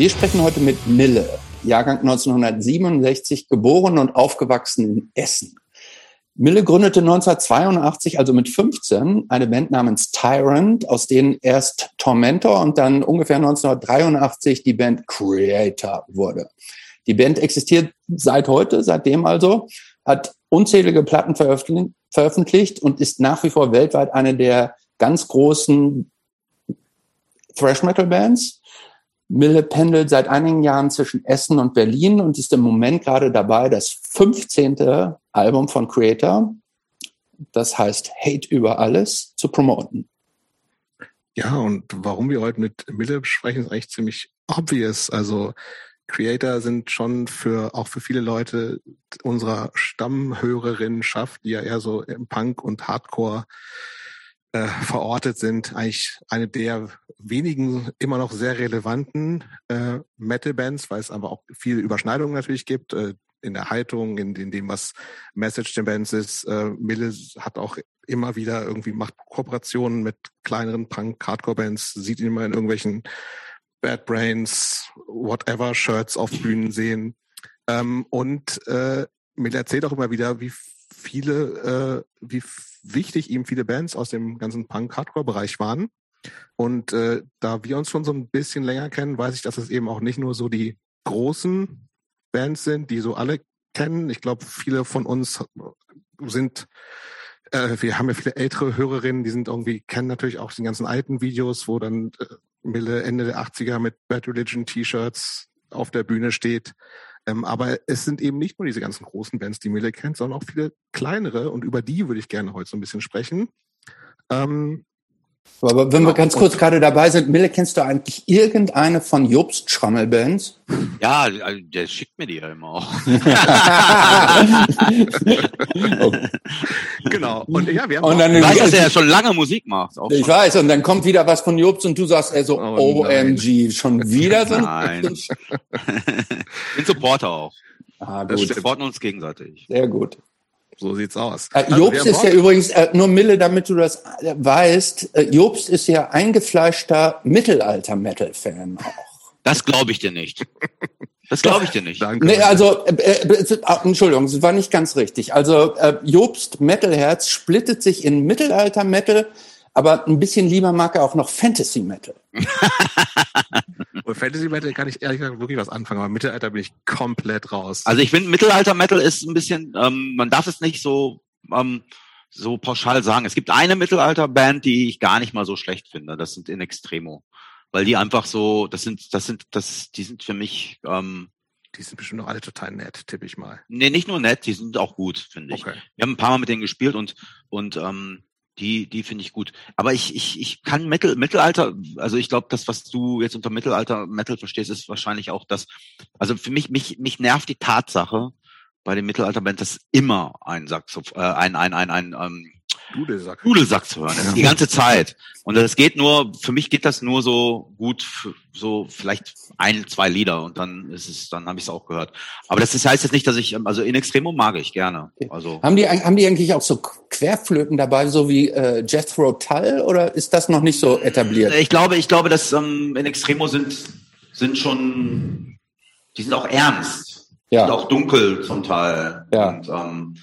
Wir sprechen heute mit Mille, Jahrgang 1967, geboren und aufgewachsen in Essen. Mille gründete 1982, also mit 15, eine Band namens Tyrant, aus denen erst Tormentor und dann ungefähr 1983 die Band Creator wurde. Die Band existiert seit heute, seitdem also, hat unzählige Platten veröffentlicht und ist nach wie vor weltweit eine der ganz großen Thrash Metal Bands. Mille pendelt seit einigen Jahren zwischen Essen und Berlin und ist im Moment gerade dabei, das 15. Album von Creator, das heißt Hate über alles, zu promoten. Ja, und warum wir heute mit Mille sprechen, ist eigentlich ziemlich obvious. Also Creator sind schon für auch für viele Leute unserer Stammhörerinnenschaft, die ja eher so im Punk und Hardcore äh, verortet sind, eigentlich eine der wenigen immer noch sehr relevanten äh, Metal-Bands, weil es aber auch viele Überschneidungen natürlich gibt. Äh, in der Haltung, in, in dem, was Message der Bands ist. Äh, Mille hat auch immer wieder irgendwie macht Kooperationen mit kleineren Punk-Hardcore-Bands, sieht ihn immer in irgendwelchen Bad Brains, whatever Shirts auf Bühnen sehen. Ähm, und äh, Mille erzählt auch immer wieder, wie viele, äh, wie wichtig ihm viele Bands aus dem ganzen Punk-Hardcore-Bereich waren. Und äh, da wir uns schon so ein bisschen länger kennen, weiß ich, dass es eben auch nicht nur so die großen Bands sind, die so alle kennen. Ich glaube, viele von uns sind, äh, wir haben ja viele ältere Hörerinnen, die sind irgendwie, kennen natürlich auch die ganzen alten Videos, wo dann äh, Mille Ende der 80er mit Bad Religion T-Shirts auf der Bühne steht. Ähm, aber es sind eben nicht nur diese ganzen großen Bands, die Mille kennt, sondern auch viele kleinere und über die würde ich gerne heute so ein bisschen sprechen. Ähm, aber wenn wir ganz kurz gerade dabei sind, Mille, kennst du eigentlich irgendeine von Jobst Schrammelbands? Ja, also der schickt mir die ja immer auch. genau. Und ja, wir haben und dann ich weiß, dass er ja schon lange Musik macht. ich weiß, und dann kommt wieder was von Jobst und du sagst er so, oh, OMG, nein. schon wieder so? Nein. bin Supporter auch. Ah, gut. Wir supporten uns gegenseitig. Sehr gut. So sieht's aus. Äh, also Jobst ist ja übrigens, äh, nur Mille, damit du das äh, weißt, äh, Jobst ist ja eingefleischter Mittelalter-Metal-Fan auch. Das glaube ich dir nicht. Das glaube ich dir nicht. Danke. Nee, also, äh, äh, Entschuldigung, das war nicht ganz richtig. Also, äh, Jobst Metalherz splittet sich in Mittelalter-Metal, aber ein bisschen lieber mag er auch noch Fantasy Metal. Und Fantasy Metal kann ich ehrlich gesagt wirklich was anfangen, aber Mittelalter bin ich komplett raus. Also ich finde Mittelalter Metal ist ein bisschen, ähm, man darf es nicht so ähm, so pauschal sagen. Es gibt eine Mittelalter Band, die ich gar nicht mal so schlecht finde. Das sind In Extremo, weil die einfach so, das sind, das sind, das, die sind für mich ähm, die sind bestimmt noch alle total nett, tippe ich mal. Nee, nicht nur nett, die sind auch gut, finde ich. Okay. Wir haben ein paar Mal mit denen gespielt und, und ähm, die, die finde ich gut. Aber ich, ich, ich kann Mittel, Mittelalter, also ich glaube, das, was du jetzt unter Mittelalter Metal verstehst, ist wahrscheinlich auch das, also für mich, mich, mich nervt die Tatsache bei den Mittelalterband, dass immer ein Saxoph, äh, ein, ein, ein, ein, ähm, Dudelsack. Dudelsack zu hören, ja. die ganze Zeit. Und das geht nur, für mich geht das nur so gut, so vielleicht ein, zwei Lieder und dann ist es, dann habe ich es auch gehört. Aber das heißt jetzt nicht, dass ich, also in Extremo mag ich gerne. Also haben die, haben die eigentlich auch so Querflöten dabei, so wie äh, Jethro Tull, oder ist das noch nicht so etabliert? Ich glaube, ich glaube, dass ähm, in Extremo sind sind schon, die sind auch ernst, ja. sind auch dunkel zum Teil ja. und ähm,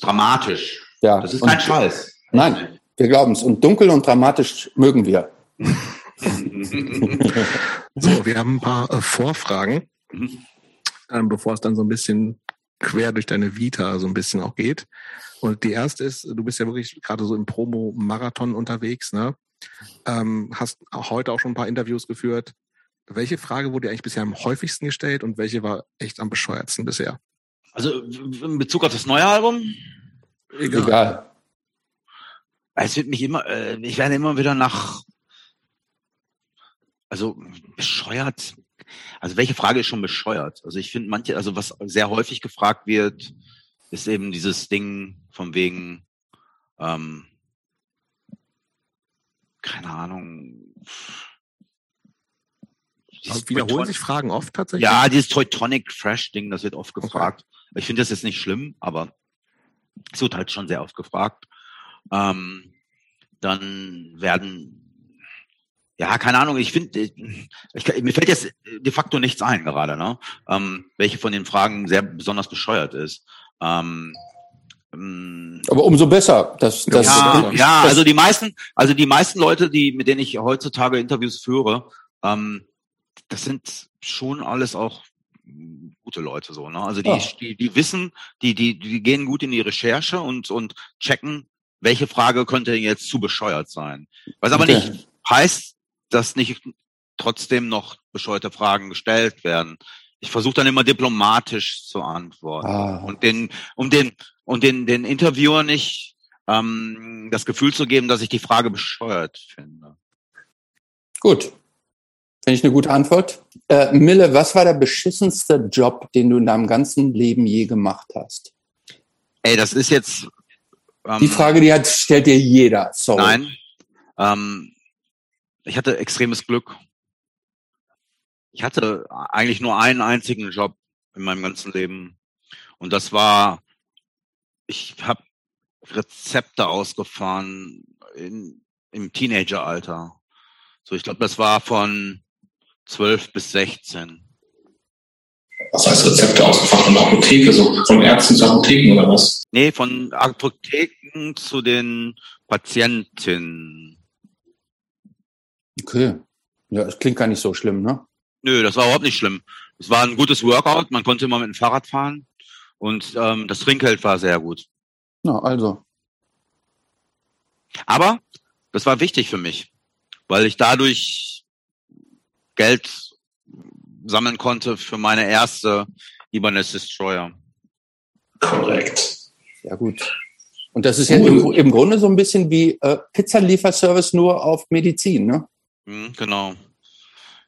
dramatisch. Ja. Das ist kein Scheiß. Nein, wir glauben es. Und dunkel und dramatisch mögen wir. so, wir haben ein paar äh, Vorfragen, ähm, bevor es dann so ein bisschen quer durch deine Vita so ein bisschen auch geht. Und die erste ist, du bist ja wirklich gerade so im Promo-Marathon unterwegs, ne? Ähm, hast auch heute auch schon ein paar Interviews geführt. Welche Frage wurde dir eigentlich bisher am häufigsten gestellt und welche war echt am bescheuertsten bisher? Also in Bezug auf das neue Album? Egal. Egal. Es wird mich immer, äh, ich werde immer wieder nach, also bescheuert. Also welche Frage ist schon bescheuert? Also ich finde manche, also was sehr häufig gefragt wird, ist eben dieses Ding von wegen, ähm, keine Ahnung. wiederholen sich Fragen oft tatsächlich? Ja, dieses Teutonic Fresh Ding, das wird oft gefragt. Okay. Ich finde das jetzt nicht schlimm, aber es wird halt schon sehr oft gefragt. Ähm, dann werden ja, keine Ahnung, ich finde, ich, mir fällt jetzt de facto nichts ein gerade, ne? Ähm, welche von den Fragen sehr besonders bescheuert ist. Ähm, ähm aber umso besser. Dass, dass, ja, das, ja, also die meisten, also die meisten Leute, die mit denen ich heutzutage Interviews führe, ähm, das sind schon alles auch gute Leute so, ne? Also die, ja. die, die wissen, die, die, die gehen gut in die Recherche und, und checken, welche Frage könnte jetzt zu bescheuert sein. Was aber okay. nicht heißt, dass nicht trotzdem noch bescheuerte Fragen gestellt werden. Ich versuche dann immer diplomatisch zu antworten ah. und den, um den, und den, den Interviewer nicht ähm, das Gefühl zu geben, dass ich die Frage bescheuert finde. Gut. Finde ich eine gute Antwort. Äh, Mille, was war der beschissenste Job, den du in deinem ganzen Leben je gemacht hast? Ey, das ist jetzt. Ähm, die Frage, die hat, stellt dir jeder. Sorry. Nein. Ähm, ich hatte extremes Glück. Ich hatte eigentlich nur einen einzigen Job in meinem ganzen Leben. Und das war, ich habe Rezepte ausgefahren in, im Teenageralter. So, ich glaube, das war von 12 bis 16. Was heißt Rezepte ausgefahren von der Apotheke, so von Ärzten zu Apotheken oder was? Nee, von Apotheken zu den Patientinnen. Okay. Ja, es klingt gar nicht so schlimm, ne? Nö, das war überhaupt nicht schlimm. Es war ein gutes Workout, man konnte immer mit dem Fahrrad fahren und ähm, das Trinkgeld war sehr gut. Na, also. Aber das war wichtig für mich, weil ich dadurch Geld sammeln konnte für meine erste Ibanez Destroyer. Korrekt. Ja gut. Und das ist ja im, im Grunde so ein bisschen wie äh, Pizzalieferservice nur auf Medizin, ne? Mhm, genau.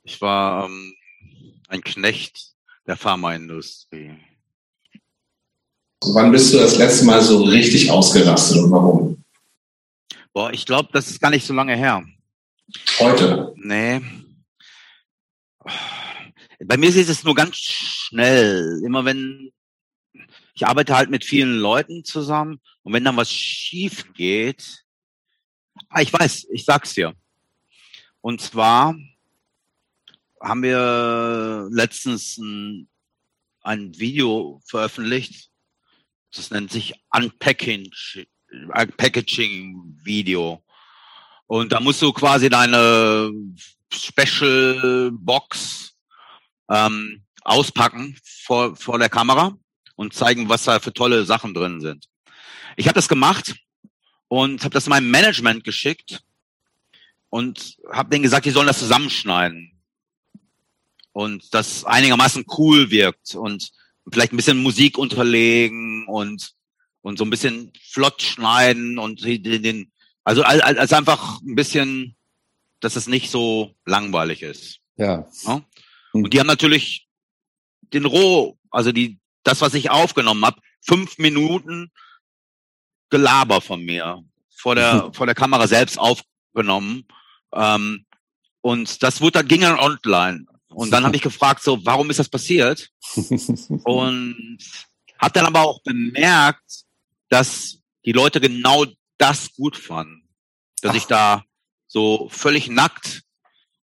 Ich war ähm, ein Knecht der Pharmaindustrie. Wann bist du das letzte Mal so richtig ausgerastet und warum? Boah, ich glaube, das ist gar nicht so lange her. Heute? Nee. Bei mir ist es nur ganz schnell. Immer wenn ich arbeite halt mit vielen Leuten zusammen und wenn dann was schief geht, ah, ich weiß, ich sag's dir. Und zwar haben wir letztens ein, ein Video veröffentlicht. Das nennt sich Unpacking, Unpackaging Video. Und da musst du quasi deine Special Box ähm, auspacken vor, vor der Kamera und zeigen, was da für tolle Sachen drin sind. Ich habe das gemacht und habe das meinem Management geschickt und habe denen gesagt, die sollen das zusammenschneiden und das einigermaßen cool wirkt und vielleicht ein bisschen Musik unterlegen und und so ein bisschen flott schneiden und den, also als, als einfach ein bisschen, dass es nicht so langweilig ist. Ja. ja? Und die haben natürlich den Roh, also die das, was ich aufgenommen habe, fünf Minuten Gelaber von mir vor der vor der Kamera selbst aufgenommen ähm, und das wurde dann ging dann online. Und dann habe ich gefragt, so, warum ist das passiert? Und habe dann aber auch bemerkt, dass die Leute genau das gut fanden. Dass Ach. ich da so völlig nackt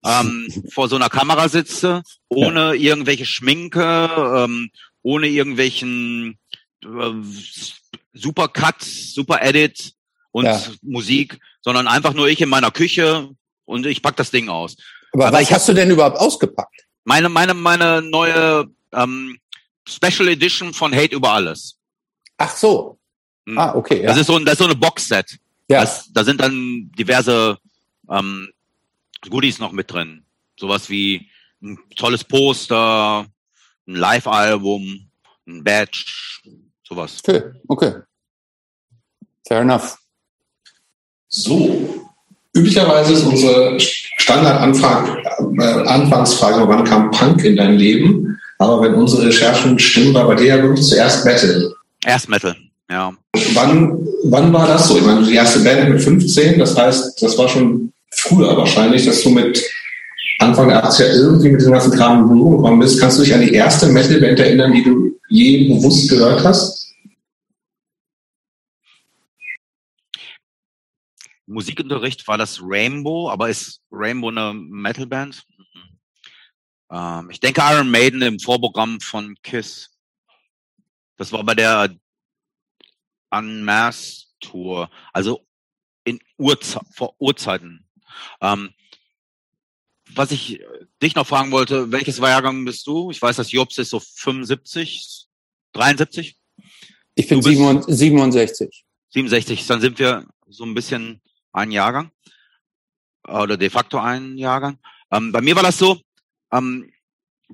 ähm, vor so einer Kamera sitze, ohne ja. irgendwelche Schminke, ähm, ohne irgendwelchen äh, Super Cut, Super Edit und ja. Musik, sondern einfach nur ich in meiner Küche und ich pack das Ding aus. Aber, Aber was hast du denn überhaupt ausgepackt? Meine, meine, meine neue ähm, Special Edition von Hate über alles. Ach so. Hm. Ah, okay. Ja. Das ist so ein, das ist so eine Boxset. Ja. Das, da sind dann diverse ähm, Goodies noch mit drin. Sowas wie ein tolles Poster, ein Live-Album, ein Badge, sowas. Okay, okay. Fair enough. So, Üblicherweise ist unsere Standard-Anfangsfrage, äh, wann kam Punk in dein Leben? Aber wenn unsere Recherchen stimmen, war bei dir ja wirklich zuerst Metal. Erst Metal, ja. Wann, wann war das so? Ich meine, die erste Band mit 15, das heißt, das war schon früher wahrscheinlich, dass du mit Anfang der 80er irgendwie mit dem ganzen Kram in gekommen bist. Kannst du dich an die erste Metal-Band erinnern, die du je bewusst gehört hast? Musikunterricht war das Rainbow, aber ist Rainbow eine Metalband? Ähm, ich denke Iron Maiden im Vorprogramm von Kiss. Das war bei der Unmasked Tour, also in Urze vor Urzeiten. Ähm, was ich dich noch fragen wollte, welches Jahrgang bist du? Ich weiß, dass Jobs ist so 75, 73. Ich bin 67. 67, dann sind wir so ein bisschen ein Jahrgang oder de facto ein Jahrgang. Ähm, bei mir war das so, ähm,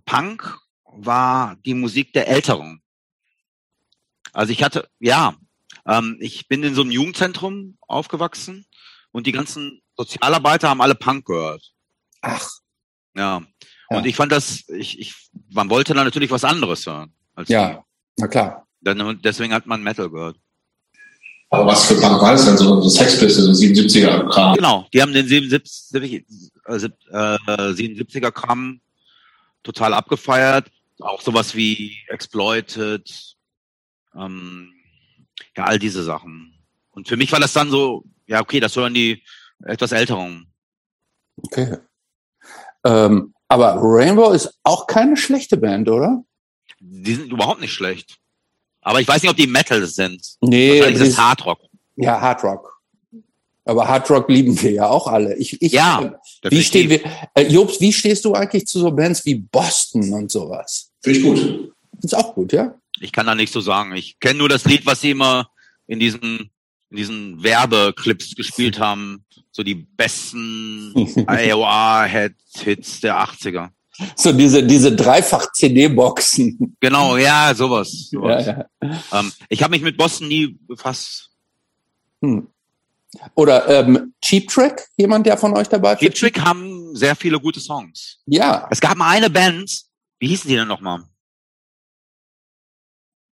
Punk war die Musik der Älteren. Also ich hatte, ja, ähm, ich bin in so einem Jugendzentrum aufgewachsen und die ganzen Sozialarbeiter haben alle Punk gehört. Ach. Ja. ja. Und ich fand das, ich, ich, man wollte da natürlich was anderes hören. ja, die. na klar. Dann, deswegen hat man Metal gehört. Aber was für Punk war das denn? So, so Sex Pistols, so 77er Kram? Genau, die haben den 77, äh, 77er Kram total abgefeiert. Auch sowas wie Exploited, ähm, ja, all diese Sachen. Und für mich war das dann so, ja, okay, das hören die etwas Älteren. Okay. Ähm, aber Rainbow ist auch keine schlechte Band, oder? Die sind überhaupt nicht schlecht. Aber ich weiß nicht, ob die Metal sind. Nee. Das ist Hardrock. Ja, Hardrock. Aber Hardrock lieben wir ja auch alle. Ich, ich, ja. Äh, wie stehen wir, äh, Jobs, wie stehst du eigentlich zu so Bands wie Boston und sowas? Finde ich gut. Ist auch gut, ja? Ich kann da nicht so sagen. Ich kenne nur das Lied, was sie immer in diesen, in diesen Werbeclips gespielt haben. So die besten AOR-Hits der 80er. So diese, diese Dreifach-CD-Boxen. Genau, ja, sowas. sowas. Ja, ja. Ähm, ich habe mich mit Boston nie befasst. Hm. Oder ähm, Cheap Trick, jemand, der von euch dabei ist? Cheap Trick haben sehr viele gute Songs. Ja. Es gab mal eine Band, wie hießen die denn nochmal?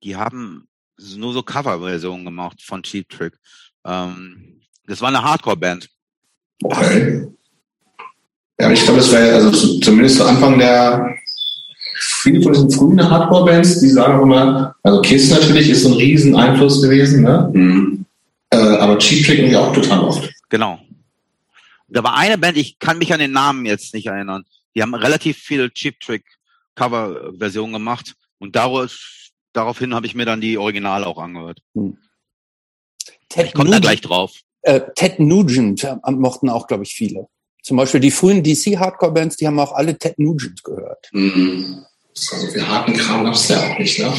Die haben nur so Coverversionen gemacht von Cheap Trick. Ähm, das war eine Hardcore-Band. Okay. Ja, ich glaube, das wäre also zumindest zu Anfang der viele von diesen frühen Hardcore-Bands, die sagen auch immer, also Kiss natürlich ist so ein riesen Einfluss gewesen, ne? Mhm. Äh, aber Cheap Trick ja auch total oft. Genau. Da war eine Band, ich kann mich an den Namen jetzt nicht erinnern. Die haben relativ viele Cheap Trick Cover-Versionen gemacht und darauf, daraufhin habe ich mir dann die Originale auch angehört. Hm. ich komme da gleich drauf. Äh, Ted Nugent äh, mochten auch, glaube ich, viele. Zum Beispiel die frühen DC-Hardcore-Bands, die haben auch alle Ted Nugent gehört. Mhm. So viel harten Kram gab's ja auch nicht, ne?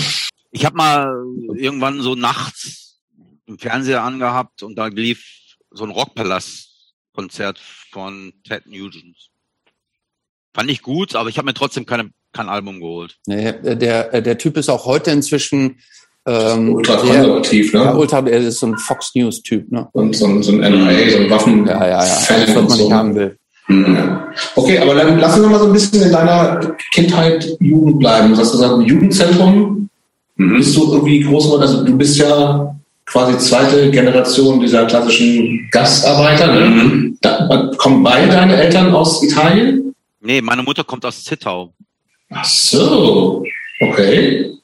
Ich habe mal irgendwann so nachts im Fernseher angehabt und da lief so ein Rockpalast-Konzert von Ted Nugent. Fand ich gut, aber ich habe mir trotzdem keine, kein Album geholt. Nee, der, der Typ ist auch heute inzwischen ähm, ultra konservativ, ne? Ja, ultra, er ist so ein Fox News-Typ, ne? Und so ein, so ein NRA, so ein Waffen. Ja, ja, ja. Fan, was man so. nicht haben will. Mhm. Okay, aber dann lass uns noch mal so ein bisschen in deiner Kindheit, Jugend bleiben. Du hast gesagt, im Jugendzentrum mhm. bist du irgendwie groß geworden. Also du bist ja quasi zweite Generation dieser klassischen Gastarbeiter. Ne? Mhm. Da, kommen beide deine Eltern aus Italien? Nee, meine Mutter kommt aus Zittau. Ach so, okay.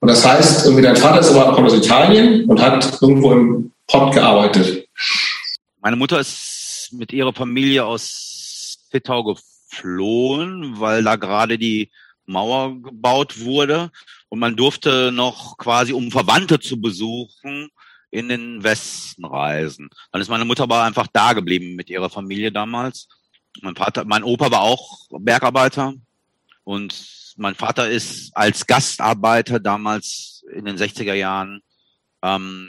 Und das heißt, irgendwie dein Vater ist aber kommt aus Italien und hat irgendwo im Pott gearbeitet. Meine Mutter ist mit ihrer Familie aus Zittau geflohen, weil da gerade die Mauer gebaut wurde und man durfte noch quasi, um Verwandte zu besuchen, in den Westen reisen. Dann ist meine Mutter aber einfach da geblieben mit ihrer Familie damals. Mein Vater, mein Opa war auch Bergarbeiter und mein Vater ist als Gastarbeiter damals in den 60er Jahren ähm,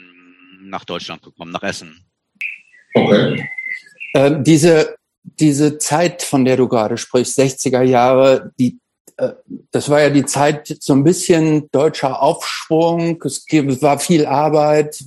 nach Deutschland gekommen, nach Essen. Okay. Äh, diese, diese Zeit, von der du gerade sprichst, 60er Jahre, die, äh, das war ja die Zeit so ein bisschen deutscher Aufschwung, es war viel Arbeit,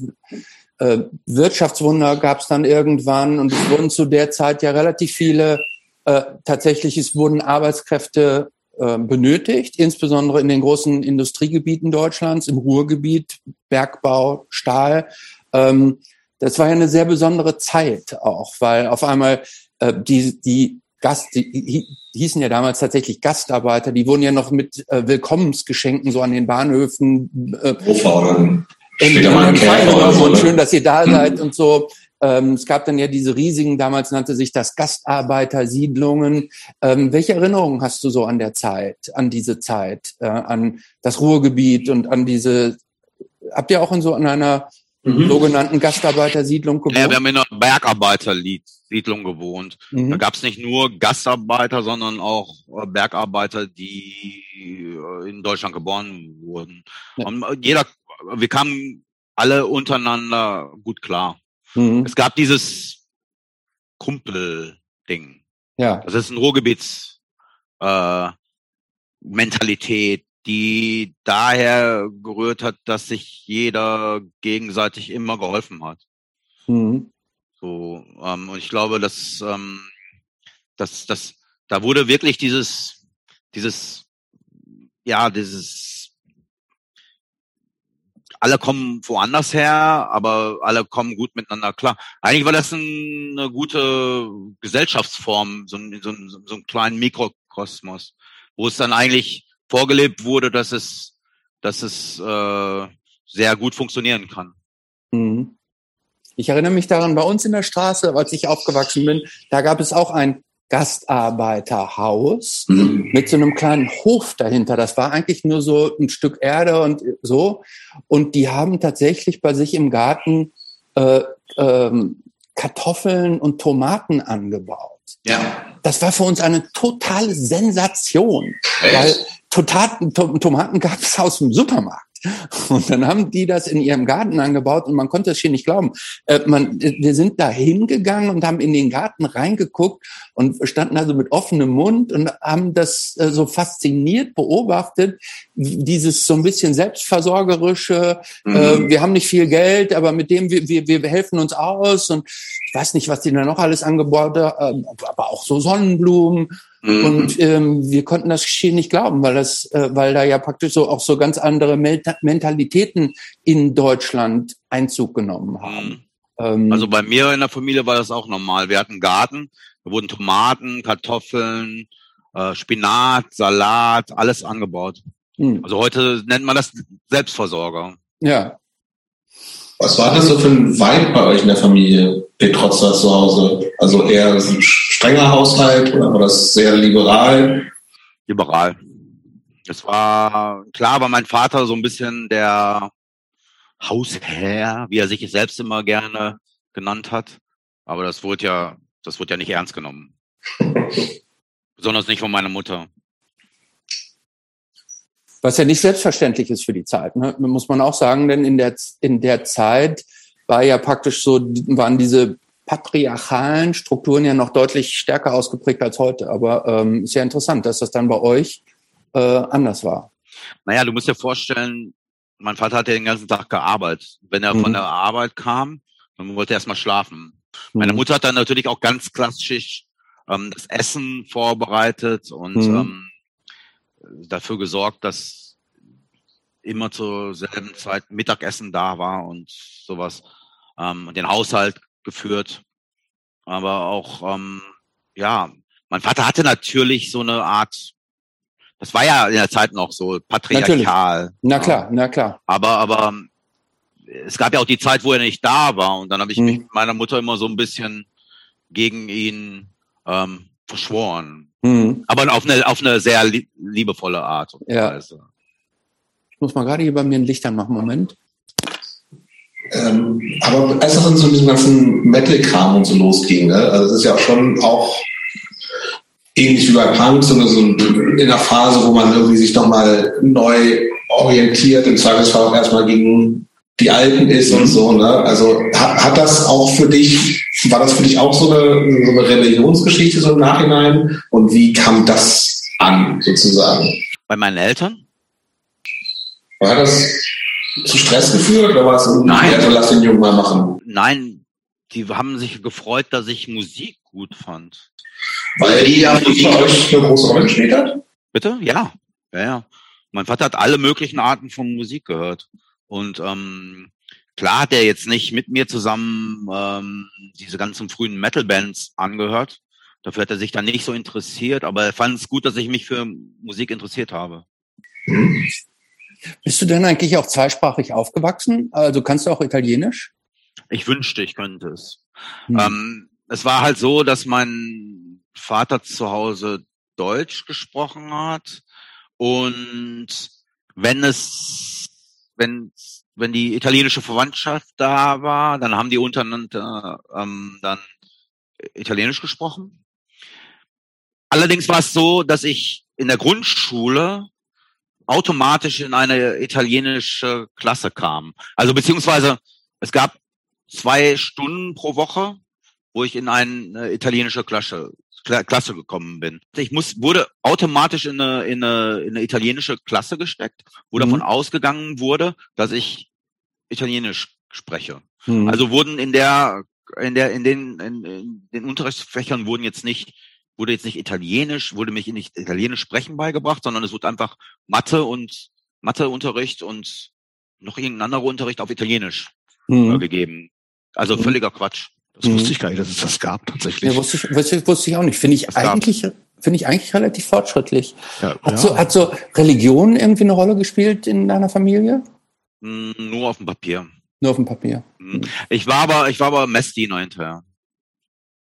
äh, Wirtschaftswunder gab es dann irgendwann und es wurden zu der Zeit ja relativ viele, äh, tatsächlich, es wurden Arbeitskräfte benötigt, insbesondere in den großen Industriegebieten Deutschlands, im Ruhrgebiet, Bergbau, Stahl. Ähm, das war ja eine sehr besondere Zeit auch, weil auf einmal äh, die, die Gast, die hießen ja damals tatsächlich Gastarbeiter, die wurden ja noch mit äh, Willkommensgeschenken so an den Bahnhöfen äh, Auffahren. und schön, dass ihr da seid und so. Ähm, es gab dann ja diese riesigen, damals nannte sich das Gastarbeitersiedlungen. Ähm, welche Erinnerungen hast du so an der Zeit, an diese Zeit, äh, an das Ruhrgebiet und an diese, habt ihr auch in so an einer mhm. sogenannten Gastarbeitersiedlung gewohnt? Ja, wir haben in einer Bergarbeitersiedlung gewohnt. Mhm. Da gab es nicht nur Gastarbeiter, sondern auch äh, Bergarbeiter, die äh, in Deutschland geboren wurden. Ja. Und jeder, wir kamen alle untereinander gut klar. Mhm. Es gab dieses Kumpel-Ding. Ja. Das ist ein Ruhrgebiets äh, Mentalität, die daher gerührt hat, dass sich jeder gegenseitig immer geholfen hat. Mhm. So, ähm, und ich glaube, dass, ähm, dass, dass da wurde wirklich dieses, dieses, ja, dieses alle kommen woanders her, aber alle kommen gut miteinander klar. Eigentlich war das eine gute Gesellschaftsform, so ein, so ein, so ein kleinen Mikrokosmos, wo es dann eigentlich vorgelebt wurde, dass es, dass es äh, sehr gut funktionieren kann. Mhm. Ich erinnere mich daran, bei uns in der Straße, als ich aufgewachsen bin, da gab es auch ein Gastarbeiterhaus mhm. mit so einem kleinen Hof dahinter. Das war eigentlich nur so ein Stück Erde und so. Und die haben tatsächlich bei sich im Garten äh, ähm, Kartoffeln und Tomaten angebaut. Ja. Das war für uns eine totale Sensation, Echt? weil Tomaten, Tomaten gab es aus dem Supermarkt. Und dann haben die das in ihrem Garten angebaut und man konnte es hier nicht glauben. Äh, man, wir sind da hingegangen und haben in den Garten reingeguckt und standen also mit offenem Mund und haben das äh, so fasziniert beobachtet, dieses so ein bisschen selbstversorgerische, äh, mhm. äh, wir haben nicht viel Geld, aber mit dem wir, wir, wir helfen uns aus und ich weiß nicht, was die da noch alles angebaut haben, äh, aber auch so Sonnenblumen Mhm. Und ähm, wir konnten das Geschehen nicht glauben, weil das, äh, weil da ja praktisch so auch so ganz andere Mentalitäten in Deutschland Einzug genommen haben. Mhm. Ähm, also bei mir in der Familie war das auch normal. Wir hatten einen Garten, da wurden Tomaten, Kartoffeln, äh, Spinat, Salat, alles angebaut. Mhm. Also heute nennt man das Selbstversorger. Ja. Was war das so für ein Vibe bei euch in der Familie, Petrozza zu Hause? Also eher ein strenger Haushalt oder war das sehr liberal? Liberal. Es war klar, war mein Vater so ein bisschen der Hausherr, wie er sich selbst immer gerne genannt hat. Aber das wurde ja, das wurde ja nicht ernst genommen. Besonders nicht von meiner Mutter. Was ja nicht selbstverständlich ist für die Zeit, ne? muss man auch sagen, denn in der, in der Zeit war ja praktisch so, waren diese patriarchalen Strukturen ja noch deutlich stärker ausgeprägt als heute. Aber ähm, ist ja interessant, dass das dann bei euch äh, anders war. Naja, du musst dir vorstellen, mein Vater hat ja den ganzen Tag gearbeitet. Wenn er mhm. von der Arbeit kam, dann wollte er erstmal schlafen. Mhm. Meine Mutter hat dann natürlich auch ganz klassisch ähm, das Essen vorbereitet und mhm. ähm, dafür gesorgt, dass immer zur selben Zeit Mittagessen da war und sowas. Ähm, den Haushalt geführt. Aber auch, ähm, ja, mein Vater hatte natürlich so eine Art, das war ja in der Zeit noch so patriarchal. Natürlich. Na klar, na klar. Aber, aber es gab ja auch die Zeit, wo er nicht da war und dann habe ich mhm. mich mit meiner Mutter immer so ein bisschen gegen ihn ähm, verschworen. Mhm. Aber auf eine, auf eine sehr liebevolle Art und ja. Weise. Ich muss mal gerade hier bei mir ein Licht anmachen, Moment. Ähm, aber als es dann so diesem ganzen Metal-Kram und so losging, ne? also das ist ja auch schon auch ähnlich wie bei Punk, so in der Phase, wo man irgendwie sich nochmal neu orientiert, im Zweifelsfall auch erstmal gegen die Alten ist und so. Ne? Also hat, hat das auch für dich, war das für dich auch so eine, so eine Rebellionsgeschichte so im Nachhinein? Und wie kam das an, sozusagen? Bei meinen Eltern? War das zu Stress geführt oder war es Nein. Also lass den Jungen mal machen? Nein, die haben sich gefreut, dass ich Musik gut fand. Weil die ja Musik bei euch eine große Rolle gespielt hat? Bitte? Ja. Ja, ja. Mein Vater hat alle möglichen Arten von Musik gehört. Und ähm, klar hat er jetzt nicht mit mir zusammen ähm, diese ganzen frühen Metal-Bands angehört. Dafür hat er sich dann nicht so interessiert, aber er fand es gut, dass ich mich für Musik interessiert habe. Bist du denn eigentlich auch zweisprachig aufgewachsen? Also kannst du auch Italienisch? Ich wünschte, ich könnte es. Hm. Ähm, es war halt so, dass mein Vater zu Hause Deutsch gesprochen hat und wenn es, wenn, wenn die italienische Verwandtschaft da war, dann haben die untereinander ähm, dann Italienisch gesprochen. Allerdings war es so, dass ich in der Grundschule automatisch in eine italienische Klasse kam. Also beziehungsweise es gab zwei Stunden pro Woche, wo ich in eine italienische Klasse, Klasse gekommen bin. Ich muss, wurde automatisch in eine, in eine, in eine italienische Klasse gesteckt, wo mhm. davon ausgegangen wurde, dass ich Italienisch spreche. Mhm. Also wurden in der, in der, in den, in, in den Unterrichtsfächern wurden jetzt nicht wurde jetzt nicht Italienisch, wurde mich nicht Italienisch sprechen beigebracht, sondern es wurde einfach Mathe und Matheunterricht und noch irgendein anderer Unterricht auf Italienisch mhm. gegeben. Also mhm. völliger Quatsch. Das wusste ich gar nicht, dass es das gab tatsächlich. Ja, wusste, ich, wusste, wusste ich auch nicht. Finde ich das eigentlich, finde ich eigentlich relativ fortschrittlich. Ja, hat, ja. So, hat so Religion irgendwie eine Rolle gespielt in deiner Familie? Hm, nur auf dem Papier. Nur auf dem Papier. Hm. Ich war aber, ich war aber Messdiener hinterher.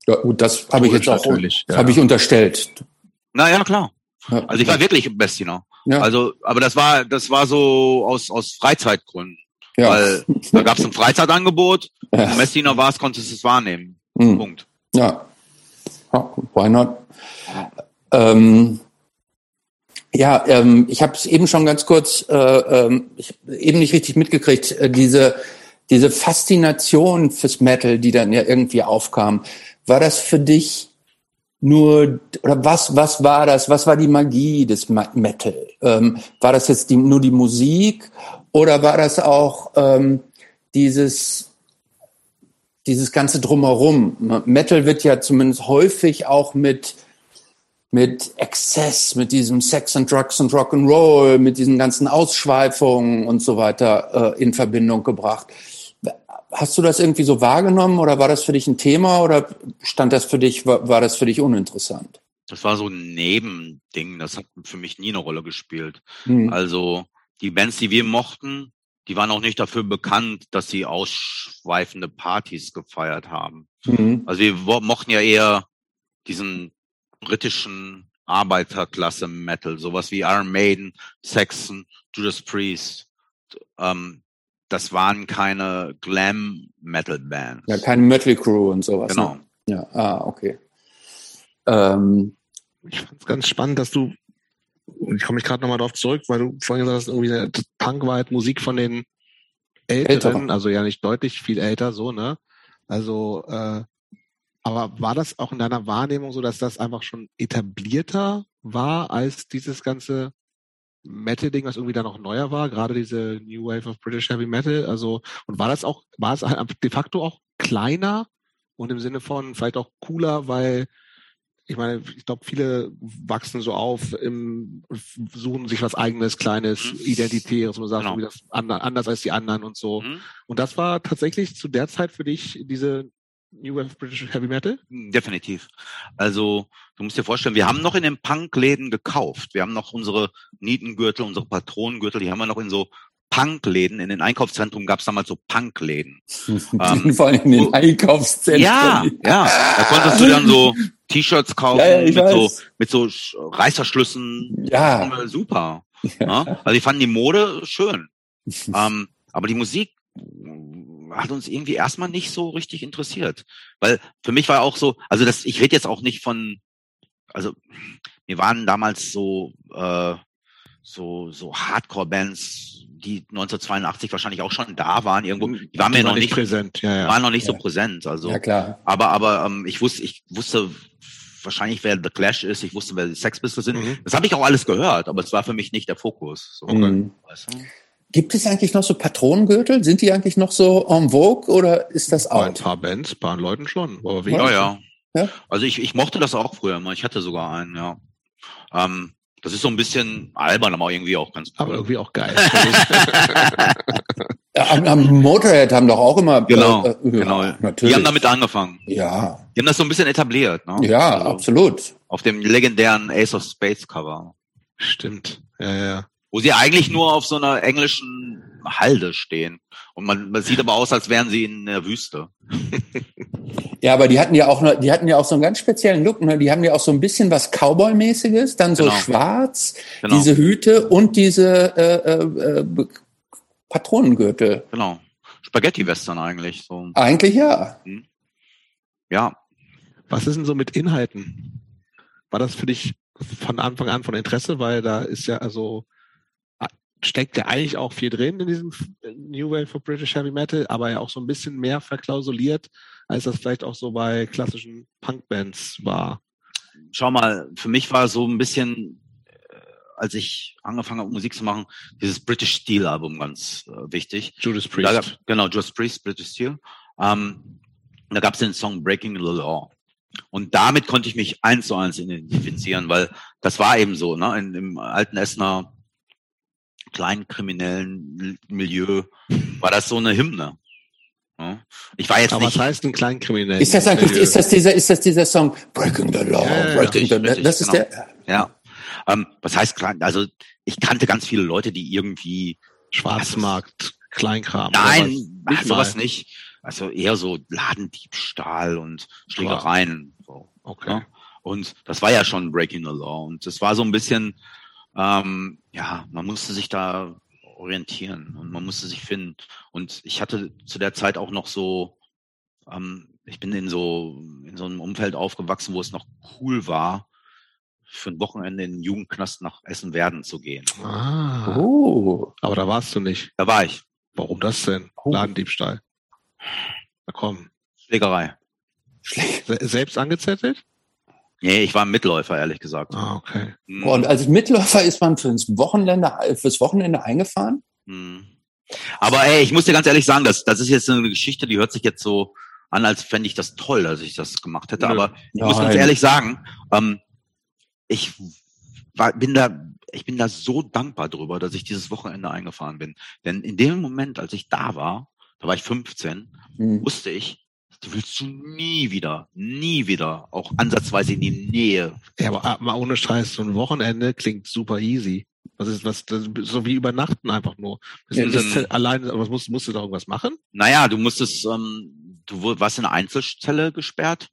Ja, gut, das habe ich jetzt auch, natürlich. Ja. habe ich unterstellt. Naja, klar. Also ich war wirklich Messdiener. Ja. Also, aber das war, das war so aus, aus Freizeitgründen. Ja. Weil da gab es ein Freizeitangebot, ja. Messdiener war es, konntest es wahrnehmen. Mhm. Punkt. Ja. ja. Why not? Ähm, ja, ähm, ich habe es eben schon ganz kurz, äh, ähm, ich eben nicht richtig mitgekriegt, äh, diese, diese Faszination fürs Metal, die dann ja irgendwie aufkam. War das für dich nur, oder was, was war das? Was war die Magie des Metal? Ähm, war das jetzt die, nur die Musik oder war das auch ähm, dieses, dieses ganze Drumherum? Metal wird ja zumindest häufig auch mit, mit Exzess, mit diesem Sex and Drugs and Rock'n'Roll, mit diesen ganzen Ausschweifungen und so weiter äh, in Verbindung gebracht. Hast du das irgendwie so wahrgenommen oder war das für dich ein Thema oder stand das für dich, war, war das für dich uninteressant? Das war so ein Nebending, das hat für mich nie eine Rolle gespielt. Hm. Also die Bands, die wir mochten, die waren auch nicht dafür bekannt, dass sie ausschweifende Partys gefeiert haben. Mhm. Also wir mochten ja eher diesen britischen Arbeiterklasse Metal, sowas wie Iron Maiden, Saxon, Judas Priest. Ähm, das waren keine Glam-Metal-Bands. Ja, keine Metal Crew und sowas. Genau. Ne? Ja, ah, okay. Ähm, ich fand es ganz spannend, dass du, und ich komme mich gerade nochmal darauf zurück, weil du vorhin gesagt hast, irgendwie Punk war halt Musik von den Älteren, Ältere. also ja nicht deutlich viel älter, so, ne? Also, äh, aber war das auch in deiner Wahrnehmung so, dass das einfach schon etablierter war als dieses ganze Metal-Ding, was irgendwie da noch neuer war, gerade diese New Wave of British Heavy Metal. Also, und war das auch, war es de facto auch kleiner und im Sinne von vielleicht auch cooler, weil ich meine, ich glaube, viele wachsen so auf, im, suchen sich was eigenes, kleines, mhm. identitäres, man sagt, genau. das anders als die anderen und so. Mhm. Und das war tatsächlich zu der Zeit für dich diese New Wave British Heavy Metal? Hm, definitiv. Also du musst dir vorstellen, wir haben noch in den Punk-Läden gekauft. Wir haben noch unsere Nietengürtel, unsere Patronengürtel, die haben wir noch in so Punk-Läden. In den Einkaufszentren gab es damals so Punk-Läden. ähm, Vor allem in den Einkaufszentren. Ja, ja. Da konntest du dann so T-Shirts kaufen ja, ja, mit, so, mit so Reißverschlüssen. Ja. Super. Ja. Also ich fand die Mode schön. ähm, aber die Musik hat uns irgendwie erstmal nicht so richtig interessiert. Weil für mich war auch so, also das, ich rede jetzt auch nicht von, also wir waren damals so, äh, so, so Hardcore-Bands, die 1982 wahrscheinlich auch schon da waren irgendwo. Die waren mir noch nicht präsent, ja, ja. waren noch nicht ja. so präsent. Also, ja, klar. aber, aber ähm, ich wusste, ich wusste wahrscheinlich, wer The Clash ist. Ich wusste, wer die Sex Pistols sind. Mhm. Das habe ich auch alles gehört, aber es war für mich nicht der Fokus. So, mhm. weißt du? Gibt es eigentlich noch so Patronengürtel? Sind die eigentlich noch so en vogue oder ist das auch? Ein paar Bands, ein paar Leuten schon. Aber ja, ja, ja. Also ich, ich mochte das auch früher mal. Ich hatte sogar einen, ja. Ähm, das ist so ein bisschen albern, aber irgendwie auch ganz cool. Aber irgendwie auch geil. am, am, Motorhead haben doch auch immer. Genau, äh, genau. Natürlich. Die haben damit angefangen. Ja. Die haben das so ein bisschen etabliert. Ne? Ja, also absolut. Auf dem legendären Ace of Spades Cover. Stimmt. Ja, ja wo sie eigentlich nur auf so einer englischen Halde stehen. Und man, man sieht aber aus, als wären sie in der Wüste. Ja, aber die hatten ja auch, die hatten ja auch so einen ganz speziellen Look. Ne? Die haben ja auch so ein bisschen was Cowboy-mäßiges, dann so genau. schwarz, genau. diese Hüte und diese äh, äh, äh Patronengürtel. Genau. Spaghetti-Western eigentlich. So. Eigentlich ja. Hm. Ja. Was ist denn so mit Inhalten? War das für dich von Anfang an von Interesse, weil da ist ja also steckt ja eigentlich auch viel drin in diesem New Wave for British Heavy Metal, aber ja auch so ein bisschen mehr verklausuliert, als das vielleicht auch so bei klassischen Punkbands war. Schau mal, für mich war so ein bisschen, äh, als ich angefangen habe, Musik zu machen, dieses British Steel Album ganz äh, wichtig. Judas Priest. Gab, genau, Judas Priest, British Steel. Ähm, da gab es den Song Breaking the Law. Und damit konnte ich mich eins zu eins identifizieren, weil das war eben so, ne? In, Im alten Essener kleinen kriminellen Milieu war das so eine Hymne. Ich war jetzt Aber nicht. was heißt ein Kleinkriminell? Ist das eigentlich, ist das dieser, ist das dieser Song Breaking the Law? Ja, Breaking the Law. Das ist genau. der. Ja. Ähm, was heißt klein? Also ich kannte ganz viele Leute, die irgendwie Schwarzmarkt, Kleinkram. Nein, ach, sowas nicht. Also eher so Ladendiebstahl und Schlägereien. So, okay. Ja? Und das war ja schon Breaking the Law. Und das war so ein bisschen, ähm, ja, man musste sich da orientieren und man musste sich finden. Und ich hatte zu der Zeit auch noch so, ähm, ich bin in so, in so einem Umfeld aufgewachsen, wo es noch cool war, für ein Wochenende in den Jugendknast nach Essen-Werden zu gehen. Ah. Oh. Aber da warst du nicht. Da war ich. Warum das denn? Oh. Ladendiebstahl. Na komm. Schlägerei. Selbst angezettelt? Nee, ich war Mitläufer, ehrlich gesagt. Ah, okay. Mhm. Und als Mitläufer ist man fürs Wochenende, fürs Wochenende eingefahren? Mhm. Aber ey, ich muss dir ganz ehrlich sagen, das, das ist jetzt eine Geschichte, die hört sich jetzt so an, als fände ich das toll, dass ich das gemacht hätte. Aber ich muss ganz ehrlich sagen, ähm, ich war, bin da, ich bin da so dankbar drüber, dass ich dieses Wochenende eingefahren bin. Denn in dem Moment, als ich da war, da war ich 15, mhm. wusste ich, du willst du nie wieder, nie wieder, auch ansatzweise in die Nähe. Ja, aber, aber ohne Scheiß, so ein Wochenende klingt super easy. Was ist was, das, so wie übernachten einfach nur. Ja, das alleine, aber musst, musst du da irgendwas machen? Naja, du musstest, ähm, du warst in eine Einzelzelle gesperrt.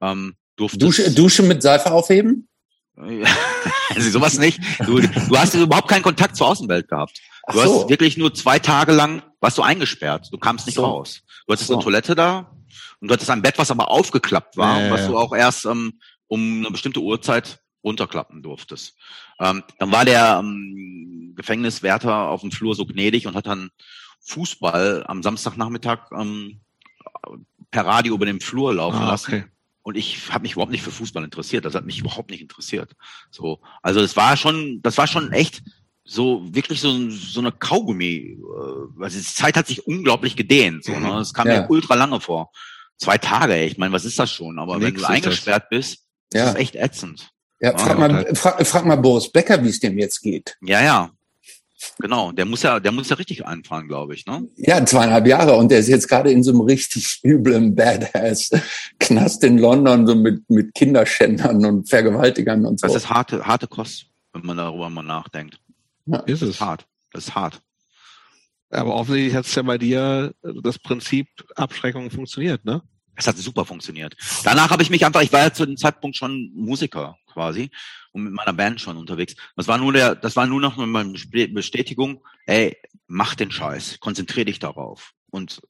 Ähm, durftest, Dusche, Dusche mit Seife aufheben? also sowas nicht. Du, du hast überhaupt keinen Kontakt zur Außenwelt gehabt. Du so. hast wirklich nur zwei Tage lang warst du eingesperrt. Du kamst nicht so. raus. Du hattest so. eine Toilette da und du hattest ein Bett, was aber aufgeklappt war, ja, was du auch erst ähm, um eine bestimmte Uhrzeit runterklappen durftest. Ähm, dann war der ähm, Gefängniswärter auf dem Flur so gnädig und hat dann Fußball am Samstagnachmittag ähm, per Radio über den Flur laufen ah, lassen. Okay. Und ich habe mich überhaupt nicht für Fußball interessiert. Das hat mich überhaupt nicht interessiert. So, also das war schon, das war schon echt so wirklich so, so eine Kaugummi. Äh, also die Zeit hat sich unglaublich gedehnt. So, ne? Das kam ja. mir ultra lange vor. Zwei Tage, ich meine, was ist das schon? Aber Nix wenn du eingesperrt das. bist, ja. ist das echt ätzend. Ja, frag, ja, mal, frag, frag mal Boris Becker, wie es dem jetzt geht. Ja, ja. Genau, der muss ja, der muss ja richtig einfahren, glaube ich, ne? Ja, zweieinhalb Jahre und der ist jetzt gerade in so einem richtig üblen Badass-Knast in London, so mit, mit Kinderschändern und Vergewaltigern und so. Das ist harte, harte Kost, wenn man darüber mal nachdenkt. Ja. Ist es. hart. Das ist hart. Aber offensichtlich hat es ja bei dir das Prinzip Abschreckung funktioniert, ne? Es hat super funktioniert. Danach habe ich mich einfach, ich war ja zu dem Zeitpunkt schon Musiker quasi und mit meiner Band schon unterwegs. Das war nur der, das war nur noch meine Bestätigung, ey, mach den Scheiß, konzentrier dich darauf und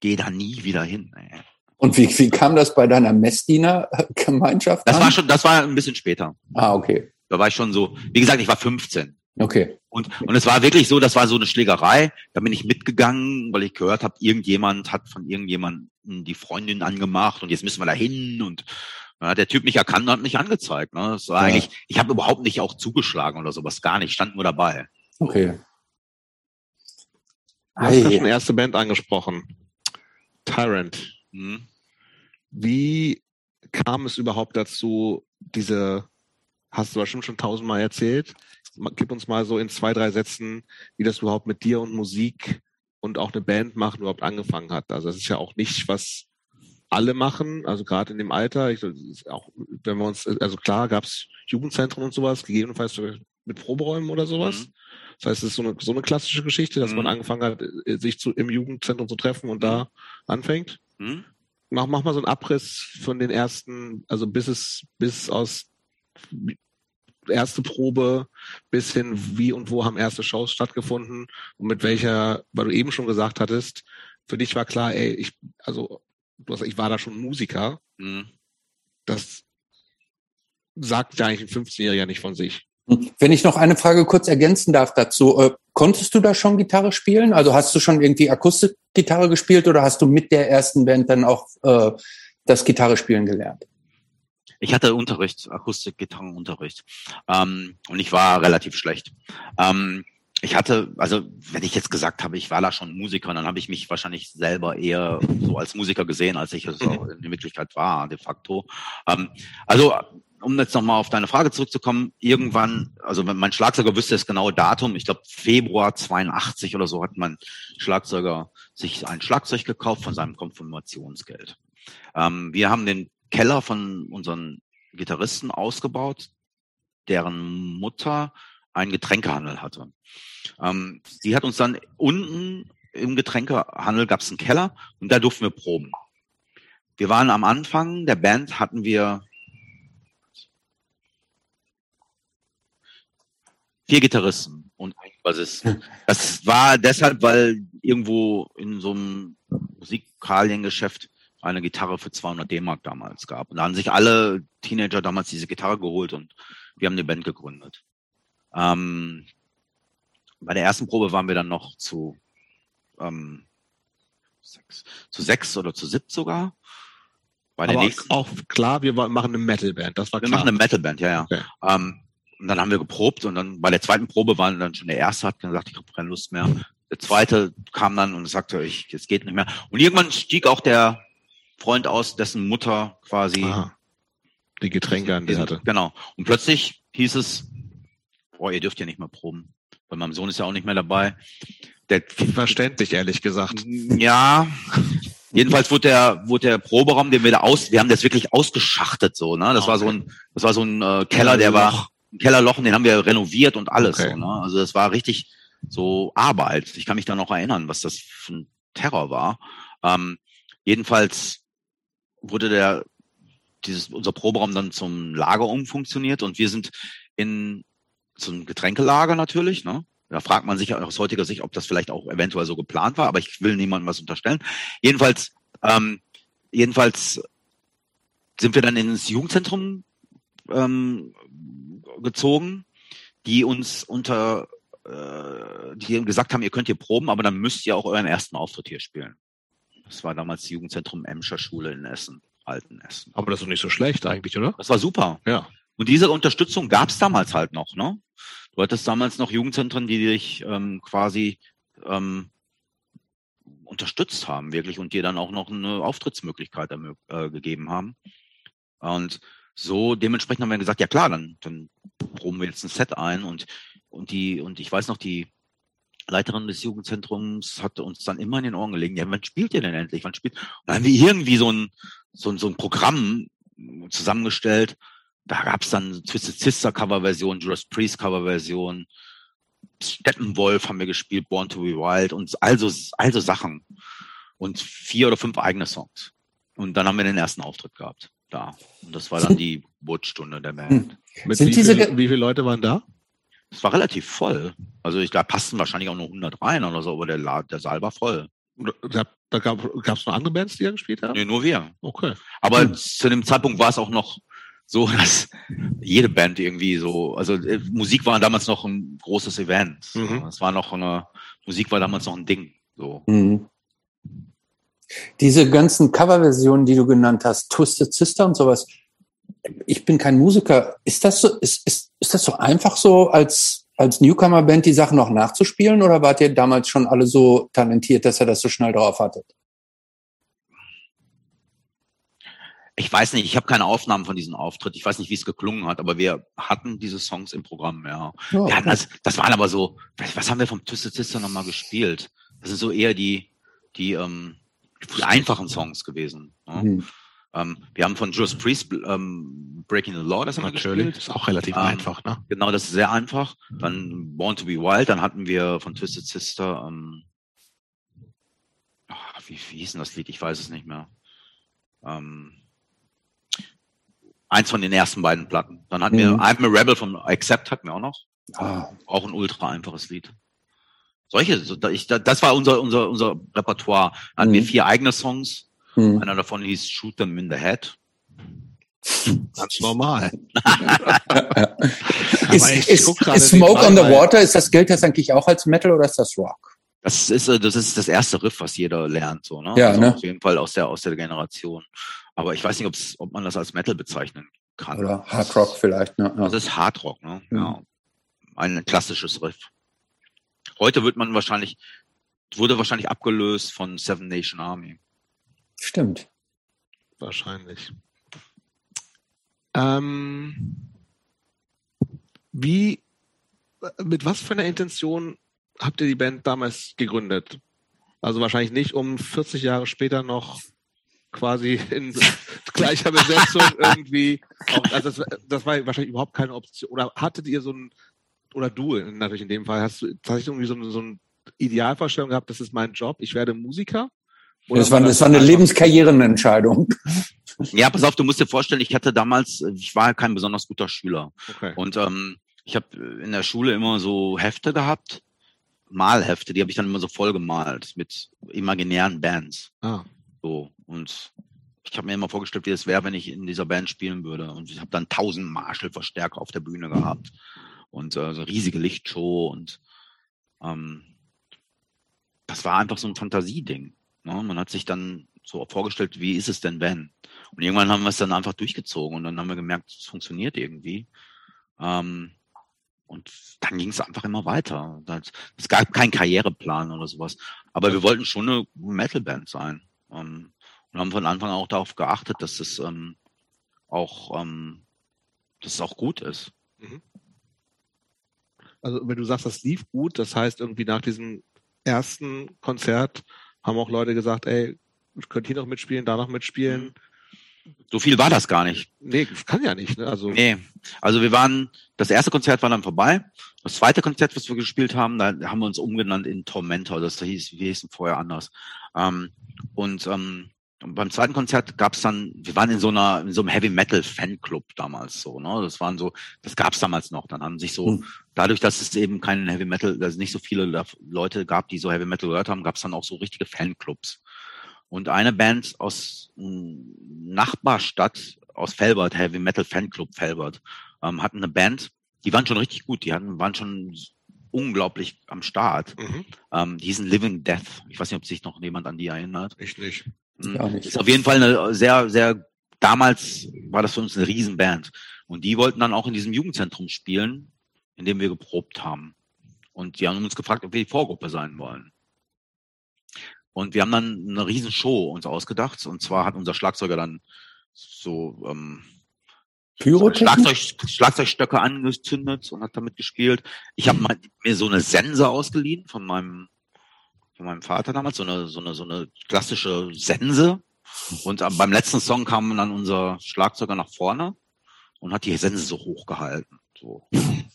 geh da nie wieder hin. Ey. Und wie, wie kam das bei deiner Messdiener-Gemeinschaft? Das war schon, das war ein bisschen später. Ah, okay. Da war ich schon so, wie gesagt, ich war 15. Okay. Und, und es war wirklich so, das war so eine Schlägerei. Da bin ich mitgegangen, weil ich gehört habe, irgendjemand hat von irgendjemandem die Freundin angemacht und jetzt müssen wir da hin und ja, der Typ mich erkannt und hat mich angezeigt. Ne? Das war ja. eigentlich, ich habe überhaupt nicht auch zugeschlagen oder sowas, gar nicht, stand nur dabei. Okay. Du hast ja schon erste Band angesprochen. Tyrant. Hm. Wie kam es überhaupt dazu, diese, hast du bestimmt schon tausendmal erzählt, gib uns mal so in zwei, drei Sätzen, wie das überhaupt mit dir und Musik und auch eine Band machen überhaupt angefangen hat. Also das ist ja auch nicht, was alle machen, also gerade in dem Alter, ich, auch wenn wir uns, also klar gab es Jugendzentren und sowas, gegebenenfalls mit Proberäumen oder sowas. Mhm. Das heißt, es ist so eine, so eine klassische Geschichte, dass mhm. man angefangen hat, äh, sich zu, im Jugendzentrum zu treffen und da anfängt. Mhm. Mach, mach mal so einen Abriss von den ersten, also bis es, bis aus erste Probe bis hin, wie und wo haben erste Shows stattgefunden und mit welcher, weil du eben schon gesagt hattest, für dich war klar, ey, ich, also, du hast, ich war da schon Musiker. Mhm. Das sagt ja eigentlich ein 15-Jähriger nicht von sich. Wenn ich noch eine Frage kurz ergänzen darf dazu, äh, konntest du da schon Gitarre spielen? Also hast du schon irgendwie Akustikgitarre gespielt oder hast du mit der ersten Band dann auch äh, das Gitarre spielen gelernt? Ich hatte Unterricht, Akustik-Gitarrenunterricht. Ähm, und ich war relativ schlecht. Ähm, ich hatte, also wenn ich jetzt gesagt habe, ich war da schon Musiker, dann habe ich mich wahrscheinlich selber eher so als Musiker gesehen, als ich es in Wirklichkeit war, de facto. Ähm, also um jetzt nochmal auf deine Frage zurückzukommen, irgendwann, also mein Schlagzeuger wüsste das genaue Datum, ich glaube Februar 82 oder so hat mein Schlagzeuger sich ein Schlagzeug gekauft von seinem Konfirmationsgeld. Ähm, wir haben den Keller von unseren Gitarristen ausgebaut, deren Mutter einen Getränkehandel hatte. Ähm, sie hat uns dann unten im Getränkehandel gab es einen Keller und da durften wir proben. Wir waren am Anfang der Band, hatten wir vier Gitarristen und ein Bassisten. Das war deshalb, weil irgendwo in so einem Musikaliengeschäft eine Gitarre für 200 D-Mark damals gab. Und da haben sich alle Teenager damals diese Gitarre geholt und wir haben eine Band gegründet. Ähm, bei der ersten Probe waren wir dann noch zu, ähm, sechs, zu sechs oder zu sieb sogar. Bei der Aber nächsten, auch klar, wir machen eine Metalband, das war wir klar. Wir machen eine Metalband, ja, ja. Okay. Ähm, und dann haben wir geprobt und dann bei der zweiten Probe waren dann schon der erste hat gesagt, ich habe keine Lust mehr. Der zweite kam dann und sagte, ich, es geht nicht mehr. Und irgendwann stieg auch der Freund aus, dessen Mutter quasi Aha. die Getränke an die hatte. Genau. Und plötzlich hieß es, boah, ihr dürft ja nicht mehr proben. Weil mein Sohn ist ja auch nicht mehr dabei. Der, Verständlich, ehrlich gesagt. Ja. Jedenfalls wurde der, wurde der Proberaum, den wir da aus, wir haben das wirklich ausgeschachtet so, ne? Das okay. war so ein, das war so ein äh, Keller, der war ein Kellerloch, den haben wir renoviert und alles okay. so, ne? Also das war richtig so Arbeit. Ich kann mich da noch erinnern, was das für ein Terror war. Ähm, jedenfalls wurde der dieses unser Proberaum dann zum Lager umfunktioniert und wir sind in zum Getränkelager natürlich, ne? Da fragt man sich aus heutiger Sicht, ob das vielleicht auch eventuell so geplant war, aber ich will niemandem was unterstellen. Jedenfalls, ähm, jedenfalls sind wir dann ins Jugendzentrum ähm, gezogen, die uns unter, äh, die gesagt haben, ihr könnt hier proben, aber dann müsst ihr auch euren ersten Auftritt hier spielen. Das war damals Jugendzentrum Emscher Schule in Essen, Alten Essen. Aber das ist doch nicht so schlecht eigentlich, oder? Das war super. Ja. Und diese Unterstützung gab es damals halt noch, ne? Du hattest damals noch Jugendzentren, die dich ähm, quasi ähm, unterstützt haben, wirklich, und dir dann auch noch eine Auftrittsmöglichkeit äh, gegeben haben. Und so dementsprechend haben wir gesagt, ja klar, dann, dann proben wir jetzt ein Set ein und, und die, und ich weiß noch, die Leiterin des Jugendzentrums hatte uns dann immer in den Ohren gelegen, ja, wann spielt ihr denn endlich? Wann spielt? Und dann haben wir irgendwie so ein, so ein, so ein Programm zusammengestellt, da gab's dann Twisted Sister Coverversion, Judas Priest Coverversion, Steppenwolf haben wir gespielt, Born to be Wild und also, also Sachen. Und vier oder fünf eigene Songs. Und dann haben wir den ersten Auftritt gehabt. Da. Und das war dann die Geburtsstunde der Band. Hm. Mit Sind wie, diese viel, wie viele Leute waren da? Es war relativ voll. Also ich, da passten wahrscheinlich auch nur 100 rein oder so, aber der, der Saal war voll. Da, da gab es noch andere Bands, die da gespielt haben? Nee, nur wir. Okay. Aber hm. zu dem Zeitpunkt war es auch noch so, dass jede Band irgendwie so, also äh, Musik war damals noch ein großes Event. Mhm. Es war noch eine, Musik war damals noch ein Ding. So. Mhm. Diese ganzen Coverversionen, die du genannt hast, Twisted Sister und sowas, ich bin kein Musiker. Ist das so, ist, ist, ist das so einfach so als, als Newcomer-Band die Sachen noch nachzuspielen oder wart ihr damals schon alle so talentiert, dass ihr das so schnell drauf hattet? Ich weiß nicht, ich habe keine Aufnahmen von diesem Auftritt. Ich weiß nicht, wie es geklungen hat, aber wir hatten diese Songs im Programm, ja. Oh, okay. das, das waren aber so, was haben wir vom Twisted Sister nochmal gespielt? Das sind so eher die, die, ähm, die einfachen Songs gewesen. Ne? Mhm. Ähm, wir haben von Judas Priest ähm, Breaking the Law, das haben Natürlich, wir gespielt. ist auch relativ Ähm, einfach, ne? Genau, das ist sehr einfach. Dann Born to be Wild, dann hatten wir von Twisted Sister, ähm, ach, wie, wie hieß denn das Lied? Ich weiß es nicht mehr. Ähm, eins von den ersten beiden Platten. Dann hatten wir Mhm. I'm a Rebel von Accept hatten wir auch noch. Ah, Auch ein ultra einfaches Lied. Solche, so, da- ich, da- das war unser, unser, unser Repertoire. Dann hatten wir Mhm. vier eigene Songs. Hm. Einer davon hieß Shoot Them in the Head. Ganz normal. Ist, ist, ist Smoke on the Water, ist das, gilt das eigentlich auch als Metal oder ist das Rock? Das ist, äh, das ist das erste Riff, was jeder lernt, so, ne? Ja, also ne? Auf jeden Fall aus der, aus der Generation. Aber ich weiß nicht, ob's, ob man das als Metal bezeichnen kann. Oder Hard Rock vielleicht, ne? Ja. Das ist Hard Rock, ne? Mhm. Ja. Ein klassisches Riff. Heute wird man wahrscheinlich, wurde wahrscheinlich abgelöst von Seven Nation Army. Stimmt. Wahrscheinlich. Ähm, wie, mit was für einer Intention habt ihr die Band damals gegründet? Also wahrscheinlich nicht, um 40 Jahre später noch quasi in gleicher Besetzung irgendwie, auch, also das, das war wahrscheinlich überhaupt keine Option. Oder hattet ihr so ein, oder du natürlich in dem Fall, hast du tatsächlich irgendwie so, so eine Idealvorstellung gehabt, das ist mein Job, ich werde Musiker? Oder Das war, das war eine Lebenskarrierenentscheidung. Ja, pass auf, du musst dir vorstellen, ich hatte damals, ich war kein besonders guter Schüler. Okay. Und ähm, ich habe in der Schule immer so Hefte gehabt, Malhefte, die habe ich dann immer so voll gemalt mit imaginären Bands. Ah. So. Und ich habe mir immer vorgestellt, wie es wäre, wenn ich in dieser Band spielen würde. Und ich habe dann tausend Marshall-Verstärker auf der Bühne gehabt. Und äh, so riesige Lichtshow und ähm, das war einfach so ein Fantasieding. Ne? Man hat sich dann so vorgestellt, wie ist es denn, wenn? Und irgendwann haben wir es dann einfach durchgezogen und dann haben wir gemerkt, es funktioniert irgendwie. Ähm, und dann ging es einfach immer weiter. Das- Es gab keinen Karriereplan oder sowas. Aber wir wollten schon eine Metalband sein. Ähm, und haben von Anfang an auch darauf geachtet, dass es ähm, auch, ähm, dass es auch gut ist. Also wenn du sagst, das lief gut, das heißt irgendwie nach diesem ersten Konzert haben auch Leute gesagt, ey, könnt hier noch mitspielen, da noch mitspielen. So viel war das gar nicht. Nee, kann ja nicht. Ne? Also Nee. Also wir waren, das erste Konzert war dann vorbei. Das zweite Konzert, was wir gespielt haben, da haben wir uns umgenannt in Tormentor. Das hieß, wir hießen vorher anders. Ähm, und ähm, beim zweiten Konzert gab's dann, wir waren in so einer, in so einem Heavy Metal Fanclub damals so, ne? Das waren so, das gab's damals noch. Dann haben sich so, Hm. dadurch, dass es eben keinen Heavy Metal, dass es nicht so viele Leute gab, die so Heavy Metal gehört haben, gab's dann auch so richtige Fanclubs. Und eine Band aus m, Nachbarstadt, aus Felbert, Heavy Metal Fanclub Felbert, ähm, hatten eine Band, die waren schon richtig gut, die hatten, waren schon unglaublich am Start. mhm. Ähm, die hießen Living Death. Ich weiß nicht, ob sich noch jemand an die erinnert. ich nicht. Nicht. Ist auf jeden Fall eine sehr, sehr, damals war das für uns eine Riesenband. Und die wollten dann auch in diesem Jugendzentrum spielen, in dem wir geprobt haben. Und die haben uns gefragt, ob wir die Vorgruppe sein wollen. Und wir haben dann eine Riesenshow uns ausgedacht. Und zwar hat unser Schlagzeuger dann so ähm? Schlagzeug, Schlagzeugstöcke angezündet und hat damit gespielt. Ich habe mir so eine Sense ausgeliehen von meinem von meinem Vater damals, so eine so eine so eine klassische Sense. Und beim letzten Song kam dann unser Schlagzeuger nach vorne und hat die Sense so hochgehalten, so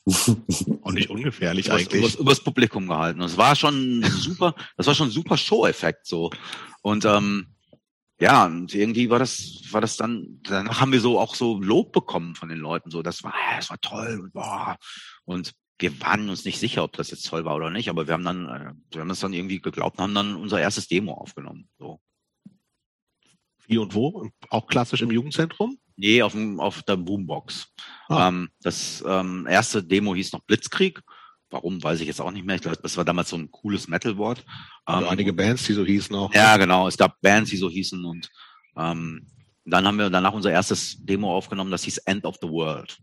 Und nicht ungefährlich übers, eigentlich. übers, übers Publikum gehalten. Und es war schon super, das war schon ein super Show-Effekt so. Und ähm, ja, und irgendwie war das, war das dann, danach haben wir so auch so Lob bekommen von den Leuten, so, das war, das war toll und boah. Und wir waren uns nicht sicher, ob das jetzt toll war oder nicht, aber wir haben dann, äh, wir haben das dann irgendwie geglaubt und haben dann unser erstes Demo aufgenommen. So. Wie und wo? Auch klassisch im Jugendzentrum? Nee, auf, dem, auf der Boombox. Ah. Ähm, das ähm, erste Demo hieß noch Blitzkrieg. Warum, weiß ich jetzt auch nicht mehr. Ich glaube, das war damals so ein cooles Metal-Wort. Ähm, einige Bands, die so hießen auch. Ja, genau. Es gab Bands, die so hießen und ähm, dann haben wir danach unser erstes Demo aufgenommen, das hieß End of the World.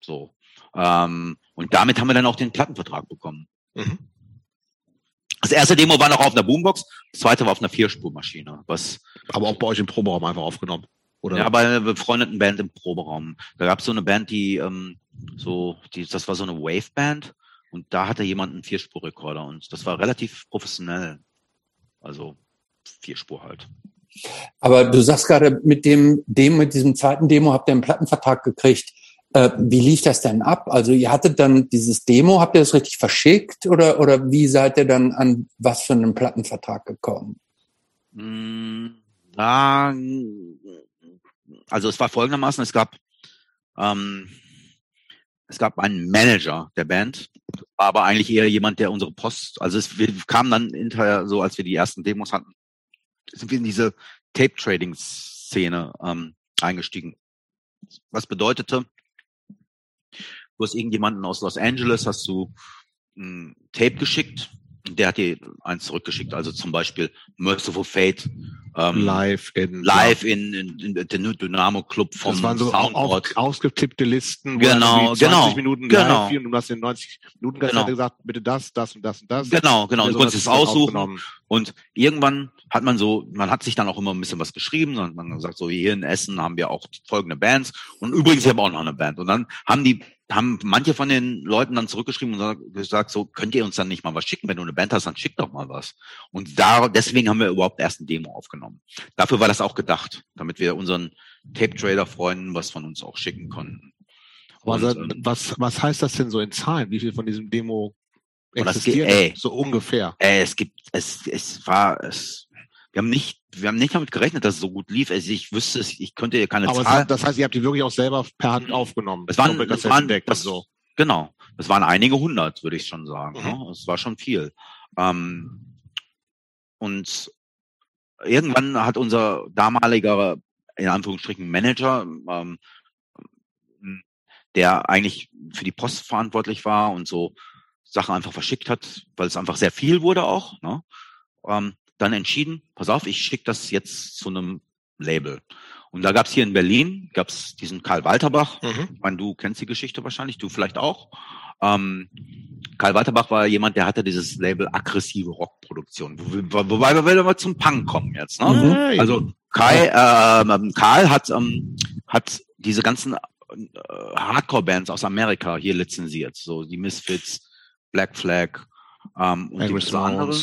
So. Ähm, und damit haben wir dann auch den Plattenvertrag bekommen. Mhm. Das erste Demo war noch auf einer Boombox, das zweite war auf einer Vierspurmaschine, was Aber auch bei euch im Proberaum einfach aufgenommen. Oder? ja, bei einer befreundeten Band im Proberaum. Da gab es so eine Band, die ähm, so, die, das war so eine Wave-Band und da hatte jemand einen Vierspurrekorder und das war relativ professionell. Also Vierspur halt. Aber du sagst gerade, mit dem Demo, mit diesem zweiten Demo habt ihr einen Plattenvertrag gekriegt. Äh, wie lief das denn ab? Also ihr hattet dann dieses Demo, habt ihr das richtig verschickt oder, oder wie seid ihr dann an was für einen Plattenvertrag gekommen? Mm, ja, also es war folgendermaßen, es gab ähm, es gab einen Manager der Band, aber eigentlich eher jemand, der unsere Post, also es, wir kamen dann hinterher so, als wir die ersten Demos hatten, sind wir in diese Tape-Trading-Szene ähm, eingestiegen. Was bedeutete, du hast irgendjemanden aus Los Angeles, hast du ein Tape geschickt, der hat dir eins zurückgeschickt, also zum Beispiel Merciful Fate ähm, live in live in, in, in, in Dynamo Club vom das waren so Soundboard. Auf, ausgetippte Listen, genau, 20 genau, Minuten genau. live und du hast in 90 Minuten genau. gesagt, bitte das, das und das und das. Genau, genau. Du konntest es aussuchen. Und irgendwann hat man so, man hat sich dann auch immer ein bisschen was geschrieben und man sagt so, hier in Essen haben wir auch folgende Bands und übrigens haben wir auch noch eine Band. Und dann haben die haben manche von den Leuten dann zurückgeschrieben und gesagt, so könnt ihr uns dann nicht mal was schicken, wenn du eine Band hast, dann schick doch mal was. Und da deswegen haben wir überhaupt erst ein Demo aufgenommen. Dafür war das auch gedacht, damit wir unseren Tape Trader Freunden was von uns auch schicken konnten. Und, also, was was heißt das denn so in Zahlen? Wie viel von diesem Demo existiert? Ey, so ungefähr. Ey, es gibt es es war es wir haben nicht, wir haben nicht damit gerechnet, dass es so gut lief. Also ich wüsste, ich könnte ja keine Aber Zahl. das heißt, ihr habt die wirklich auch selber per Hand aufgenommen. Es waren, es waren das, so. Genau. Es waren einige hundert, würde ich schon sagen. Mhm. Ne? Es war schon viel. Ähm, und irgendwann hat unser damaliger, in Anführungsstrichen, Manager, ähm, der eigentlich für die Post verantwortlich war und so Sachen einfach verschickt hat, weil es einfach sehr viel wurde auch, ne? ähm, dann entschieden, pass auf, ich schicke das jetzt zu einem Label. Und da gab es hier in Berlin, gab es diesen Karl Walterbach. Mhm. Ich meine, du kennst die Geschichte wahrscheinlich, du vielleicht auch. Ähm, Karl Walterbach war jemand, der hatte dieses Label aggressive Rockproduktion. Wo, wobei wir wieder mal zum Punk kommen jetzt. Ne? Mhm. Also Kai, äh, Karl hat, ähm, hat diese ganzen äh, Hardcore-Bands aus Amerika hier lizenziert. So die Misfits, Black Flag ähm, und die andere.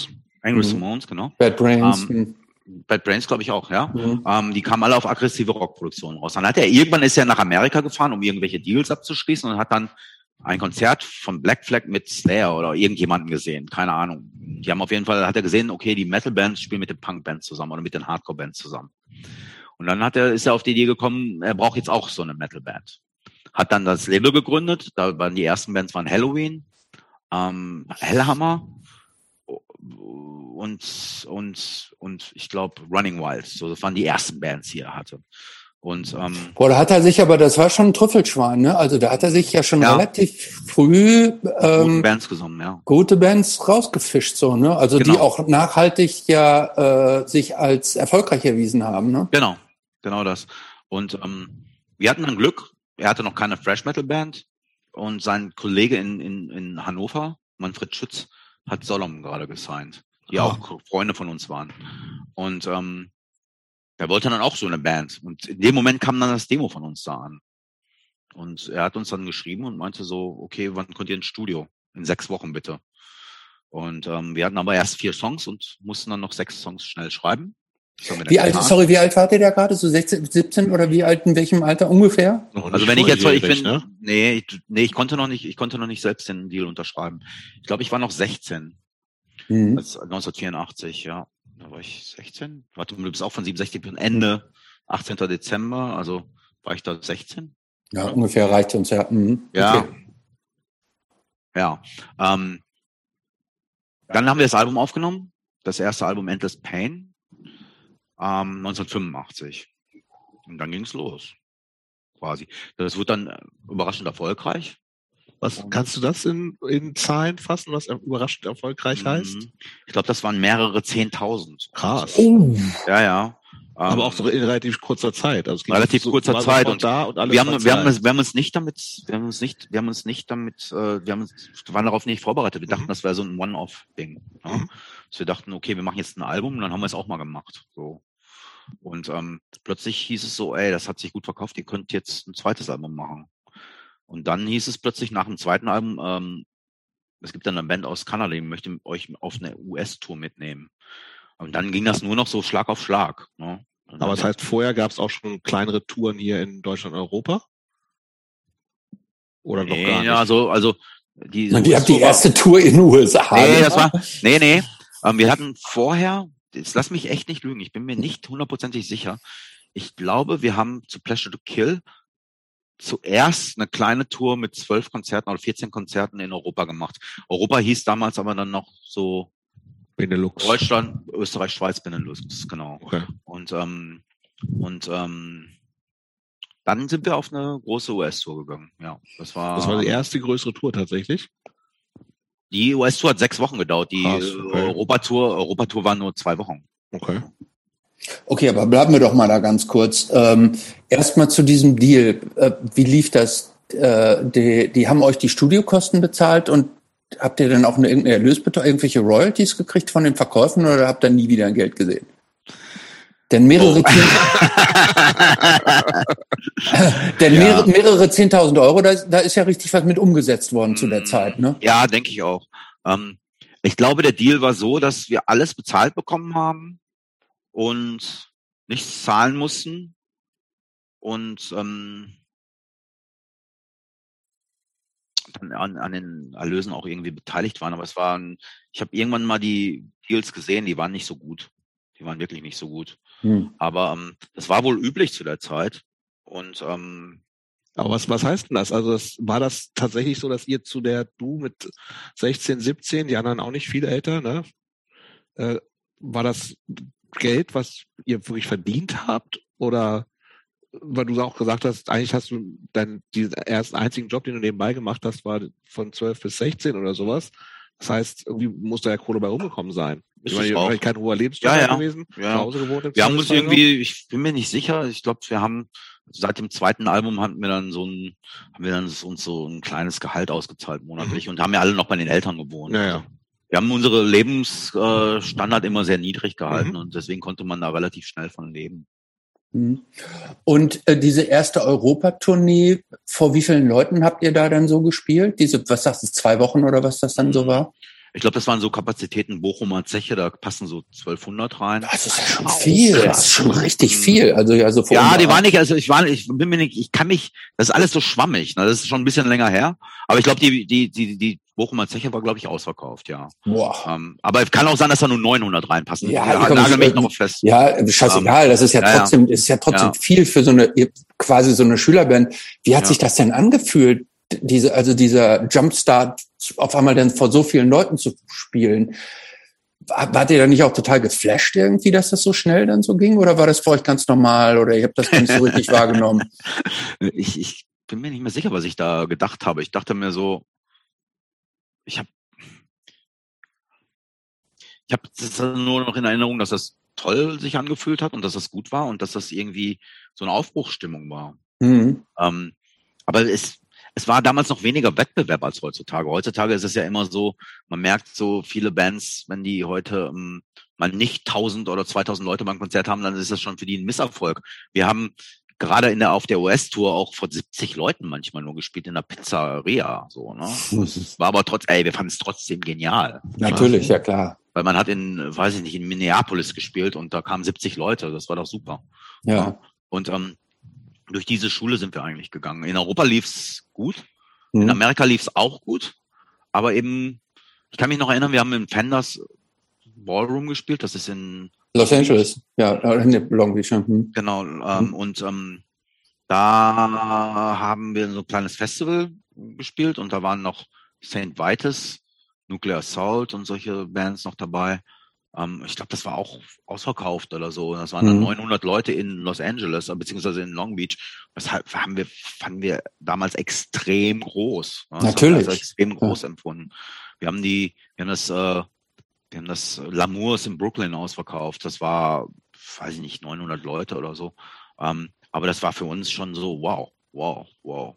Angry mhm. Ramones, genau. Bad Brains. Ähm, Bad Brains, glaube ich auch, ja. Mhm. Ähm, die kamen alle auf aggressive Rockproduktionen raus. Dann hat er irgendwann ist er nach Amerika gefahren, um irgendwelche Deals abzuschließen und hat dann ein Konzert von Black Flag mit Slayer oder irgendjemanden gesehen, keine Ahnung. Die haben auf jeden Fall, hat er gesehen, okay, die Metal Bands spielen mit den Punk Bands zusammen oder mit den Hardcore Bands zusammen. Und dann hat er, ist er auf die Idee gekommen, er braucht jetzt auch so eine Metal Band. Hat dann das Label gegründet, da waren die ersten Bands waren Halloween, ähm, Hellhammer und und und ich glaube Running Wild. So, das waren die ersten Bands, die er hatte. Und ähm, Boah, da hat er sich aber, das war schon ein Trüffelschwein, ne? Also da hat er sich ja schon ja, relativ früh ähm, gute Bands gesungen, ja. Gute Bands rausgefischt, so, ne? Also genau. die auch nachhaltig ja äh, sich als erfolgreich erwiesen haben, ne? Genau, genau das. Und ähm, wir hatten dann Glück, er hatte noch keine Fresh Metal Band und sein Kollege in, in, in Hannover, Manfred Schütz, hat Solom gerade gesigned, die oh. auch Freunde von uns waren. Und ähm, der wollte dann auch so eine Band. Und in dem Moment kam dann das Demo von uns da an. Und er hat uns dann geschrieben und meinte so, okay, wann könnt ihr ins Studio? In sechs Wochen bitte. Und ähm, wir hatten aber erst vier Songs und mussten dann noch sechs Songs schnell schreiben. Wie alt, sorry, wie alt wart ihr da gerade? So 16, 17 oder wie alt, in welchem Alter ungefähr? Also wenn ich jetzt, ich bin, ne? nee, ich, nee, ich konnte noch nicht, ich konnte noch nicht selbst den Deal unterschreiben. Ich glaube, ich war noch 16. Mhm. 1984, ja. Da war ich 16. Warte, du bist auch von 67 bis Ende 18. Dezember, also war ich da 16? Ja, ja. ungefähr reicht uns, ja. Mhm. Ja. Okay. Ja. Ähm, dann haben wir das Album aufgenommen. Das erste Album Endless Pain ähm, 1985. Und dann ging's los. Quasi. Das wird dann äh, überraschend erfolgreich. Was kannst du das in, in Zahlen fassen, was überraschend erfolgreich heißt? Mhm. Ich glaube, das waren mehrere Zehntausend. Krass. Oh. Ja, ja. Aber auch so in relativ kurzer Zeit. Also relativ so kurzer Zeit und, da und wir haben, wir haben, uns, wir haben uns nicht damit, wir haben uns nicht, wir haben uns nicht damit, äh, wir haben uns, waren darauf nicht vorbereitet. Wir dachten, mhm. das wäre so ein One-Off-Ding. Ja? Mhm. Also wir dachten, okay, wir machen jetzt ein Album und dann haben wir es auch mal gemacht. So. Und ähm, plötzlich hieß es so, ey, das hat sich gut verkauft, ihr könnt jetzt ein zweites Album machen. Und dann hieß es plötzlich nach dem zweiten Album, ähm, es gibt dann eine Band aus Kanada, die möchte euch auf eine US-Tour mitnehmen. Und dann ging das nur noch so Schlag auf Schlag. Ne? Aber das heißt, vorher gab es auch schon kleinere Touren hier in Deutschland und Europa? Oder nee, noch gar nicht? Ja, so, also die, Und ihr habt die erste Tour in den USA. Nee, das war, nee, nee. Ähm, wir hatten vorher, jetzt lass mich echt nicht lügen, ich bin mir nicht hundertprozentig sicher. Ich glaube, wir haben zu Pleasure to Kill zuerst eine kleine Tour mit zwölf Konzerten oder 14 Konzerten in Europa gemacht. Europa hieß damals aber dann noch so Benelux. Deutschland, Österreich, Schweiz, Benelux, genau. Okay. Und ähm, und ähm, dann sind wir auf eine große US-Tour gegangen. Ja, das war. Das war die erste größere Tour tatsächlich. Die US-Tour hat sechs Wochen gedauert. Die Krass, okay. Europatour, Europatour war nur zwei Wochen. Okay. Okay, aber bleiben wir doch mal da ganz kurz. Ähm, Erstmal zu diesem Deal. Äh, wie lief das? Äh, die, die haben euch die Studiokosten bezahlt und habt ihr dann auch eine, irgendeine Erlösbetrag, irgendwelche Royalties gekriegt von den Verkäufen oder habt ihr nie wieder Geld gesehen? Denn mehrere, oh. denn ja. mehrere, zehntausend Euro, da, da ist ja richtig was mit umgesetzt worden zu der mm, Zeit, ne? Ja, denke ich auch. Ähm, ich glaube, der Deal war so, dass wir alles bezahlt bekommen haben und nichts zahlen mussten und ähm, dann an, an den Erlösen auch irgendwie beteiligt waren. Aber es waren, ich habe irgendwann mal die Deals gesehen, die waren nicht so gut. Die waren wirklich nicht so gut. Hm. Aber ähm, das war wohl üblich zu der Zeit. Und ähm, aber was, was heißt denn das? Also das, war das tatsächlich so, dass ihr zu der du mit 16, 17, die anderen auch nicht viel älter, ne? Äh, war das Geld, was ihr wirklich verdient habt? Oder weil du auch gesagt hast, eigentlich hast du deinen diesen ersten einzigen Job, den du nebenbei gemacht hast, war von 12 bis 16 oder sowas. Das heißt, irgendwie muss da ja Kohle bei rumgekommen sein. Ist ich meine, kein hoher Lebensstandard ja, ja. gewesen, ja. zu Hause gewohnt. Wir haben uns irgendwie, ich bin mir nicht sicher, ich glaube, wir haben seit dem zweiten Album haben wir dann so ein, haben wir dann uns so ein kleines Gehalt ausgezahlt monatlich mhm. und haben ja alle noch bei den Eltern gewohnt. Ja, ja. Wir haben unsere Lebensstandard immer sehr niedrig gehalten mhm. und deswegen konnte man da relativ schnell von leben. Mhm. Und äh, diese erste Europatournee, vor wie vielen Leuten habt ihr da dann so gespielt? Diese, was sagst du, zwei Wochen oder was das dann so war? Ich glaube, das waren so Kapazitäten Bochumer Zeche, da passen so 1200 rein. Das ist ja schon viel, das ist schon richtig viel. Also also ja, die waren nicht, also ich war, ich bin mir nicht, ich kann mich, das ist alles so schwammig. Ne? Das ist schon ein bisschen länger her. Aber ich glaube, die die die die Bochumer Zeche war, glaube ich, ausverkauft, ja. Boah. Ähm, aber es kann auch sein, dass da nur 900 reinpassen. Ja, ja nagel mich noch fest. Ja, scheißegal. Ähm, das ist ja trotzdem, ja, ist ja trotzdem ja. viel für so eine quasi so eine Schülerband. Wie hat sich das denn angefühlt? Diese, also dieser Jumpstart auf einmal dann vor so vielen Leuten zu spielen. Wart ihr da nicht auch total geflasht irgendwie, dass das so schnell dann so ging? Oder war das für euch ganz normal oder ihr habt das nicht so richtig wahrgenommen? Ich, ich bin mir nicht mehr sicher, was ich da gedacht habe. Ich dachte mir so, ich habe ich habe nur noch in Erinnerung, dass das toll sich angefühlt hat und dass das gut war und dass das irgendwie so eine Aufbruchsstimmung war. Mhm. Ähm, aber es, es war damals noch weniger Wettbewerb als heutzutage. Heutzutage ist es ja immer so, man merkt so viele Bands, wenn die heute ähm, mal nicht 1000 oder 2000 Leute beim Konzert haben, dann ist das schon für die ein Misserfolg. Wir haben gerade in der auf der US-Tour auch vor 70 Leuten manchmal nur gespielt in der Pizzeria. So, ne? War aber trotz, ey, wir fanden es trotzdem genial. Natürlich, ja klar. Weil man hat in, weiß ich nicht, in Minneapolis gespielt und da kamen 70 Leute. Das war doch super. Ja. Und ähm, durch diese Schule sind wir eigentlich gegangen. In Europa lief's gut, mhm. in Amerika lief's auch gut, aber eben, ich kann mich noch erinnern, wir haben im Fenders Ballroom gespielt, das ist in Los Angeles, ja, in Long Beach. Hm. Genau, ähm, hm. und ähm, da haben wir so ein kleines Festival gespielt und da waren noch St. Vitus, Nuclear Assault und solche Bands noch dabei. Ähm, ich glaube, das war auch ausverkauft oder so. Das waren dann mhm. 900 Leute in Los Angeles, beziehungsweise in Long Beach. Das haben wir, fanden wir damals extrem groß. Das Natürlich. Also extrem groß ja. empfunden. Wir haben die, wir haben das, äh, wir haben das Lamours in Brooklyn ausverkauft. Das war, weiß ich nicht, 900 Leute oder so. Ähm, aber das war für uns schon so, wow, wow, wow.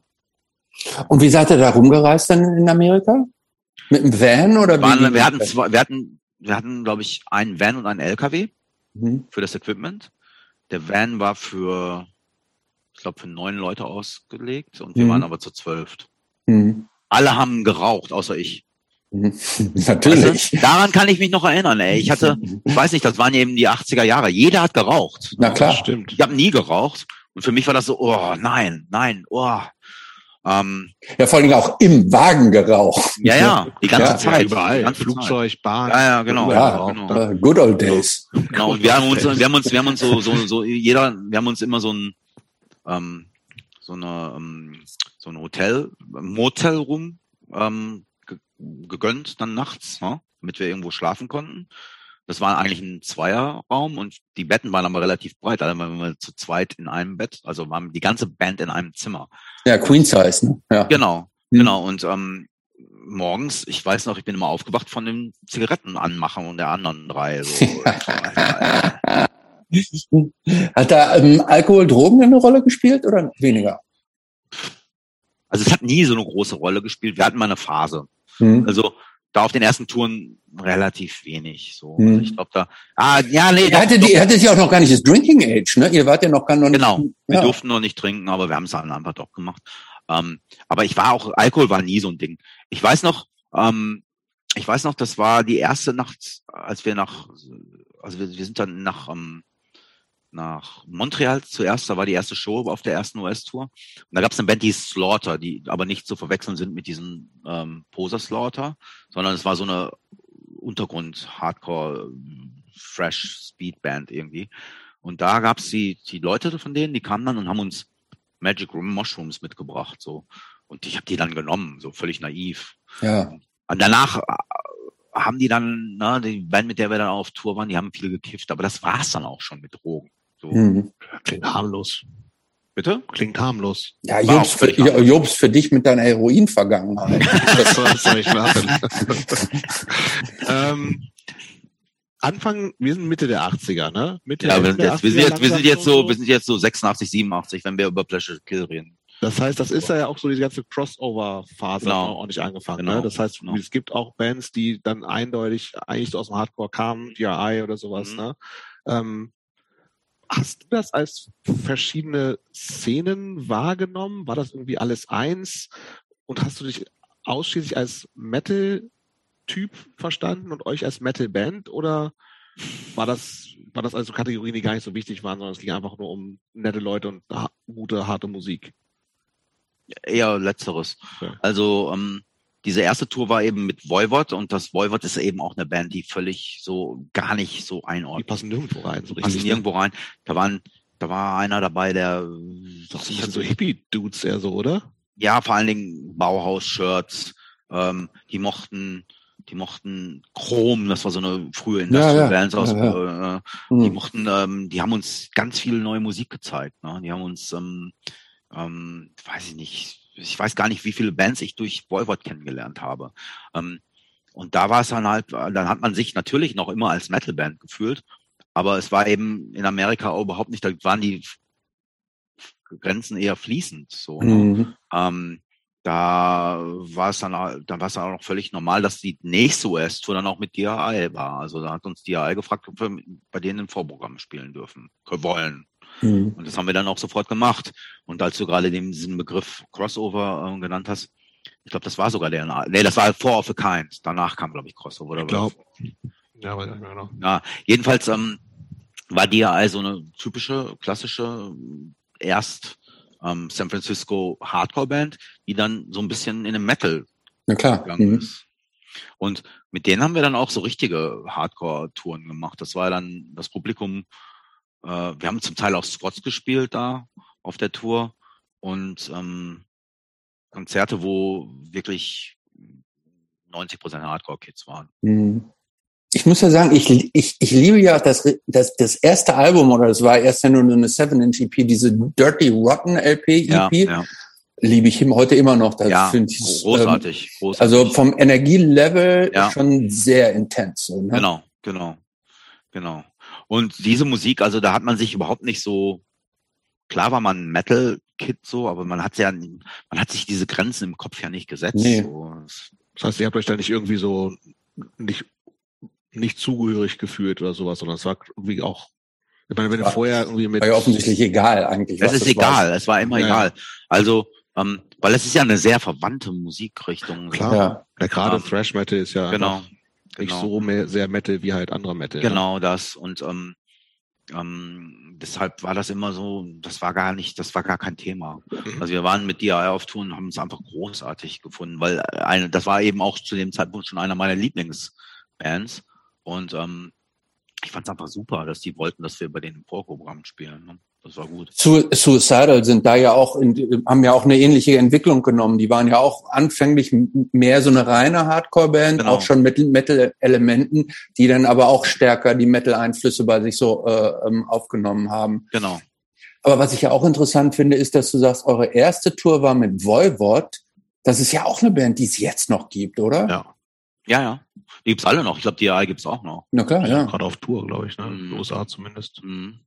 Und wie seid ihr da rumgereist dann in Amerika? Mit einem Van oder wie? Wir hatten zwei, wir hatten, wir hatten, glaube ich, einen Van und einen LKW mhm. für das Equipment. Der Van war für, ich glaube, für neun Leute ausgelegt und wir mhm. waren aber zu zwölf. Mhm. Alle haben geraucht, außer ich. Natürlich. Weißt du, daran kann ich mich noch erinnern, ey. Ich hatte, ich weiß nicht, das waren eben die 80er Jahre. Jeder hat geraucht. Na klar. Stimmt. Ich habe nie geraucht. Und für mich war das so, oh nein, nein, oh. Ähm, Ja, vor allem auch im Wagen geraucht. ja, ja, die ganze Ja, Zeit. überall. Die ganze Flugzeug, Bahn. Ja, ja, genau. Ja, genau. äh, good old days. Genau, und wir haben uns, wir haben uns, wir haben uns so, so, so, jeder, wir haben uns immer so ein, ähm, so eine, ähm, so ein Hotel, Motelroom, ähm, ge gegönnt dann nachts, ne? damit wir irgendwo schlafen konnten. Das war eigentlich ein Zweierraum und die Betten waren aber relativ breit, also waren wir zu zweit in einem Bett, also waren die ganze Band in einem Zimmer. Ja, Queen Size, ne? Ja. Genau, Hm. genau. Und ähm, morgens, ich weiß noch, ich bin immer aufgewacht von dem Zigaretten anmachen und der anderen drei. So. Hat da ähm, Alkohol, Drogen eine Rolle gespielt oder weniger? Also es hat nie so eine große Rolle gespielt. Wir hatten mal eine Phase. Hm. Also da auf den ersten Touren relativ wenig. So, Hm. also ich glaube da. Ah, ja, nee. Ihr hattet, ihr hattet ja auch noch gar nicht das Drinking Age, ne? Ihr wart ja noch gar noch nicht. Genau. Wir Ja. durften noch nicht trinken, aber wir haben es dann einfach doch gemacht. Ähm, aber ich war auch, Alkohol war nie so ein Ding. Ich weiß noch, ähm, ich weiß noch, das war die erste Nacht, als wir nach, also wir, wir sind dann nach, ähm, nach Montreal zuerst, da war die erste Show auf der ersten US-Tour. Und da gab es eine Band, die hieß Slaughter, die aber nicht zu verwechseln sind mit diesem ähm, Poser Slaughter, sondern es war so eine Untergrund-Hardcore, Fresh Speed Band irgendwie. Und da gab's die, die Leute von denen, die kamen dann und haben uns Magic Mushrooms mitgebracht. so Und ich habe die dann genommen, so völlig naiv. Ja. Und danach äh, haben die dann, ne, die Band, mit der wir dann auf Tour waren, die haben viel gekifft, aber das war's dann auch schon mit Drogen. So. Hm. Klingt harmlos. Bitte? Klingt harmlos. Ja, Jobs für, ja, Jobs für dich mit deiner Heroin-Vergangenheit. Das soll, ich machen. ähm, Anfang, wir sind Mitte der 80er, ne? Mitte Ja, wir sind jetzt, wir sind 80er jetzt, wir sind jetzt so, und wir sind jetzt so 86, 87, wenn wir über Pleasure Kill reden. Das heißt, das ist ja auch so die ganze Crossover-Phase Genau. auch ordentlich angefangen. Genau. Ne? Das heißt, Genau. es gibt auch Bands, die dann eindeutig eigentlich so aus dem Hardcore kamen, DRI oder sowas. Mhm. Ne? Ähm, hast du das als verschiedene Szenen wahrgenommen? War das irgendwie alles eins? Und hast du dich ausschließlich als Metal-Typ verstanden und euch als Metal-Band? Oder war das, war das also Kategorien, die gar nicht so wichtig waren, sondern es ging einfach nur um nette Leute und gute, harte Musik? Eher letzteres. Okay. Also ähm, diese erste Tour war eben mit Voivod und das Voivod ist eben auch eine Band, die völlig so gar nicht so Die einordnet. passen nirgendwo rein, so Die passen richtig. ne? nirgendwo rein. Da waren, da war einer dabei, der Das sind so Hippie-Dudes eher so, oder? ja vor allen Dingen Bauhaus-Shirts. Ähm, die mochten, die mochten Chrom. Das war so eine frühe Industrial Ja, ja. Bands aus. Ja, Äh, die Hm. mochten, ähm, die haben uns ganz viel neue Musik gezeigt. Ne? Die haben uns, ähm, ähm, weiß ich nicht, ich weiß gar nicht, wie viele Bands ich durch Voivod kennengelernt habe. Ähm, und da war es dann halt, dann hat man sich natürlich noch immer als Metalband gefühlt, aber es war eben in Amerika überhaupt nicht, da waren die Grenzen eher fließend. So, ne? Mhm. ähm, da war es dann, auch- da war es dann auch noch völlig normal, dass die nächste US-Tour dann auch mit DRI war. Also da hat uns DRI gefragt, ob wir bei denen im Vorprogramm spielen dürfen, wollen. Mhm. Und das haben wir dann auch sofort gemacht. Und als du gerade den, diesen Begriff Crossover äh, genannt hast, ich glaube, das war sogar der, nee, das war Four of a Kind. Danach kam, glaube ich, Crossover. Oder Ich glaub. Ja, weiß ich nicht mehr genau. ja, jedenfalls ähm, war DRI so eine typische, klassische, erst ähm, San Francisco Hardcore-Band, die dann so ein bisschen in den Metal Na klar. gegangen Mhm. ist. Und mit denen haben wir dann auch so richtige Hardcore-Touren gemacht. Das war dann das Publikum, äh, wir haben zum Teil auch Squats gespielt da auf der Tour und ähm, Konzerte, wo wirklich 90 Prozent Hardcore-Kids waren. Mhm. Ich muss ja sagen, ich, ich, ich liebe ja das, das, das erste Album, oder es war erst ja nur eine 7-Inch-EP, diese Dirty Rotten LP, Ja, EP, ja, liebe ich ihm heute immer noch. Das ja finde ich, ähm, großartig, großartig. Also vom Energielevel schon sehr intens. So, ne? Genau, genau, genau. Und diese Musik, also da hat man sich überhaupt nicht so, klar war man Metal-Kid so, aber man hat ja, man hat sich diese Grenzen im Kopf ja nicht gesetzt. Nee. So. Das heißt, ihr habt euch da nicht irgendwie so nicht, nicht zugehörig gefühlt oder sowas, sondern es war irgendwie auch, ich meine, wenn du War- vorher irgendwie mit War ja offensichtlich egal eigentlich. Es ist egal, es war immer Ja, egal. Also Ähm, weil es ist ja eine sehr verwandte Musikrichtung. Klar. Ja, ja gerade ähm, Thrash Metal ist ja genau, nicht genau. so mehr, sehr Metal wie halt andere Metal. Genau ja. das. Und ähm, ähm, deshalb war das immer so, das war gar nicht, das war gar kein Thema. Mhm. Also wir waren mit DI auf Tour und haben es einfach großartig gefunden, weil eine, das war eben auch zu dem Zeitpunkt schon einer meiner Lieblingsbands. Und ähm, ich fand es einfach super, dass die wollten, dass wir bei denen im Vorprogramm spielen. Ne? Das war gut. Suicidal sind da ja auch, in, haben ja auch eine ähnliche Entwicklung genommen. Die waren ja auch anfänglich mehr so eine reine Hardcore-Band, genau. auch schon mit Metal-Elementen, die dann aber auch stärker die Metal-Einflüsse bei sich so äh, ähm, aufgenommen haben. Genau. Aber was ich ja auch interessant finde, ist, dass du sagst, eure erste Tour war mit Voivod. Das ist ja auch eine Band, die es jetzt noch gibt, oder? Ja. Ja, ja. Die gibt's alle noch. Ich glaube, die AI gibt's auch noch. Na klar, ja. Gerade auf Tour, glaube ich, ne? Mhm. USA zumindest. Mhm.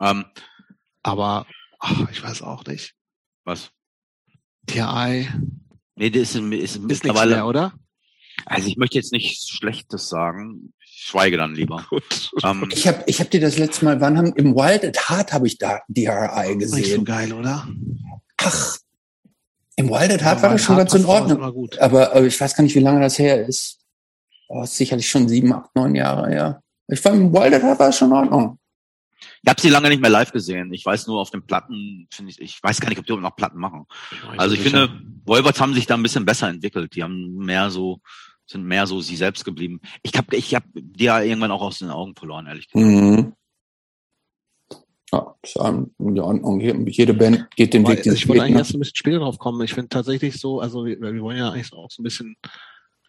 Ähm, aber ach, ich weiß auch nicht. Was? TI. Nee, das ist, ist, ist mittlerweile, mehr, oder? Also ich möchte jetzt nichts Schlechtes sagen. Ich schweige dann lieber. Gut. Ähm, ich habe ich hab dir das letzte Mal, wann haben im Wild at Heart habe ich da DRI gesehen. Nicht so geil, oder? Ach, im Wild at Heart ja, war das schon ganz in Ordnung. Aber, aber ich weiß gar nicht, wie lange das her ist. Oh, ist sicherlich schon sieben, acht, neun Jahre, ja. Ich fand im Wild at Heart war es schon in Ordnung. Ich habe sie lange nicht mehr live gesehen. Ich weiß nur auf den Platten, finde ich, ich weiß gar nicht, ob die noch Platten machen. Also ich finde, Wolverts haben sich da ein bisschen besser entwickelt. Die haben mehr so, sind mehr so sie selbst geblieben. Ich habe ich hab die ja irgendwann auch aus den Augen verloren, ehrlich gesagt. Mhm. Ja, ist in Ordnung. Jede Band geht den Weg, die Ich wollte eigentlich erst ein bisschen später drauf kommen. Ich finde tatsächlich so, also wir, wir wollen ja eigentlich auch so ein bisschen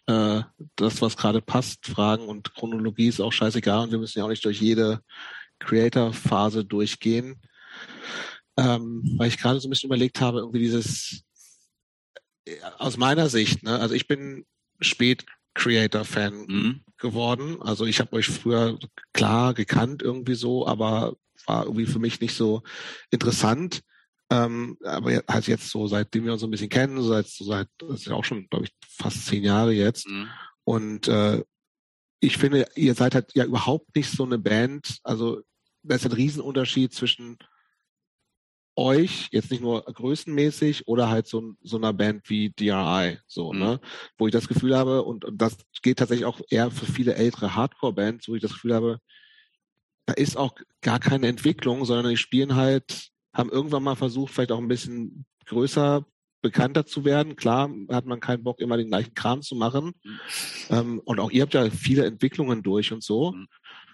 äh, das, was gerade passt, fragen und Chronologie ist auch scheißegal und wir müssen ja auch nicht durch jede Creator-Phase durchgehen, ähm, weil ich gerade so ein bisschen überlegt habe, irgendwie dieses, äh, aus meiner Sicht, ne, also ich bin spät Creator-Fan mhm. geworden. Also ich habe euch früher klar gekannt irgendwie so, aber war irgendwie für mich nicht so interessant. Ähm, aber halt jetzt so, seitdem wir uns so ein bisschen kennen, seit, so seit, das ist ja auch schon, glaube ich, fast zehn Jahre jetzt. Mhm. Und äh, ich finde, ihr seid halt ja überhaupt nicht so eine Band, also da ist ein Riesenunterschied zwischen euch, jetzt nicht nur größenmäßig oder halt so, so einer Band wie DRI, so, mhm. ne? Wo ich das Gefühl habe, und, und das geht tatsächlich auch eher für viele ältere Hardcore-Bands, wo ich das Gefühl habe, da ist auch gar keine Entwicklung, sondern die spielen halt, haben irgendwann mal versucht, vielleicht auch ein bisschen größer, bekannter zu werden. Klar hat man keinen Bock, immer den gleichen Kram zu machen. Ähm, und auch ihr habt ja viele Entwicklungen durch und so. Mhm.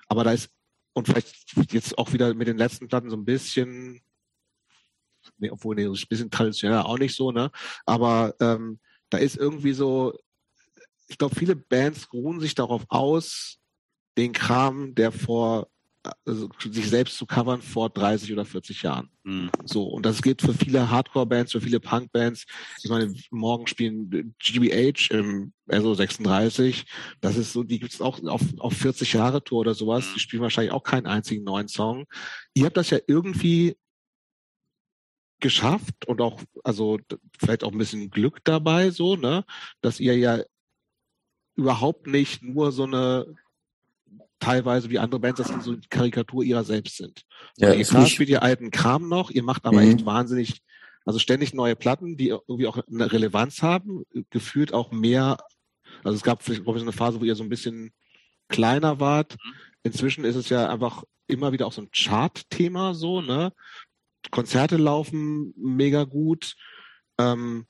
Aber da ist und vielleicht jetzt auch wieder mit den letzten Platten so ein bisschen, nee, obwohl nee, ein bisschen traditioneller auch nicht so, ne? Aber ähm, da ist irgendwie so, ich glaube, viele Bands ruhen sich darauf aus, den Kram, der vor also sich selbst zu covern vor 30 oder 40 Jahren. Mhm. So, und das geht für viele Hardcore-Bands, für viele Punk-Bands. Ich meine, morgen spielen GBH im also 36. Das ist so, die gibt's auch auf, auf 40 Jahre Tour oder sowas. Die spielen wahrscheinlich auch keinen einzigen neuen Song. Ihr habt das ja irgendwie geschafft und auch, also vielleicht auch ein bisschen Glück dabei, so, ne, dass ihr ja überhaupt nicht nur so eine teilweise wie andere Bands, dass sie so eine Karikatur ihrer selbst sind. Ja, ihr klar spielt ihr alten Kram noch, ihr macht aber mhm. echt wahnsinnig, also ständig neue Platten, die irgendwie auch eine Relevanz haben, gefühlt auch mehr, also es gab vielleicht so eine Phase, wo ihr so ein bisschen kleiner wart. Mhm. Inzwischen ist es ja einfach immer wieder auch so ein Chart-Thema so, ne? Konzerte laufen mega gut. Ähm,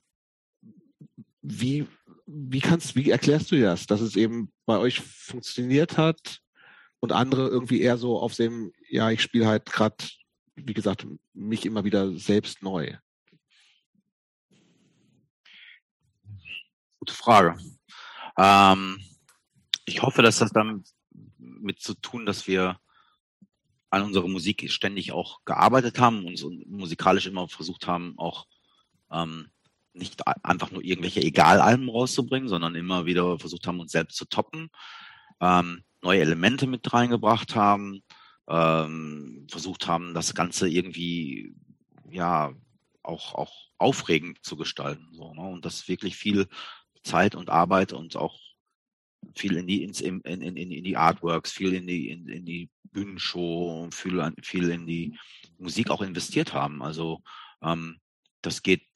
wie, wie kannst, wie erklärst du das, dass es eben bei euch funktioniert hat und andere irgendwie eher so auf dem, ja, ich spiele halt gerade, wie gesagt, mich immer wieder selbst neu? Gute Frage. Ähm, ich hoffe, dass das dann mit zu tun, dass wir an unserer Musik ständig auch gearbeitet haben und musikalisch immer versucht haben, auch ähm, nicht einfach nur irgendwelche Egalalben rauszubringen, sondern immer wieder versucht haben, uns selbst zu toppen. Ähm, neue Elemente mit reingebracht haben, ähm, versucht haben, das Ganze irgendwie ja auch auch aufregend zu gestalten. So, ne? Und das wirklich viel Zeit und Arbeit und auch viel in die ins, in, in, in, in die Artworks, viel in die in, in die Bühnenshow, viel viel in die Musik auch investiert haben. Also ähm, das geht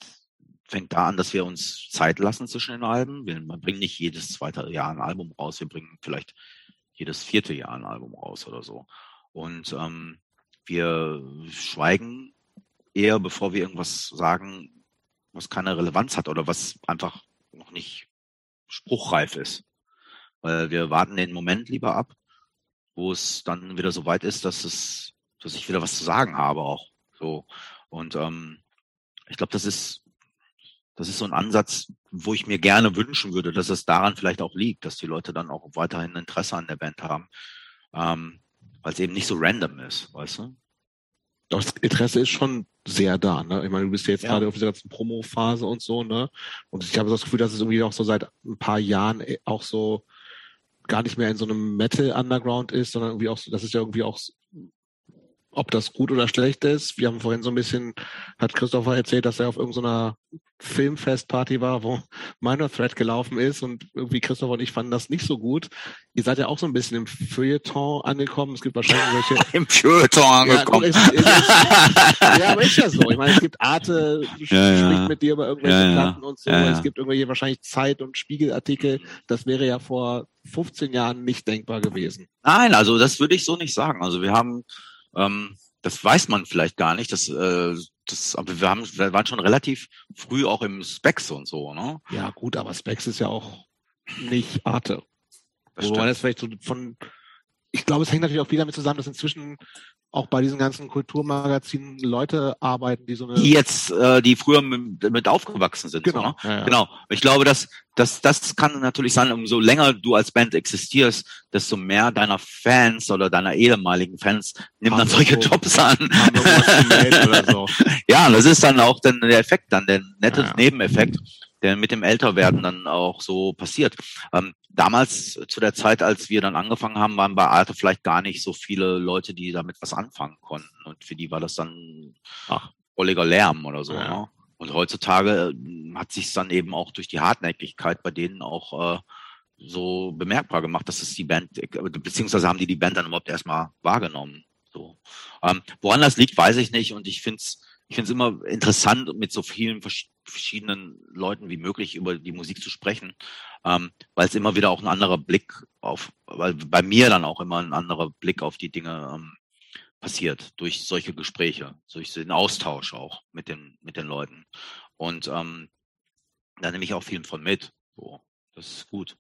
fängt da an, dass wir uns Zeit lassen zwischen den Alben. Wir bringen nicht jedes zweite Jahr ein Album raus, wir bringen vielleicht jedes vierte Jahr ein Album raus oder so. Und ähm, wir schweigen eher, bevor wir irgendwas sagen, was keine Relevanz hat oder was einfach noch nicht spruchreif ist. Weil wir warten den Moment lieber ab, wo es dann wieder so weit ist, dass es, dass ich wieder was zu sagen habe auch. So. Und ähm, ich glaube, das ist, das ist so ein Ansatz, wo ich mir gerne wünschen würde, dass es daran vielleicht auch liegt, dass die Leute dann auch weiterhin Interesse an der Band haben. Ähm, weil es eben nicht so random ist, weißt du? Das Interesse ist schon sehr da, ne? Ich meine, du bist ja jetzt ja. gerade auf dieser ganzen Promo-Phase und so, ne? Und ich habe das Gefühl, dass es irgendwie auch so seit ein paar Jahren äh, auch so gar nicht mehr in so einem Metal-Underground ist, sondern irgendwie auch, das ist ja irgendwie auch ob das gut oder schlecht ist. Wir haben vorhin so ein bisschen, hat Christopher erzählt, dass er auf irgendeiner Filmfestparty war, wo Minor Thread gelaufen ist und irgendwie Christopher und ich fanden das nicht so gut. Ihr seid ja auch so ein bisschen im Feuilleton angekommen. Es gibt wahrscheinlich welche... Im Feuilleton angekommen. Ja, es, es, ja, aber ist ja so. Ich meine, es gibt Arte, ja, spricht ja. mit dir über irgendwelche ja, Platten und so. Es gibt irgendwelche wahrscheinlich Zeit- und Spiegelartikel. Das wäre ja vor 15 Jahren nicht denkbar gewesen. Nein, also das würde ich so nicht sagen. Also wir haben ähm, das weiß man vielleicht gar nicht. Das, äh, das, aber wir haben, wir waren schon relativ früh auch im Specs und so, ne? Ja, gut, aber Specs ist ja auch nicht Arte. Wo man das vielleicht so von, ich glaube, es hängt natürlich auch wieder damit zusammen, dass inzwischen auch bei diesen ganzen Kulturmagazinen Leute arbeiten, die so eine die jetzt, äh, die früher mit, mit aufgewachsen sind. Genau, so, ne? ja, ja. genau. Ich glaube, dass das das kann natürlich sein, umso länger du als Band existierst, desto mehr deiner Fans oder deiner ehemaligen Fans nehmen dann solche so, Jobs an. so. ja, das ist dann auch dann der Effekt, dann der nette ja, Nebeneffekt der mit dem Älterwerden dann auch so passiert. Ähm, damals, zu der Zeit, als wir dann angefangen haben, waren bei Arte vielleicht gar nicht so viele Leute, die damit was anfangen konnten. Und für die war das dann ach, völliger Lärm oder so. Ja. Ne? Und heutzutage äh, hat sich dann eben auch durch die Hartnäckigkeit bei denen auch äh, so bemerkbar gemacht, dass es die Band, beziehungsweise haben die die Band dann überhaupt erstmal wahrgenommen. So. Ähm, woran das liegt, weiß ich nicht. Und ich finde es ich finde es immer interessant, mit so vielen verschiedenen Leuten wie möglich über die Musik zu sprechen, ähm, weil es immer wieder auch ein anderer Blick auf, weil bei mir dann auch immer ein anderer Blick auf die Dinge ähm, passiert durch solche Gespräche, durch den Austausch auch mit den mit den Leuten und ähm, da nehme ich auch viel von mit. So, das ist gut.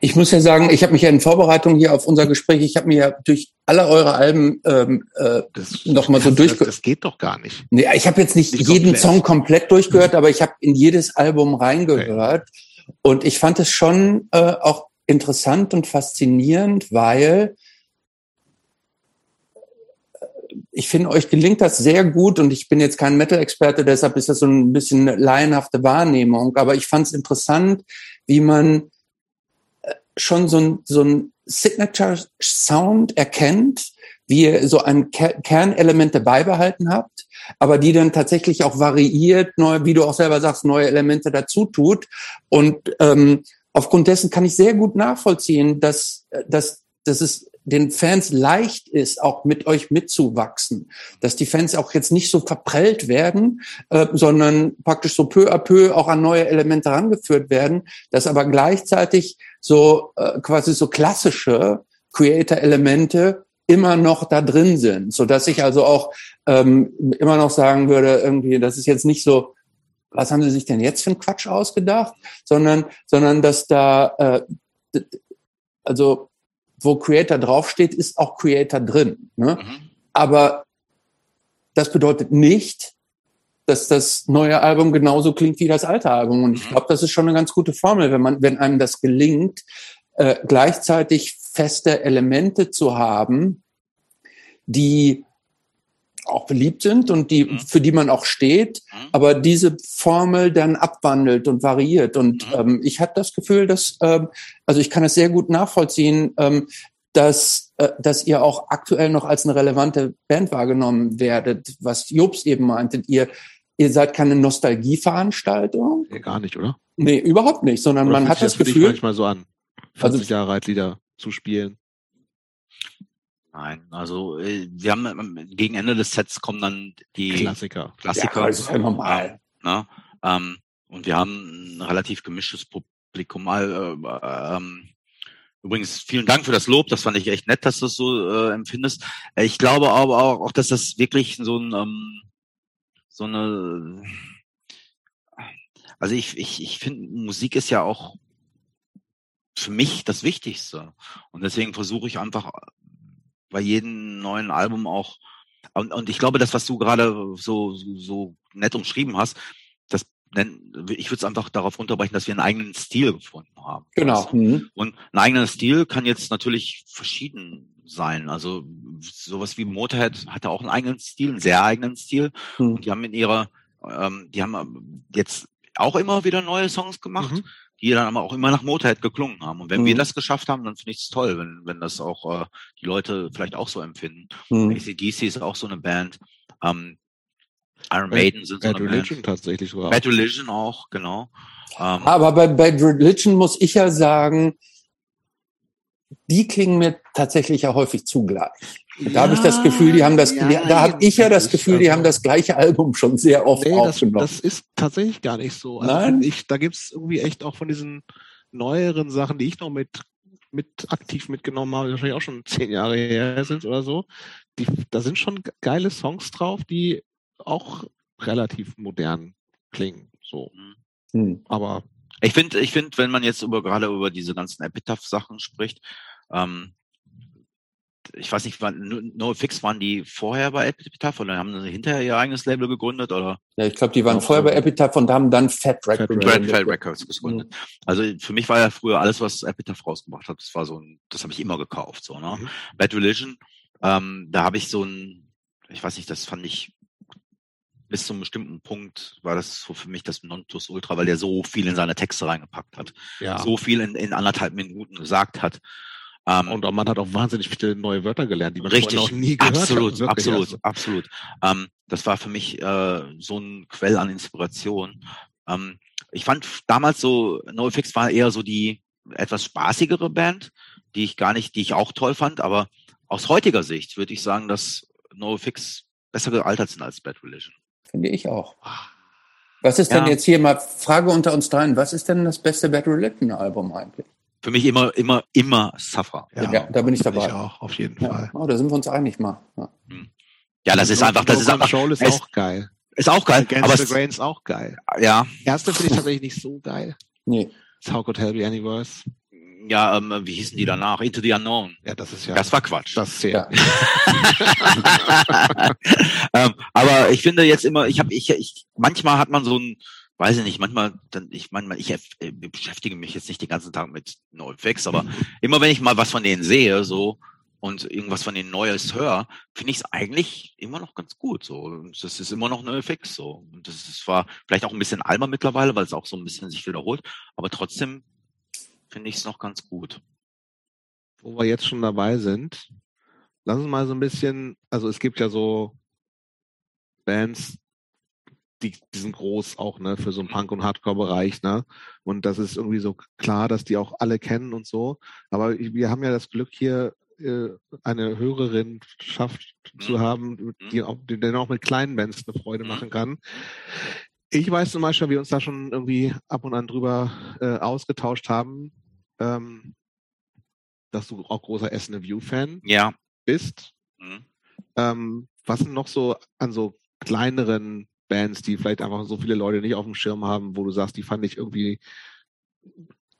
Ich muss ja sagen, ich habe mich ja in Vorbereitung hier auf unser Gespräch, ich habe mir ja durch alle eure Alben ähm, äh, nochmal so durchgehört. Das geht doch gar nicht. Nee, ich habe jetzt nicht, nicht jeden komplett. Song komplett durchgehört, aber ich habe in jedes Album reingehört. Okay. Und ich fand es schon äh, auch interessant und faszinierend, weil äh, ich finde, euch gelingt das sehr gut und ich bin jetzt kein Metal-Experte, deshalb ist das so ein bisschen laienhafte Wahrnehmung. Aber ich fand es interessant, wie man schon so ein, so ein Signature Sound erkennt, wie ihr so ein Ker Kernelemente beibehalten habt, aber die dann tatsächlich auch variiert, neu, wie du auch selber sagst, neue Elemente dazu tut. Und ähm, aufgrund dessen kann ich sehr gut nachvollziehen, dass, dass, dass es den Fans leicht ist, auch mit euch mitzuwachsen. Dass die Fans auch jetzt nicht so verprellt werden, äh, sondern praktisch so peu à peu auch an neue Elemente herangeführt werden, dass aber gleichzeitig so äh, quasi so klassische Creator-Elemente immer noch da drin sind, so dass ich also auch ähm, immer noch sagen würde, irgendwie, das ist jetzt nicht so, was haben Sie sich denn jetzt für einen Quatsch ausgedacht, sondern, sondern dass da, äh, also wo Creator draufsteht, ist auch Creator drin. Ne? Mhm. Aber das bedeutet nicht, dass das neue Album genauso klingt wie das alte Album. Und ich mhm. glaube, das ist schon eine ganz gute Formel, wenn man, wenn einem das gelingt, äh, gleichzeitig feste Elemente zu haben, die auch beliebt sind und die, mhm. für die man auch steht, mhm. aber diese Formel dann abwandelt und variiert. Und mhm. ähm, ich hatte das Gefühl, dass, ähm, also ich kann es sehr gut nachvollziehen, ähm, dass, äh, dass ihr auch aktuell noch als eine relevante Band wahrgenommen werdet, was Jobs eben meinte. Ihr, ihr seid keine Nostalgieveranstaltung. Nee, gar nicht, oder? Nee, überhaupt nicht, sondern oder man hat das, das Gefühl. manchmal so an, 40 also, Jahre alt Lieder zu spielen. Nein, also äh, wir haben gegen Ende des Sets kommen dann die Klassiker. Klassiker. Ja, das ist ja normal. Ne? Ähm, und wir haben ein relativ gemischtes Publikum. Äh, äh, ähm, übrigens, vielen Dank für das Lob. Das fand ich echt nett, dass du das so äh, empfindest. Ich glaube aber auch, auch, dass das wirklich so ein ähm, so eine also ich, ich, ich finde, Musik ist ja auch für mich das Wichtigste. Und deswegen versuche ich einfach bei jedem neuen Album auch, und, und ich glaube, das, was du gerade so, so, so nett umschrieben hast, das ich würde es einfach darauf runterbrechen, dass wir einen eigenen Stil gefunden haben. Genau. Mhm. Und ein eigener Stil kann jetzt natürlich verschieden sein. Also sowas wie Motorhead hatte auch einen eigenen Stil, einen sehr eigenen Stil. Mhm. Und die haben in ihrer, ähm, die haben jetzt auch immer wieder neue Songs gemacht, mhm. die dann aber auch immer nach Motorhead geklungen haben. Und wenn mhm. wir das geschafft haben, dann finde ich es toll, wenn, wenn das auch äh, die Leute vielleicht auch so empfinden. Mhm. ACDC ist auch so eine Band. Ähm, Iron Maiden sind Bad so eine Religion Band. tatsächlich sogar. Bad Religion auch, genau. Ähm, aber bei Bad Religion muss ich ja sagen, die klingen mir tatsächlich ja häufig zugleich. Da ja, habe ich das Gefühl, die haben das, ja, da habe ich ja das Gefühl, die haben das gleiche Album schon sehr oft nee, aufgenommen. Das, das ist tatsächlich gar nicht so. Also Nein? Ich, da gibt's irgendwie echt auch von diesen neueren Sachen, die ich noch mit, mit aktiv mitgenommen habe, die wahrscheinlich auch schon zehn Jahre her sind oder so. Die, da sind schon geile Songs drauf, die auch relativ modern klingen. So. Hm. Aber ich finde, ich finde, wenn man jetzt über gerade über diese ganzen Epitaph-Sachen spricht, ähm, ich weiß nicht, wann NoFX waren die vorher bei Epitaph oder haben sie hinterher ihr eigenes Label gegründet oder? Ja, ich glaube, die waren vorher bei Epitaph und haben dann Fat Records, Fat, Fat Records gegründet. Mhm. Also für mich war ja früher alles, was Epitaph rausgebracht hat, das war so ein, das habe ich immer gekauft, so ne. Mhm. Bad Religion, ähm, da habe ich so ein, ich weiß nicht, das fand ich bis zu einem bestimmten Punkt war das so für mich das Nonplusultra, weil der so viel in seine Texte reingepackt hat. Ja. So viel in, in anderthalb Minuten gesagt hat. Ähm, und man hat auch wahnsinnig viele neue Wörter gelernt, die man richtig, noch nie gehört absolut, hat. Absolut, also. absolut. Ähm, das war für mich äh, so ein Quell an Inspiration. Ähm, ich fand damals so, NoFX war eher so die etwas spaßigere Band, die ich gar nicht, die ich auch toll fand, aber aus heutiger Sicht würde ich sagen, dass NoFX besser gealtert sind als Bad Religion. Finde ich auch. Was ist ja. denn jetzt hier mal, Frage unter uns dreien, was ist denn das beste Bad Religion Album eigentlich? Für mich immer, immer, immer Suffer. Ja, ja da bin ich dabei. Ich auch, auf jeden Fall. Oh, da sind wir uns einig mal. Ja, hm. ja das ist einfach, das ist einfach. Control ist es, auch geil. Ist auch geil. Against aber the Grain ist auch geil. Ja. Erste finde ich tatsächlich nicht so geil. Nee. It's How Could Hell Be Any Worse? Ja, ähm, wie hießen die danach? Into the Unknown. Ja, das ist ja. Das war Quatsch. Das ist ja. ähm, aber ich finde jetzt immer, ich habe, ich, ich, manchmal hat man so ein, weiß ich nicht, manchmal, dann, ich manchmal, ich äh, beschäftige mich jetzt nicht den ganzen Tag mit NoFX, aber immer wenn ich mal was von denen sehe, so und irgendwas von denen Neues höre, finde ich es eigentlich immer noch ganz gut. So, das ist immer noch NoFX so. Und das ist zwar vielleicht auch ein bisschen alber mittlerweile, weil es auch so ein bisschen sich wiederholt, aber trotzdem finde ich es noch ganz gut. Wo wir jetzt schon dabei sind, lass uns mal so ein bisschen, also es gibt ja so Bands, die, die sind groß auch, ne, für so einen Punk- und Hardcore-Bereich, ne? Und das ist irgendwie so klar, dass die auch alle kennen und so. Aber wir haben ja das Glück hier, äh, eine Hörerin schafft zu mhm. haben, die auch, die dann auch mit kleinen Bands eine Freude mhm. machen kann. Ich weiß zum Beispiel, wir uns da schon irgendwie ab und an drüber äh, ausgetauscht haben ähm, dass du auch großer Essen View-Fan ja. bist. Mhm. Ähm, was sind noch so an so kleineren Bands, die vielleicht einfach so viele Leute nicht auf dem Schirm haben, wo du sagst, die fand ich irgendwie,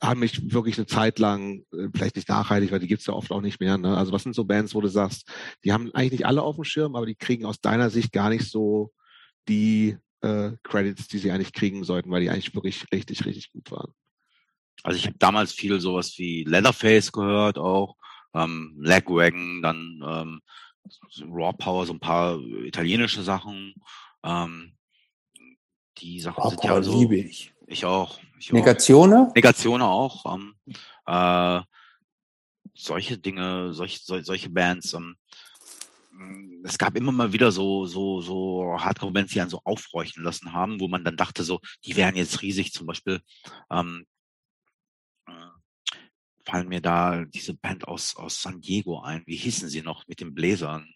haben mich wirklich eine Zeit lang, äh, vielleicht nicht nachhaltig, weil die gibt's ja oft auch nicht mehr. Ne? Also was sind so Bands, wo du sagst, die haben eigentlich nicht alle auf dem Schirm, aber die kriegen aus deiner Sicht gar nicht so die äh, Credits, die sie eigentlich kriegen sollten, weil die eigentlich wirklich richtig, richtig gut waren. Also ich habe damals viel sowas wie Leatherface gehört auch, ähm, Lagwagon, dann ähm, Raw Power, so ein paar italienische Sachen. Ähm, die Sachen Raw sind Power ja so. liebe ich. Ich auch. Ich Negatione? Auch. Negatione auch. Ähm, äh, solche Dinge, solche, solche Bands. Ähm, es gab immer mal wieder so, so, so Hardcore-Bands, die einen so aufhorchen lassen haben, wo man dann dachte, so, die wären jetzt riesig. Zum Beispiel ähm, fallen mir da diese Band aus, aus San Diego ein. Wie hießen sie noch mit den Bläsern?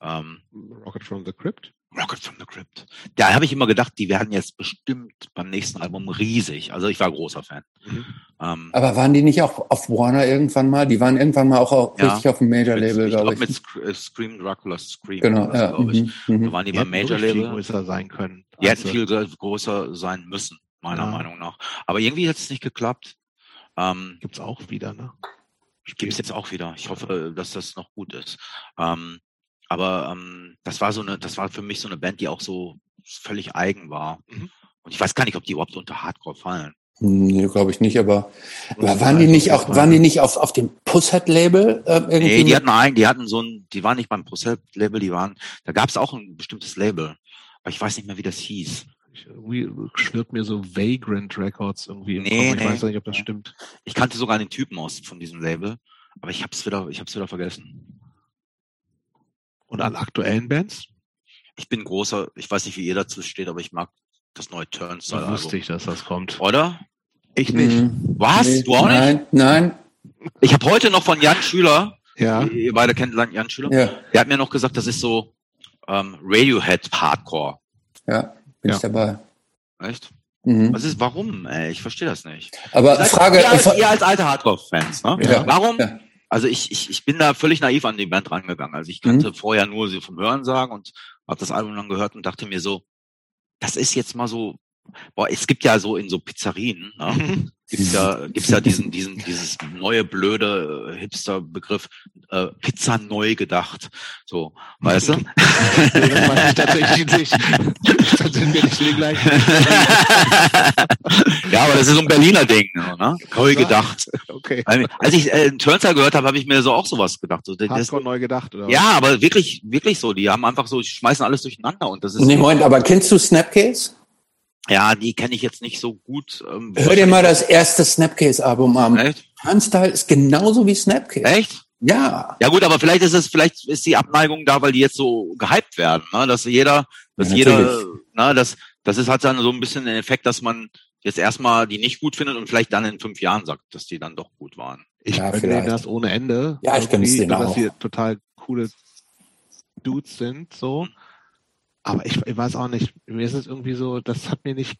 Ähm, Rocket from the Crypt? Rocket from the Crypt. Da habe ich immer gedacht, die werden jetzt bestimmt beim nächsten Album riesig. Also ich war großer Fan. Mhm. Ähm, Aber waren die nicht auch auf Warner irgendwann mal? Die waren irgendwann mal auch, auch ja, richtig auf dem Major-Label, glaube ich. Mit äh, Scream Dracula Scream. Genau, ja. glaube ich. Mhm, da waren die, die beim Major-Label. viel größer sein können. Die hätten also viel größer sein müssen, meiner ja. Meinung nach. Aber irgendwie hat es nicht geklappt. Ähm, Gibt's auch wieder, ne? Gibt es jetzt auch wieder. Ich hoffe, dass das noch gut ist. Ähm, aber ähm, das war so eine, das war für mich so eine Band, die auch so völlig eigen war. Mhm. Und ich weiß gar nicht, ob die überhaupt unter Hardcore fallen. Nee, glaube ich nicht, aber, aber waren die nicht auch, waren die nicht auf, auf dem Pusshead-Label? Äh, irgendwie nee, die hatten ein, die hatten so ein, die waren nicht beim Pusshead-Label, die waren, da gab es auch ein bestimmtes Label. Aber ich weiß nicht mehr, wie das hieß. Irgendwie schwirrt mir so Vagrant Records irgendwie. Nee, ich nee. weiß nicht, ob das stimmt. Ich kannte sogar den Typen aus von diesem Label, aber ich hab's wieder, ich hab's wieder vergessen. Und an aktuellen Bands? Ich bin großer, ich weiß nicht, wie ihr dazu steht, aber ich mag das neue Turnstile. Da wusste ich, dass das kommt. Oder? Ich nicht. Mhm. Was? Nee, du auch nein, nicht? Nein, Ich habe heute noch von Jan Schüler, ja. ihr beide kennt Jan Schüler, ja. der hat mir noch gesagt, das ist so ähm, Radiohead Hardcore. Ja, bin Ja. ich dabei. Echt? Mhm. Was ist, warum? Ey, ich verstehe das nicht. Aber Frage, ihr als, ihr als alte Hardcore-Fans, ne? Ja. Warum? Ja. Also ich, ich, ich bin da völlig naiv an die Band rangegangen. Also ich kannte vorher nur sie vom Hören sagen und habe das Album dann gehört und dachte mir so, das ist jetzt mal so, boah, es gibt ja so in so Pizzerien, ne? Gibt's ja, gibt's ja diesen, diesen, dieses neue blöde äh, Hipster-Begriff äh, Pizza neu gedacht. So, weißt du? Nee, das weiß ich tatsächlich nicht. Dann sind wir nicht gleich. ja, aber das ist so ein Berliner Ding, ne? Neu gedacht. Okay. Als ich äh, Turnstile gehört habe, habe ich mir so auch sowas gedacht. So, das, Hardcore neu gedacht, oder? ja, aber wirklich, wirklich so. Die haben einfach so, die schmeißen alles durcheinander und das ist. Nee, Moment, aber kennst du Snapcase? Ja, die kenne ich jetzt nicht so gut. Ähm, Hör dir mal das erste Snapcase-Album an. Echt? Turnstile ist genauso wie Snapcase. Echt? Ja. Ja gut, aber vielleicht ist es, vielleicht ist die Abneigung da, weil die jetzt so gehypt werden, ne? dass jeder, dass Ja, jeder, ne, das, das ist halt dann so ein bisschen den Effekt, dass man jetzt erstmal die nicht gut findet und vielleicht dann in fünf Jahren sagt, dass die dann doch gut waren. Ich Ja, das ohne Ende. Ja, ich gönne es denen Dass auch. sie total coole Dudes sind, so. Mhm. Aber ich, ich weiß auch nicht. Mir ist es irgendwie so, das hat mir nicht,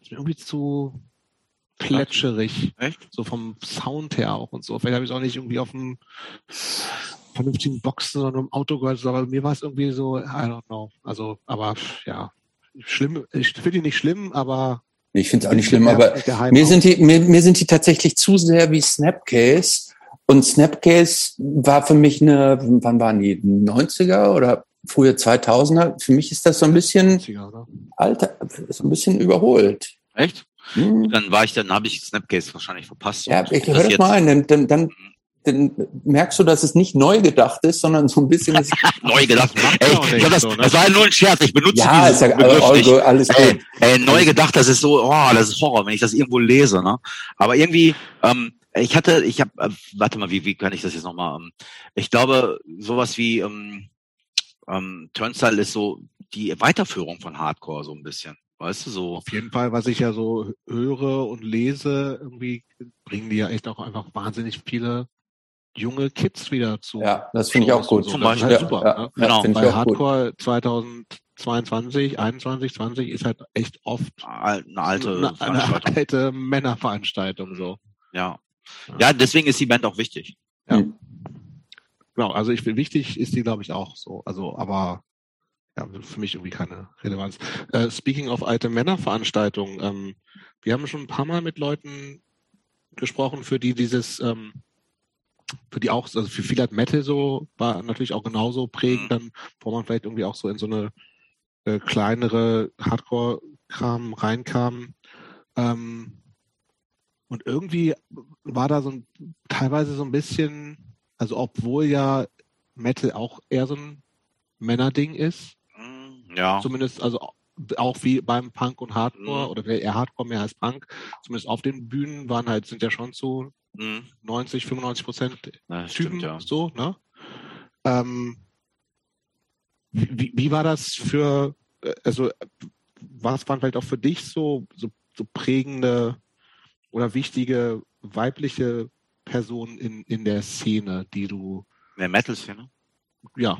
ist mir irgendwie zu plätscherig. Echt? So vom Sound her auch und so. Vielleicht habe ich es auch nicht irgendwie auf einem vernünftigen Boxen oder im Auto gehört, aber mir war es irgendwie so, I don't know. Also, aber ja, schlimm, ich finde die nicht schlimm, aber Ich finde es auch nicht schlimm, aber mir sind die, mir, mir sind die tatsächlich zu sehr wie Snapcase. Und Snapcase war für mich eine, wann waren die? 90er oder frühe 2000er? Für mich ist das so ein bisschen 90er, oder? alter, so ein bisschen überholt. Echt? Hm. Dann war ich, dann habe ich Snapcase wahrscheinlich verpasst. Ja, ich höre das mal ein, dann, dann, dann, dann merkst du, dass es nicht neu gedacht ist, sondern so ein bisschen ist, Neu gedacht. Ey, ich hab das, ne? das war nur ein Scherz. Ich benutze ja, ist ja Begriff all, all, alles Ey, gut. ey, neu gedacht, das ist so, oh, das ist Horror, wenn ich das irgendwo lese, ne? Aber irgendwie, ähm, ich hatte, ich habe, äh, warte mal, wie, wie kann ich das jetzt nochmal? Ähm, ich glaube, sowas wie ähm, ähm, Turnstile ist so die Weiterführung von Hardcore so ein bisschen, weißt du so. Auf jeden Fall, was ich ja so höre und lese, irgendwie bringen die ja echt auch einfach wahnsinnig viele junge Kids wieder zu. Ja, das finde ich auch gut. So, Zum das ist Beispiel. halt super. ja, ne? ja, Genau, Bei auch gut. Hardcore 2022, 21, 20 ist halt echt oft Eine alte eine, eine alte Männerveranstaltung so. Ja. Ja, deswegen ist die Band auch wichtig. Genau, also ich bin wichtig ist die, glaube ich, auch so. Also, aber ja, für mich irgendwie keine Relevanz. Äh, speaking of alte Männerveranstaltungen, ähm, wir haben schon ein paar Mal mit Leuten gesprochen, für die dieses, ähm, für die auch, also für viele hat Metal so, war natürlich auch genauso prägend, dann, wo man vielleicht irgendwie auch so in so eine äh, kleinere Hardcore-Kram reinkam. Ähm, und irgendwie war da so ein, teilweise so ein bisschen, also obwohl ja Metal auch eher so ein Männerding ist, Mm, Ja. zumindest also auch wie beim Punk und Hardcore Mhm. oder eher Hardcore mehr als Punk, zumindest auf den Bühnen waren halt, sind ja schon zu Mm, 90, 95 Prozent ja, Typen stimmt, ja. so, ne? Ähm, wie, wie war das für, äh, also was waren vielleicht auch für dich so, so, so prägende oder wichtige weibliche Personen in, in der Szene, die du, Mehr Metal-Szene. ja,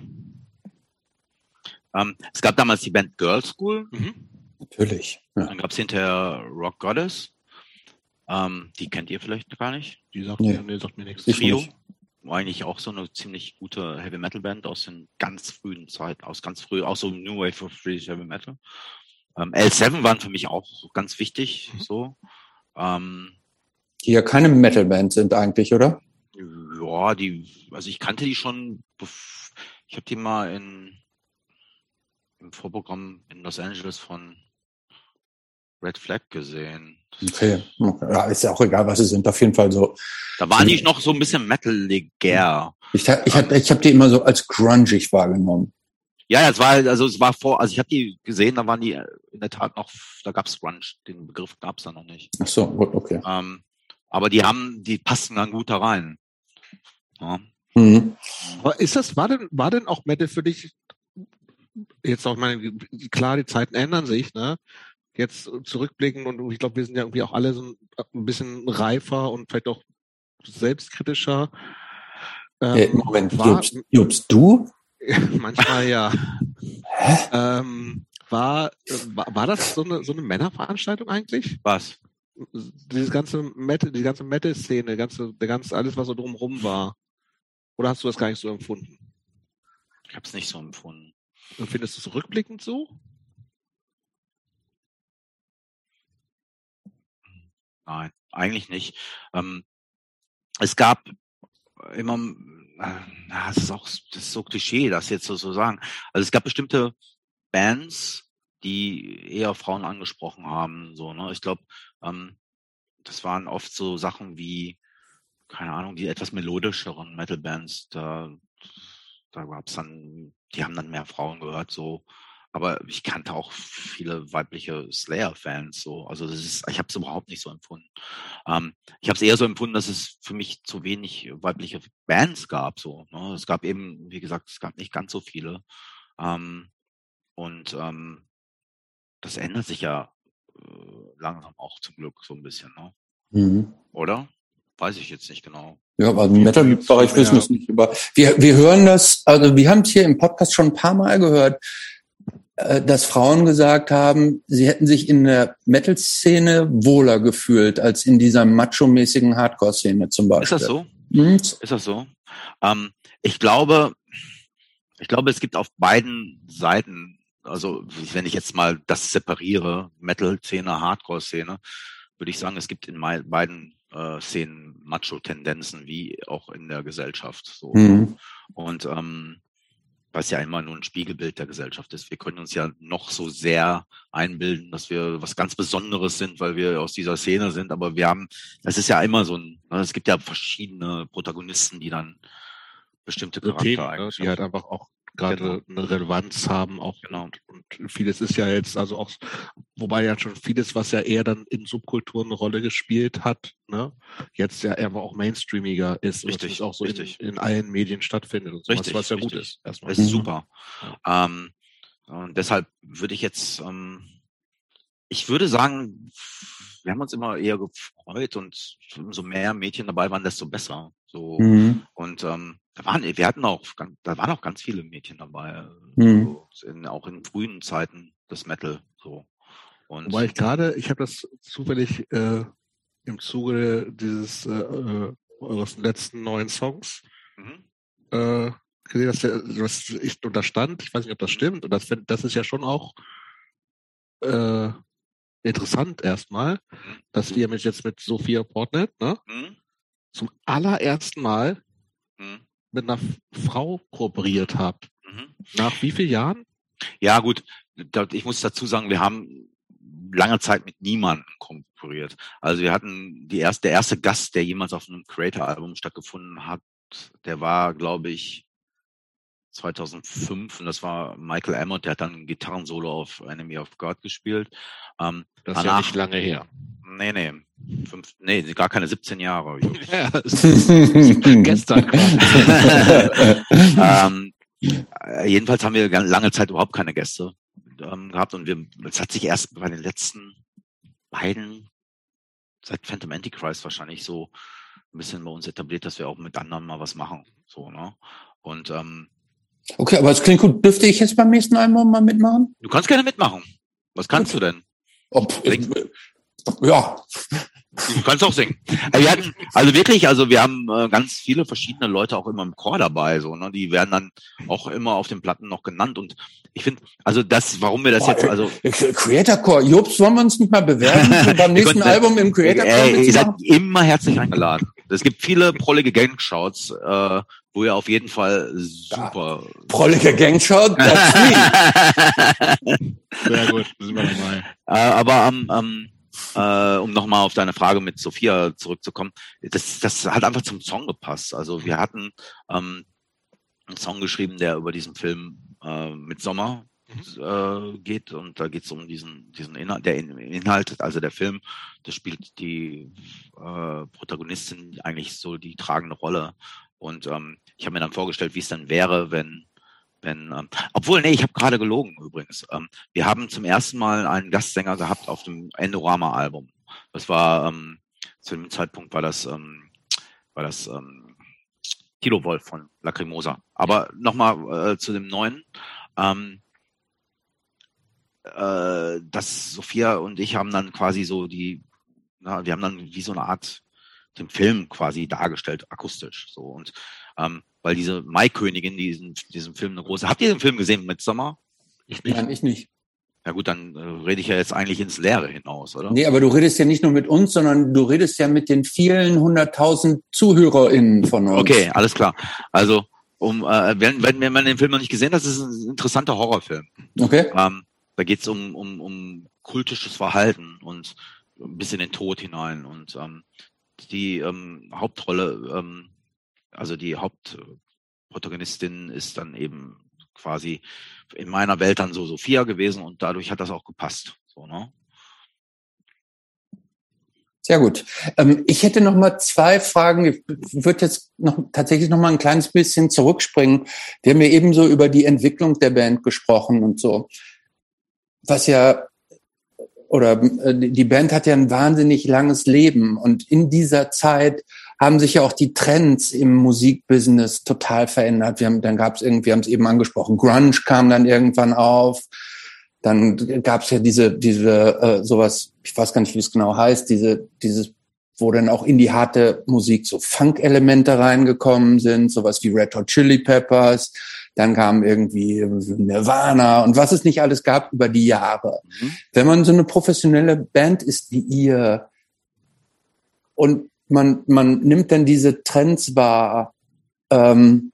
Ähm, es gab damals die Band Girl School. Mhm. Natürlich. Ja. Dann gab es hinterher Rock Goddess. Ähm, die kennt ihr vielleicht gar nicht. Die sagt, nee. mir, sagt mir nichts. Trio. War eigentlich auch so eine ziemlich gute Heavy Metal Band aus den ganz frühen Zeiten, aus ganz früh, auch so New Wave of British Heavy Metal. Ähm, L7 waren für mich auch ganz wichtig, mhm. so. Ähm, die ja keine Metal Band sind eigentlich, oder? Ja, die, also ich kannte die schon, ich habe die mal in, im Vorprogramm in Los Angeles von Red Flag gesehen. Okay. Ja, ist ja auch egal, was sie sind. Auf jeden Fall so. Da waren die noch so ein bisschen metal-legär. Ich, ich, ich hab die immer so als grungig wahrgenommen. Ja, ja, es war also es war vor, also ich habe die gesehen, da waren die in der Tat noch, da gab's Grunge, den Begriff gab's da noch nicht. Ach so, gut, okay. Ähm, aber die haben, die passten dann gut da rein. Ja. Mhm. Aber ist das, war denn, war denn auch Metal für dich jetzt auch meine, klar, die Zeiten ändern sich, ne? Jetzt zurückblicken und ich glaube, wir sind ja irgendwie auch alle so ein bisschen reifer und vielleicht auch selbstkritischer. Ähm, äh, Moment, war, Jobst, Jobst, du? manchmal ja. Ähm, war, war, war das so eine, so eine Männerveranstaltung eigentlich? Was? Dieses ganze Metal, die ganze Metal-Szene, ganze, der ganze, alles, was so drumherum war. Oder hast du das gar nicht so empfunden? Ich habe es nicht so empfunden. Und findest du es rückblickend so? Nein, eigentlich nicht. Ähm, es gab immer, äh, das ist auch das ist so Klischee, das jetzt so zu sagen. Also es gab bestimmte Bands, die eher Frauen angesprochen haben. So, ne? Ich glaube, ähm, das waren oft so Sachen wie, keine Ahnung, die etwas melodischeren Metal-Bands. Da, da gab's dann, die haben dann mehr Frauen gehört, so aber ich kannte auch viele weibliche Slayer-Fans so. Also das ist, ich habe es überhaupt nicht so empfunden. Ähm, ich habe es eher so empfunden, dass es für mich zu wenig weibliche Bands gab. So, ne? Es gab eben, wie gesagt, es gab nicht ganz so viele. Ähm, und ähm, das ändert sich ja äh, langsam auch zum Glück so ein bisschen, ne? Mhm. Oder? Weiß ich jetzt nicht genau. Ja, aber im Metal-Bereich wissen wir es nicht über. Wir, wir hören das, also wir haben es hier im Podcast schon ein paar Mal gehört äh, dass Frauen gesagt haben, sie hätten sich in der Metal-Szene wohler gefühlt als in dieser macho-mäßigen Hardcore-Szene zum Beispiel. Ist das so? Hm? Ist das so? Ähm, ich glaube, ich glaube, es gibt auf beiden Seiten, also wenn ich jetzt mal das separiere, Metal-Szene, Hardcore-Szene, würde ich sagen, es gibt in beiden äh, Szenen Macho-Tendenzen, wie auch in der Gesellschaft. So. Mhm. Und ähm, was ja immer nur ein Spiegelbild der Gesellschaft ist. Wir können uns ja noch so sehr einbilden, dass wir was ganz Besonderes sind, weil wir aus dieser Szene sind, aber wir haben, das ist ja immer so ein, ne, es gibt ja verschiedene Protagonisten, die dann bestimmte Charaktereigenschaften. Ne, die halt einfach auch gerade genau. eine Relevanz haben auch. Genau. Und, und, vieles ist ja jetzt, also auch, wobei ja schon vieles, was ja eher dann in Subkulturen eine Rolle gespielt hat, ne, jetzt ja eher auch mainstreamiger ist richtig, und auch so richtig. In, in allen Medien stattfindet und sowas, richtig, was ja richtig. gut ist. Erstmal. Das ist super. Ja. Ähm, und deshalb würde ich jetzt, ähm, ich würde sagen, wir haben uns immer eher gefreut und umso mehr Mädchen dabei waren, desto besser. So mhm. und ähm, da waren, wir hatten auch, da waren auch ganz viele Mädchen dabei, mhm. so in, auch in frühen Zeiten des Metal. So. Und Wobei ich gerade, ich habe das zufällig äh, im Zuge dieses äh, äh, eures letzten neuen Songs mhm. äh, gesehen, dass der, was ich unterstand. Ich weiß nicht, ob das stimmt. Und das, das ist ja schon auch äh, interessant erstmal, mhm. dass ihr mit jetzt mit Sophia Portnet, ne? Mhm. Zum allerersten Mal mhm mit einer Frau kooperiert habt. Mhm. Nach wie vielen Jahren? Ja, gut. Ich muss dazu sagen, wir haben lange Zeit mit niemandem kooperiert. Also wir hatten die erste, der erste Gast, der jemals auf einem Creator-Album stattgefunden hat, der war, glaube ich, 2005 und das war Michael Emmott, der hat dann ein Gitarrensolo auf Enemy of God gespielt. Ähm, das ist danach, ja nicht lange her. Nee, nee. Fünf, nee, gar keine 17 Jahre. ja, gestern ähm, äh, jedenfalls haben wir lange Zeit überhaupt keine Gäste ähm, gehabt und wir, es hat sich erst bei den letzten beiden, seit Phantom Antichrist wahrscheinlich so ein bisschen bei uns etabliert, dass wir auch mit anderen mal was machen. So, ne? Und ähm, Okay, aber es klingt gut. Dürfte ich jetzt beim nächsten Album mal mitmachen? Du kannst gerne mitmachen. Was kannst gut. du denn? Ob, ja. Du kannst auch singen. Äh, wir hatten, also wirklich, also wir haben äh, ganz viele verschiedene Leute auch immer im Chor dabei, so, ne? Die werden dann auch immer auf den Platten noch genannt. Und ich finde, also das, warum wir das Boah, jetzt, also. Äh, Creator Core, Jobs, wollen wir uns nicht mal bewerben beim nächsten Album im Creator? Ey, ihr seid immer herzlich eingeladen. Es gibt viele prollige Gangshots, äh, wo ihr auf jeden Fall super. Ja, prollige Gangshout? Sehr gut, sind wir dabei. Äh, aber am, ähm, ähm, äh, um nochmal auf deine Frage mit Sophia zurückzukommen, das, das hat einfach zum Song gepasst. Also wir hatten ähm, einen Song geschrieben, der über diesen Film äh, mit Sommer. Äh, geht und da geht es um diesen diesen Inhalt, der Inhalt, also der Film, das spielt die äh, Protagonistin eigentlich so die tragende Rolle und ähm, ich habe mir dann vorgestellt, wie es dann wäre, wenn wenn, ähm, obwohl, nee, ich habe gerade gelogen übrigens. Ähm, wir haben zum ersten Mal einen Gastsänger gehabt auf dem Endorama-Album. Das war, ähm, zu dem Zeitpunkt war das, ähm, war das ähm, Kilo Wolf von Lacrimosa. Aber nochmal äh, zu dem neuen. Ähm, äh, das Sophia und ich haben dann quasi so die, na, wir haben dann wie so eine Art den Film quasi dargestellt, akustisch. So und ähm, weil diese Maikönigin, die diesen, diesen Film eine große. Habt ihr den Film gesehen mit Sommer? Ich nicht. Nein, ich nicht. Ja gut, dann äh, rede ich ja jetzt eigentlich ins Leere hinaus, oder? Nee, aber du redest ja nicht nur mit uns, sondern du redest ja mit den vielen hunderttausend ZuhörerInnen von uns. Okay, alles klar. Also, um, äh, wenn, wenn, wenn man den Film noch nicht gesehen hat, das ist ein interessanter Horrorfilm. Okay. Ähm, da geht es um, um, um kultisches Verhalten und ein bisschen den Tod hinein. Und ähm, die ähm, Hauptrolle ähm, also die Hauptprotagonistin ist dann eben quasi in meiner Welt dann so Sophia gewesen und dadurch hat das auch gepasst. So, ne? Sehr gut. Ähm, ich hätte noch mal zwei Fragen. Ich würde jetzt noch tatsächlich noch mal ein kleines bisschen zurückspringen. Wir haben ja ebenso über die Entwicklung der Band gesprochen und so. Was ja oder äh, die Band hat ja ein wahnsinnig langes Leben und in dieser Zeit haben sich ja auch die Trends im Musikbusiness total verändert. Wir haben, dann gab es irgendwie, wir haben es eben angesprochen, Grunge kam dann irgendwann auf. Dann gab es ja diese, diese äh, sowas, ich weiß gar nicht, wie es genau heißt, diese, dieses, wo dann auch in die harte Musik so Funk-Elemente reingekommen sind, sowas wie Red Hot Chili Peppers. Dann kam irgendwie Nirvana und was es nicht alles gab über die Jahre. Mhm. Wenn man so eine professionelle Band ist wie ihr und man, man nimmt dann diese Trends wahr. Ähm,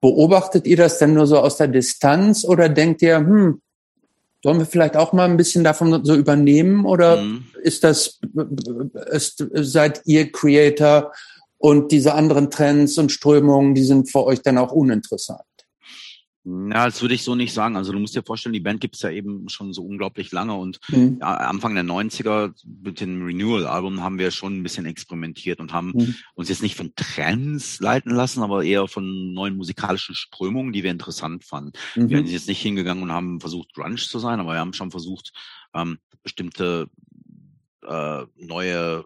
beobachtet ihr das denn nur so aus der Distanz oder denkt ihr, hm, sollen wir vielleicht auch mal ein bisschen davon so übernehmen oder mhm. ist das, ist, seid ihr Creator und diese anderen Trends und Strömungen, die sind für euch dann auch uninteressant? Ja, das würde ich so nicht sagen. Also du musst dir vorstellen, die Band gibt es ja eben schon so unglaublich lange und mhm. Anfang der 90er mit dem Renewal-Album haben wir schon ein bisschen experimentiert und haben mhm. uns jetzt nicht von Trends leiten lassen, aber eher von neuen musikalischen Strömungen, die wir interessant fanden. Mhm. Wir sind jetzt nicht hingegangen und haben versucht, Grunge zu sein, aber wir haben schon versucht, ähm, bestimmte äh, neue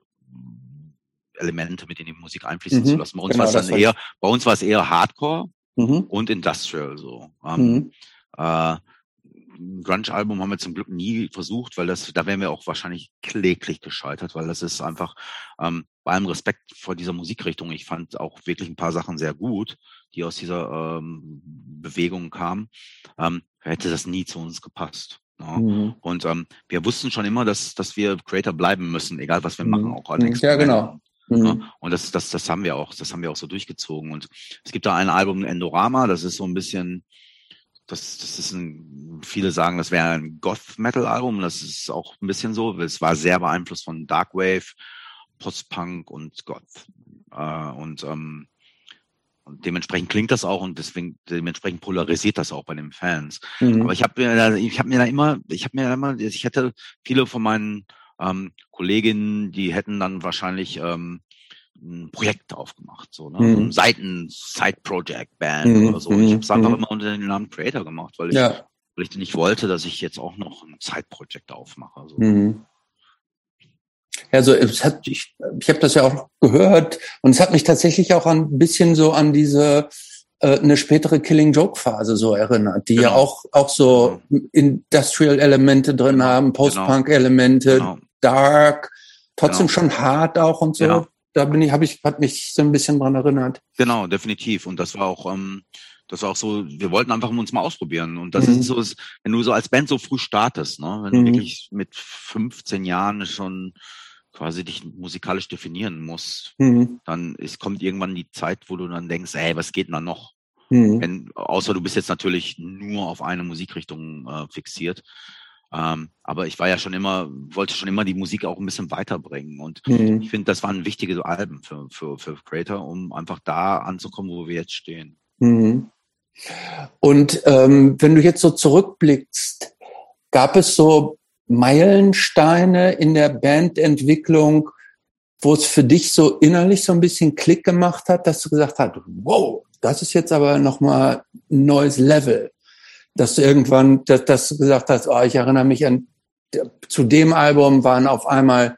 Elemente mit in die Musik einfließen zu mhm. lassen. Bei uns genau, war es dann eher, bei uns war es eher Hardcore mhm. und Industrial so. Ähm, mhm. äh, Grunge-Album haben wir zum Glück nie versucht, weil das, da wären wir auch wahrscheinlich kläglich gescheitert, weil das ist einfach ähm, bei allem Respekt vor dieser Musikrichtung. Ich fand auch wirklich ein paar Sachen sehr gut, die aus dieser ähm, Bewegung kamen. Ähm, hätte das nie zu uns gepasst. Ja. Ne? Mhm. Und ähm, wir wussten schon immer, dass, dass wir Creator bleiben müssen, egal was wir mhm. machen, auch an Ja, genau. Ne? Mhm. Und das, das, das haben wir auch, das haben wir auch so durchgezogen. Und es gibt da ein Album Endorama, das ist so ein bisschen, das, das ist ein, viele sagen, das wäre ein Goth-Metal-Album. Das ist auch ein bisschen so. Es war sehr beeinflusst von Darkwave, Post-Punk und Goth. Äh, und, ähm, und dementsprechend klingt das auch und deswegen dementsprechend polarisiert das auch bei den Fans. Mhm. Aber ich habe mir da, ich habe mir da immer, ich habe mir da immer, ich hätte viele von meinen ähm, Kolleginnen, die hätten dann wahrscheinlich ähm, ein Projekt aufgemacht, so, ne? Mhm. so ein Seiten, Side-Project-Band mhm. oder so. Ich habe es einfach mhm. immer unter dem Namen Creator gemacht, weil ich, ja. weil ich nicht wollte, dass ich jetzt auch noch ein Side-Project aufmache. So. Mhm. Also es hat, ich, ich habe das ja auch gehört und es hat mich tatsächlich auch ein bisschen so an diese äh, eine spätere Killing Joke Phase so erinnert, die genau. ja auch auch so genau. Industrial Elemente drin genau. haben, Post-Punk Elemente, genau. Dark, trotzdem genau. schon hart auch und so. Genau. Da bin ich, habe ich, hat mich so ein bisschen dran erinnert. Genau, definitiv. Und das war auch, ähm, das war auch so, wir wollten einfach uns mal ausprobieren. Und das mhm. ist so, wenn du so als Band so früh startest, ne, wenn mhm. du wirklich mit 15 Jahren schon quasi dich musikalisch definieren musst, mhm. dann ist, kommt irgendwann die Zeit, wo du dann denkst, ey, was geht denn da noch? Mhm. Wenn, außer du bist jetzt natürlich nur auf eine Musikrichtung äh, fixiert. Ähm, aber ich war ja schon immer, wollte schon immer die Musik auch ein bisschen weiterbringen. Und mhm. ich finde, das waren wichtige Alben für, für, für Creator, um einfach da anzukommen, wo wir jetzt stehen. Mhm. Und ähm, wenn du jetzt so zurückblickst, gab es so Meilensteine in der Bandentwicklung, wo es für dich so innerlich so ein bisschen Klick gemacht hat, dass du gesagt hast, wow, das ist jetzt aber nochmal ein neues Level. Dass du irgendwann, dass, dass du gesagt hast, oh, ich erinnere mich an, zu dem Album waren auf einmal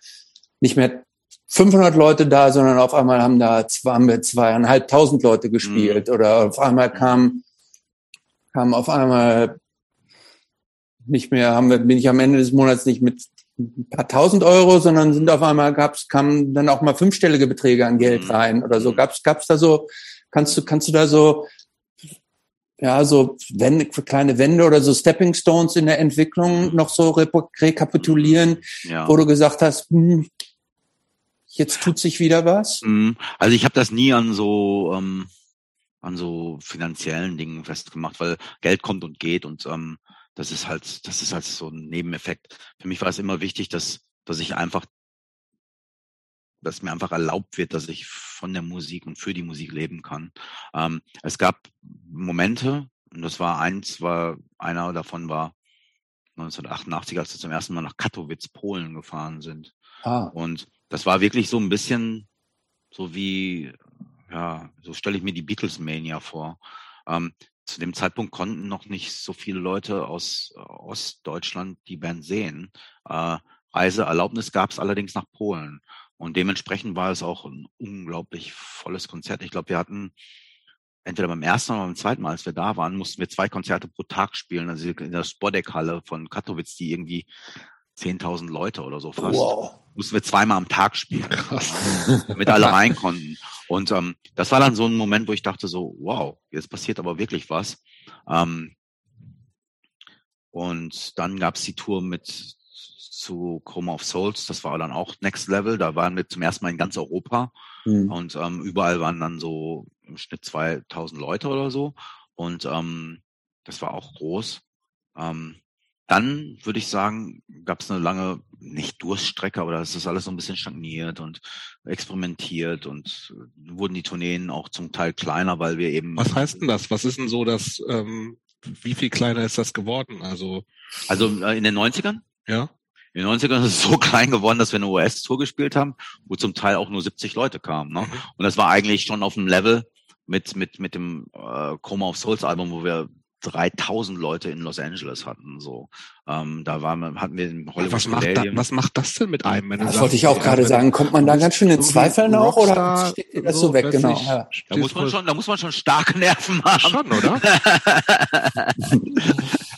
nicht mehr 500 Leute da, sondern auf einmal haben da zwei, haben wir zweieinhalbtausend Leute gespielt mhm. oder auf einmal kam, kam auf einmal nicht mehr, haben wir, bin ich am Ende des Monats nicht mit ein paar tausend Euro, sondern sind auf einmal gab's, kamen dann auch mal fünfstellige Beträge an Geld mhm. rein oder so. Mhm. Gab's, gab's da so, kannst du, kannst du da so, ja, so Wände, kleine Wände oder so Stepping Stones in der Entwicklung mhm. noch so re rekapitulieren, ja. wo du gesagt hast, hm, jetzt tut sich wieder was? Also ich habe das nie an so ähm, an so finanziellen Dingen festgemacht, weil Geld kommt und geht und ähm, das ist halt, das ist halt so ein Nebeneffekt. Für mich war es immer wichtig, dass, dass ich einfach, dass mir einfach erlaubt wird, dass ich von der Musik und für die Musik leben kann. Ähm, es gab Momente, und das war eins, war, einer davon war 1988, als wir zum ersten Mal nach Katowice, Polen gefahren sind. Ah. Und das war wirklich so ein bisschen so wie, ja, so stelle ich mir die Beatles Mania vor. Ähm, zu dem Zeitpunkt konnten noch nicht so viele Leute aus Ostdeutschland die Band sehen. Äh, Reiseerlaubnis gab es allerdings nach Polen. Und dementsprechend war es auch ein unglaublich volles Konzert. Ich glaube, wir hatten entweder beim ersten oder beim zweiten Mal, als wir da waren, mussten wir zwei Konzerte pro Tag spielen. Also in der Spodek-Halle von Katowice, die irgendwie 10.000 Leute oder so fast. Wow. Mussten wir zweimal am Tag spielen, Krass. damit alle rein konnten. Und ähm, das war dann so ein Moment, wo ich dachte so, wow, jetzt passiert aber wirklich was. Ähm, und dann gab's die Tour mit zu Chroma of Souls, das war dann auch Next Level, da waren wir zum ersten Mal in ganz Europa mhm. und ähm, überall waren dann so im Schnitt 2000 Leute oder so und ähm, das war auch groß. Ähm, dann würde ich sagen, gab es eine lange, nicht Durststrecke, aber das ist alles so ein bisschen stagniert und experimentiert und äh, wurden die Tourneen auch zum Teil kleiner, weil wir eben. Was heißt denn das? Was ist denn so das, ähm, wie viel kleiner ist das geworden? Also, also äh, in den 90ern? Ja. In den 90ern ist es so klein geworden, dass wir eine US-Tour gespielt haben, wo zum Teil auch nur 70 Leute kamen. Ne? Mhm. Und das war eigentlich schon auf dem Level mit, mit, mit dem äh, Chroma of Souls Album, wo wir 3000 Leute in Los Angeles hatten. So, ähm, da waren, hatten wir in Hollywood. Was macht, da, was macht das denn mit einem? das wollte ich auch gerade sagen. Kommt man da ganz schön in Zweifeln auch oder steht das so, so weg? Genau. Ja. Da muss man schon, da muss man schon starke Nerven haben. Schon, oder?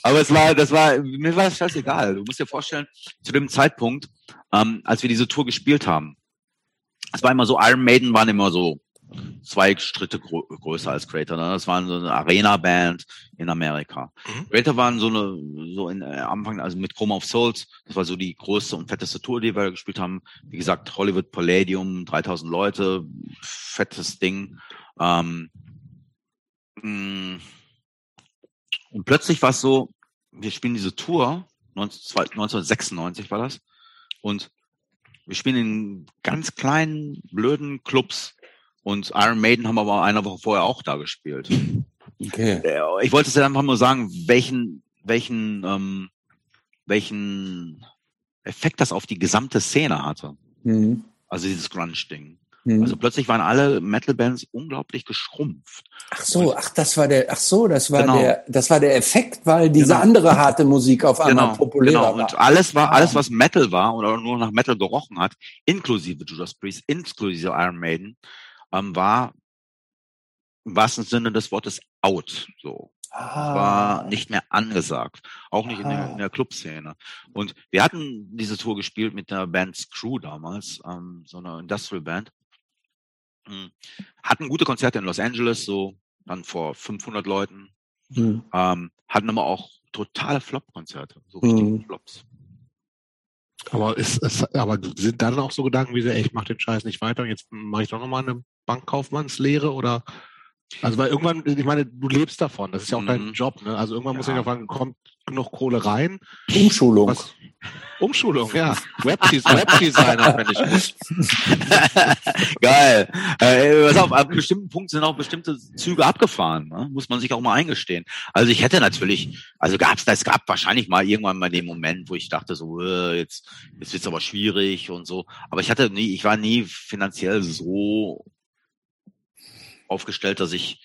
Aber es war, das war, mir war es scheißegal. Du musst dir vorstellen, zu dem Zeitpunkt, ähm, als wir diese Tour gespielt haben, es war immer so, Iron Maiden waren immer so zwei Schritte grö größer als Creator. Ne? Das waren so eine Arena-Band in Amerika. Mhm. Creator waren so eine, so in äh, Anfang, also mit Chroma of Souls, das war so die größte und fetteste Tour, die wir gespielt haben. Wie gesagt, Hollywood Palladium, 3000 Leute, fettes Ding. Ähm, mm. und plötzlich war es so, wir spielen diese Tour, 1996 war das, und wir spielen in ganz kleinen, blöden Clubs und Iron Maiden haben aber eine Woche vorher auch da gespielt. Okay. Äh, ich wollte es ja einfach nur sagen, welchen, welchen, ähm, welchen Effekt das auf die gesamte Szene hatte. Mhm. Also dieses Grunge-Ding. Mhm. Also plötzlich waren alle Metal-Bands unglaublich geschrumpft. Ach so, ach das war der, ach so, das war genau. der, das war der Effekt, weil diese genau. andere harte Musik auf einmal genau. populär genau. war. Und alles war, alles was Metal war oder nur nach Metal gerochen hat, inklusive Judas Priest, inklusive Iron Maiden, ähm, war im wahrsten Sinne des Wortes out. So. Ah. war nicht mehr angesagt. Auch nicht ah. in, der, in der Clubszene. Und wir hatten diese Tour gespielt mit der Band Screw damals, ähm, so einer Industrial Band. Hm. Hatten gute Konzerte in Los Angeles, so dann vor 500 Leuten. Mhm. Ähm, hatten aber auch totale Flop-Konzerte, so richtige mhm. Flops. Aber ist es, aber sind dann auch so Gedanken wie, ey, ich mach den Scheiß nicht weiter und jetzt mache ich doch nochmal eine Bankkaufmannslehre oder also weil irgendwann, ich meine, du lebst davon, das ist ja auch mhm. dein Job, ne? Also irgendwann ja. muss ich ja fragen, kommt genug Kohle rein? Umschulung. Was? Umschulung, ja. Webdesigner finde ich gut. Geil. Äh, was auf, ab einem bestimmten Punkt sind auch bestimmte Züge abgefahren, ne? muss man sich auch mal eingestehen. Also ich hätte natürlich, also gab's, es gab wahrscheinlich mal irgendwann mal den Moment, wo ich dachte so, äh, jetzt, jetzt wird's aber schwierig und so. Aber ich hatte nie, ich war nie finanziell so aufgestellt, dass ich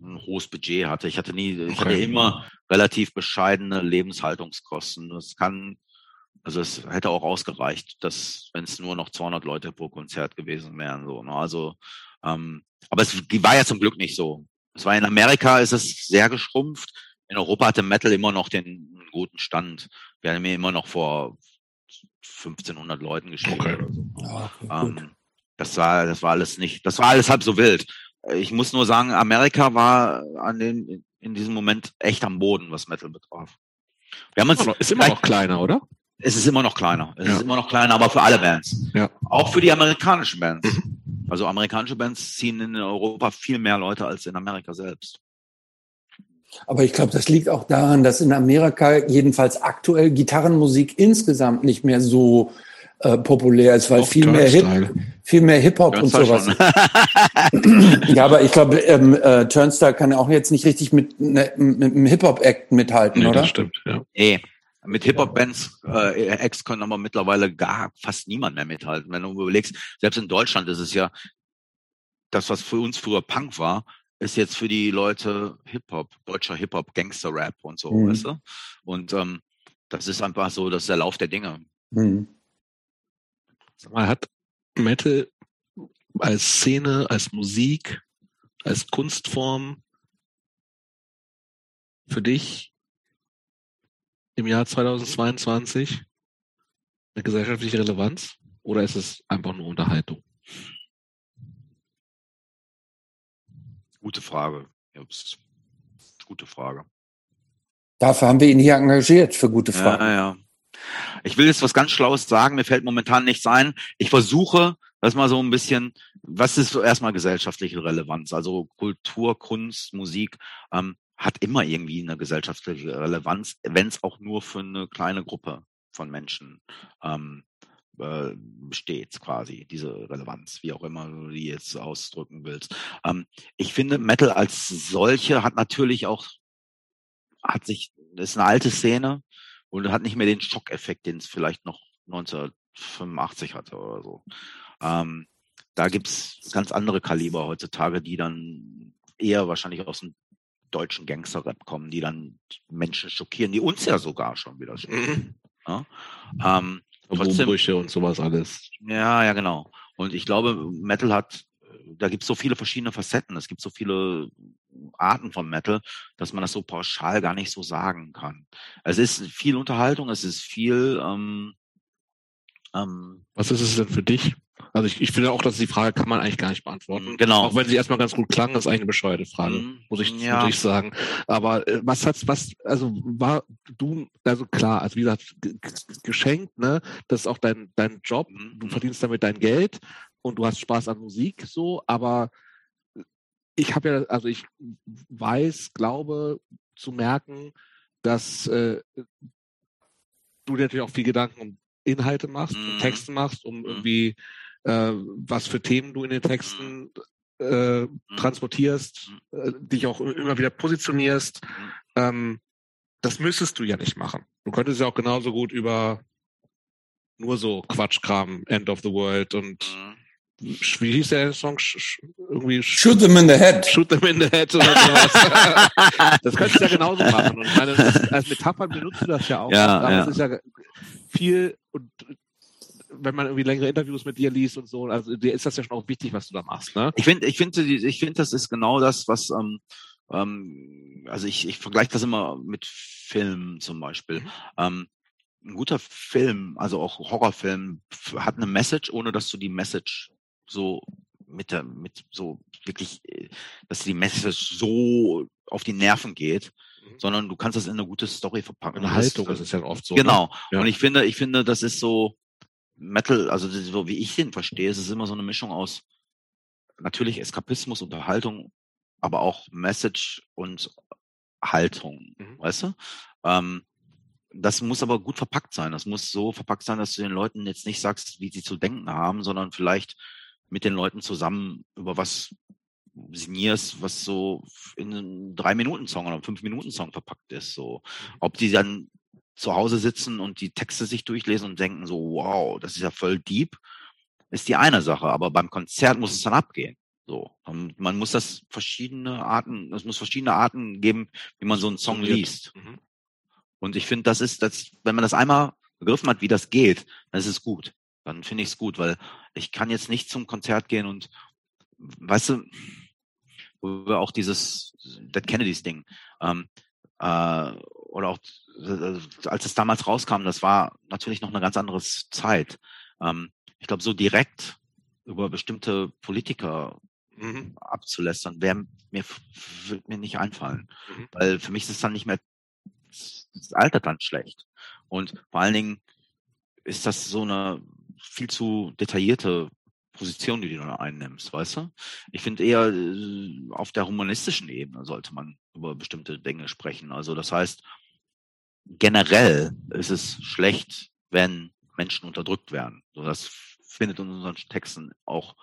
ein hohes Budget hatte. Ich hatte nie, ich hatte immer relativ bescheidene Lebenshaltungskosten. Das kann, also es hätte auch ausgereicht, dass wenn es nur noch 200 Leute pro Konzert gewesen wären, so. Ne? Also, ähm, aber es war ja zum Glück nicht so. Es war in Amerika ist es sehr geschrumpft. In Europa hatte Metal immer noch den guten Stand. Wir haben mir immer noch vor 1500 Leuten gespielt okay. so. Ja, okay, ähm, das war, das war alles nicht, das war alles halb so wild. Ich muss nur sagen, Amerika war an dem, in diesem Moment echt am Boden, was Metal betraf. Wir haben uns ist immer noch kleiner, oder? Es ist immer noch kleiner. Es ja. ist immer noch kleiner, aber für alle Bands. Ja. Auch für die amerikanischen Bands. Mhm. Also amerikanische Bands ziehen in Europa viel mehr Leute als in Amerika selbst. Aber ich glaube, das liegt auch daran, dass in Amerika jedenfalls aktuell Gitarrenmusik insgesamt nicht mehr so äh, populär ist, weil viel mehr, Hip, viel mehr Hip-Hop und sowas. ja, aber ich glaube, ähm, äh, Turnstyle kann auch jetzt nicht richtig mit, ne, mit einem Hip-Hop-Act mithalten, nee, oder? Das stimmt, ja. Nee. Mit Hip-Hop-Bands, äh, Acts können aber mittlerweile gar fast niemand mehr mithalten. Wenn du überlegst, selbst in Deutschland ist es ja, das, was für uns früher Punk war, ist jetzt für die Leute Hip-Hop, deutscher Hip-Hop, Gangster-Rap und so, mhm. weißt du? Und ähm, das ist einfach so, das ist der Lauf der Dinge. Mhm. Sag mal, hat Metal als Szene, als Musik, als Kunstform für dich im Jahr 2022 eine gesellschaftliche Relevanz oder ist es einfach nur Unterhaltung? Gute Frage. Jobst. Gute Frage. Dafür haben wir ihn hier engagiert für gute Fragen. Ja, ja. Ich will jetzt was ganz Schlaues sagen, mir fällt momentan nichts ein. Ich versuche, das mal so ein bisschen, was ist so erstmal gesellschaftliche Relevanz? Also Kultur, Kunst, Musik ähm, hat immer irgendwie eine gesellschaftliche Relevanz, wenn es auch nur für eine kleine Gruppe von Menschen ähm, äh, besteht quasi diese Relevanz, wie auch immer du die jetzt ausdrücken willst. Ähm, ich finde, Metal als solche hat natürlich auch, hat sich, ist eine alte Szene, und hat nicht mehr den Schockeffekt, den es vielleicht noch 1985 hatte oder so. Ähm, da gibt's ganz andere Kaliber heutzutage, die dann eher wahrscheinlich aus dem deutschen Gangster-Rap kommen, die dann Menschen schockieren, die uns ja sogar schon wieder schockieren. Mhm. Ja? Ähm, Umbrüche und sowas alles. Ja, ja, genau. Und ich glaube, Metal hat, da gibt es so viele verschiedene Facetten, es gibt so viele Arten von Metal, dass man das so pauschal gar nicht so sagen kann. Es ist viel Unterhaltung, es ist viel. Ähm, ähm, Was ist es denn für dich? Also ich, ich finde auch, dass die Frage kann man eigentlich gar nicht beantworten. Mhm, genau. Auch wenn sie erstmal ganz gut klang, das ist eigentlich eine bescheuerte Frage, mhm, muss ich, ja. muss ich sagen. Aber äh, was hat's, was, also war du, also klar, also wie gesagt, geschenkt, ne? Das ist auch dein, dein Job, mhm. du verdienst damit dein Geld und du hast Spaß an Musik so, aber ich habe ja, also ich weiß, glaube zu merken, dass äh, du dir natürlich auch viel Gedanken um Inhalte machst, mhm. um Texte machst, um mhm. irgendwie äh, was für Themen du in den Texten äh, mhm. transportierst, äh, dich auch immer wieder positionierst. Ähm, das müsstest du ja nicht machen. Du könntest ja auch genauso gut über nur so Quatschkram, End of the World und wie hieß der Song? Sch irgendwie Shoot them in the head. Shoot them in the head oder sowas. das könntest du ja genauso machen. Und meine, als Metapher benutzt du das ja auch. Ja, ja. Das ist ja viel und wenn man irgendwie längere Interviews mit dir liest und so, also dir ist das ja schon auch wichtig, was du da machst, ne? Ich finde, ich finde, ich finde, das ist genau das, was, ähm, ähm, also ich, ich vergleiche das immer mit Filmen zum Beispiel. Mhm. Ähm, ein guter Film, also auch Horrorfilm, hat eine Message, ohne dass du die Message so mit der, mit so wirklich, äh, dass die Message so auf die Nerven geht, mhm. sondern du kannst das in eine gute Story verpacken. Eine Haltung das, ist ja oft so. Ne? Genau. Ne? Ja. Und ich finde, ich finde, das ist so Metal, also so wie ich den verstehe, es ist immer so eine Mischung aus natürlich Eskapismus, Unterhaltung, aber auch Message und Haltung, mhm. weißt du? Ähm, das muss aber gut verpackt sein. Das muss so verpackt sein, dass du den Leuten jetzt nicht sagst, wie sie zu denken haben, sondern vielleicht mit den Leuten zusammen über was signierst, was so in einen Drei-Minuten-Song oder einen Fünf-Minuten-Song verpackt ist. So, mhm. ob die dann zu Hause sitzen und die Texte sich durchlesen und denken so, wow, das ist ja voll deep, ist die eine Sache. Aber beim Konzert muss es dann abgehen. So, und man muss das verschiedene Arten, es muss verschiedene Arten geben, wie man so einen Song liest. Mhm. Und ich finde, das ist, das, wenn man das einmal begriffen hat, wie das geht, dann ist es gut. Dann finde ich es gut, weil ich kann jetzt nicht zum Konzert gehen und, weißt du, wo wir auch dieses Dead Kennedys Ding, ähm, äh, oder auch, äh, als es damals rauskam, das war natürlich noch eine ganz andere Zeit. Ähm, ich glaube, so direkt über bestimmte Politiker mhm. abzulästern, wäre mir, wird mir nicht einfallen. Mhm. Weil für mich ist es dann nicht mehr das altert dann schlecht. Und vor allen Dingen ist das so eine viel zu detaillierte Position, die du da einnimmst, weißt du? Ich finde eher äh, auf der humanistischen Ebene sollte man über bestimmte Dinge sprechen. Also das heißt, generell ist es schlecht, wenn Menschen unterdrückt werden. So, das findet in unseren Texten auch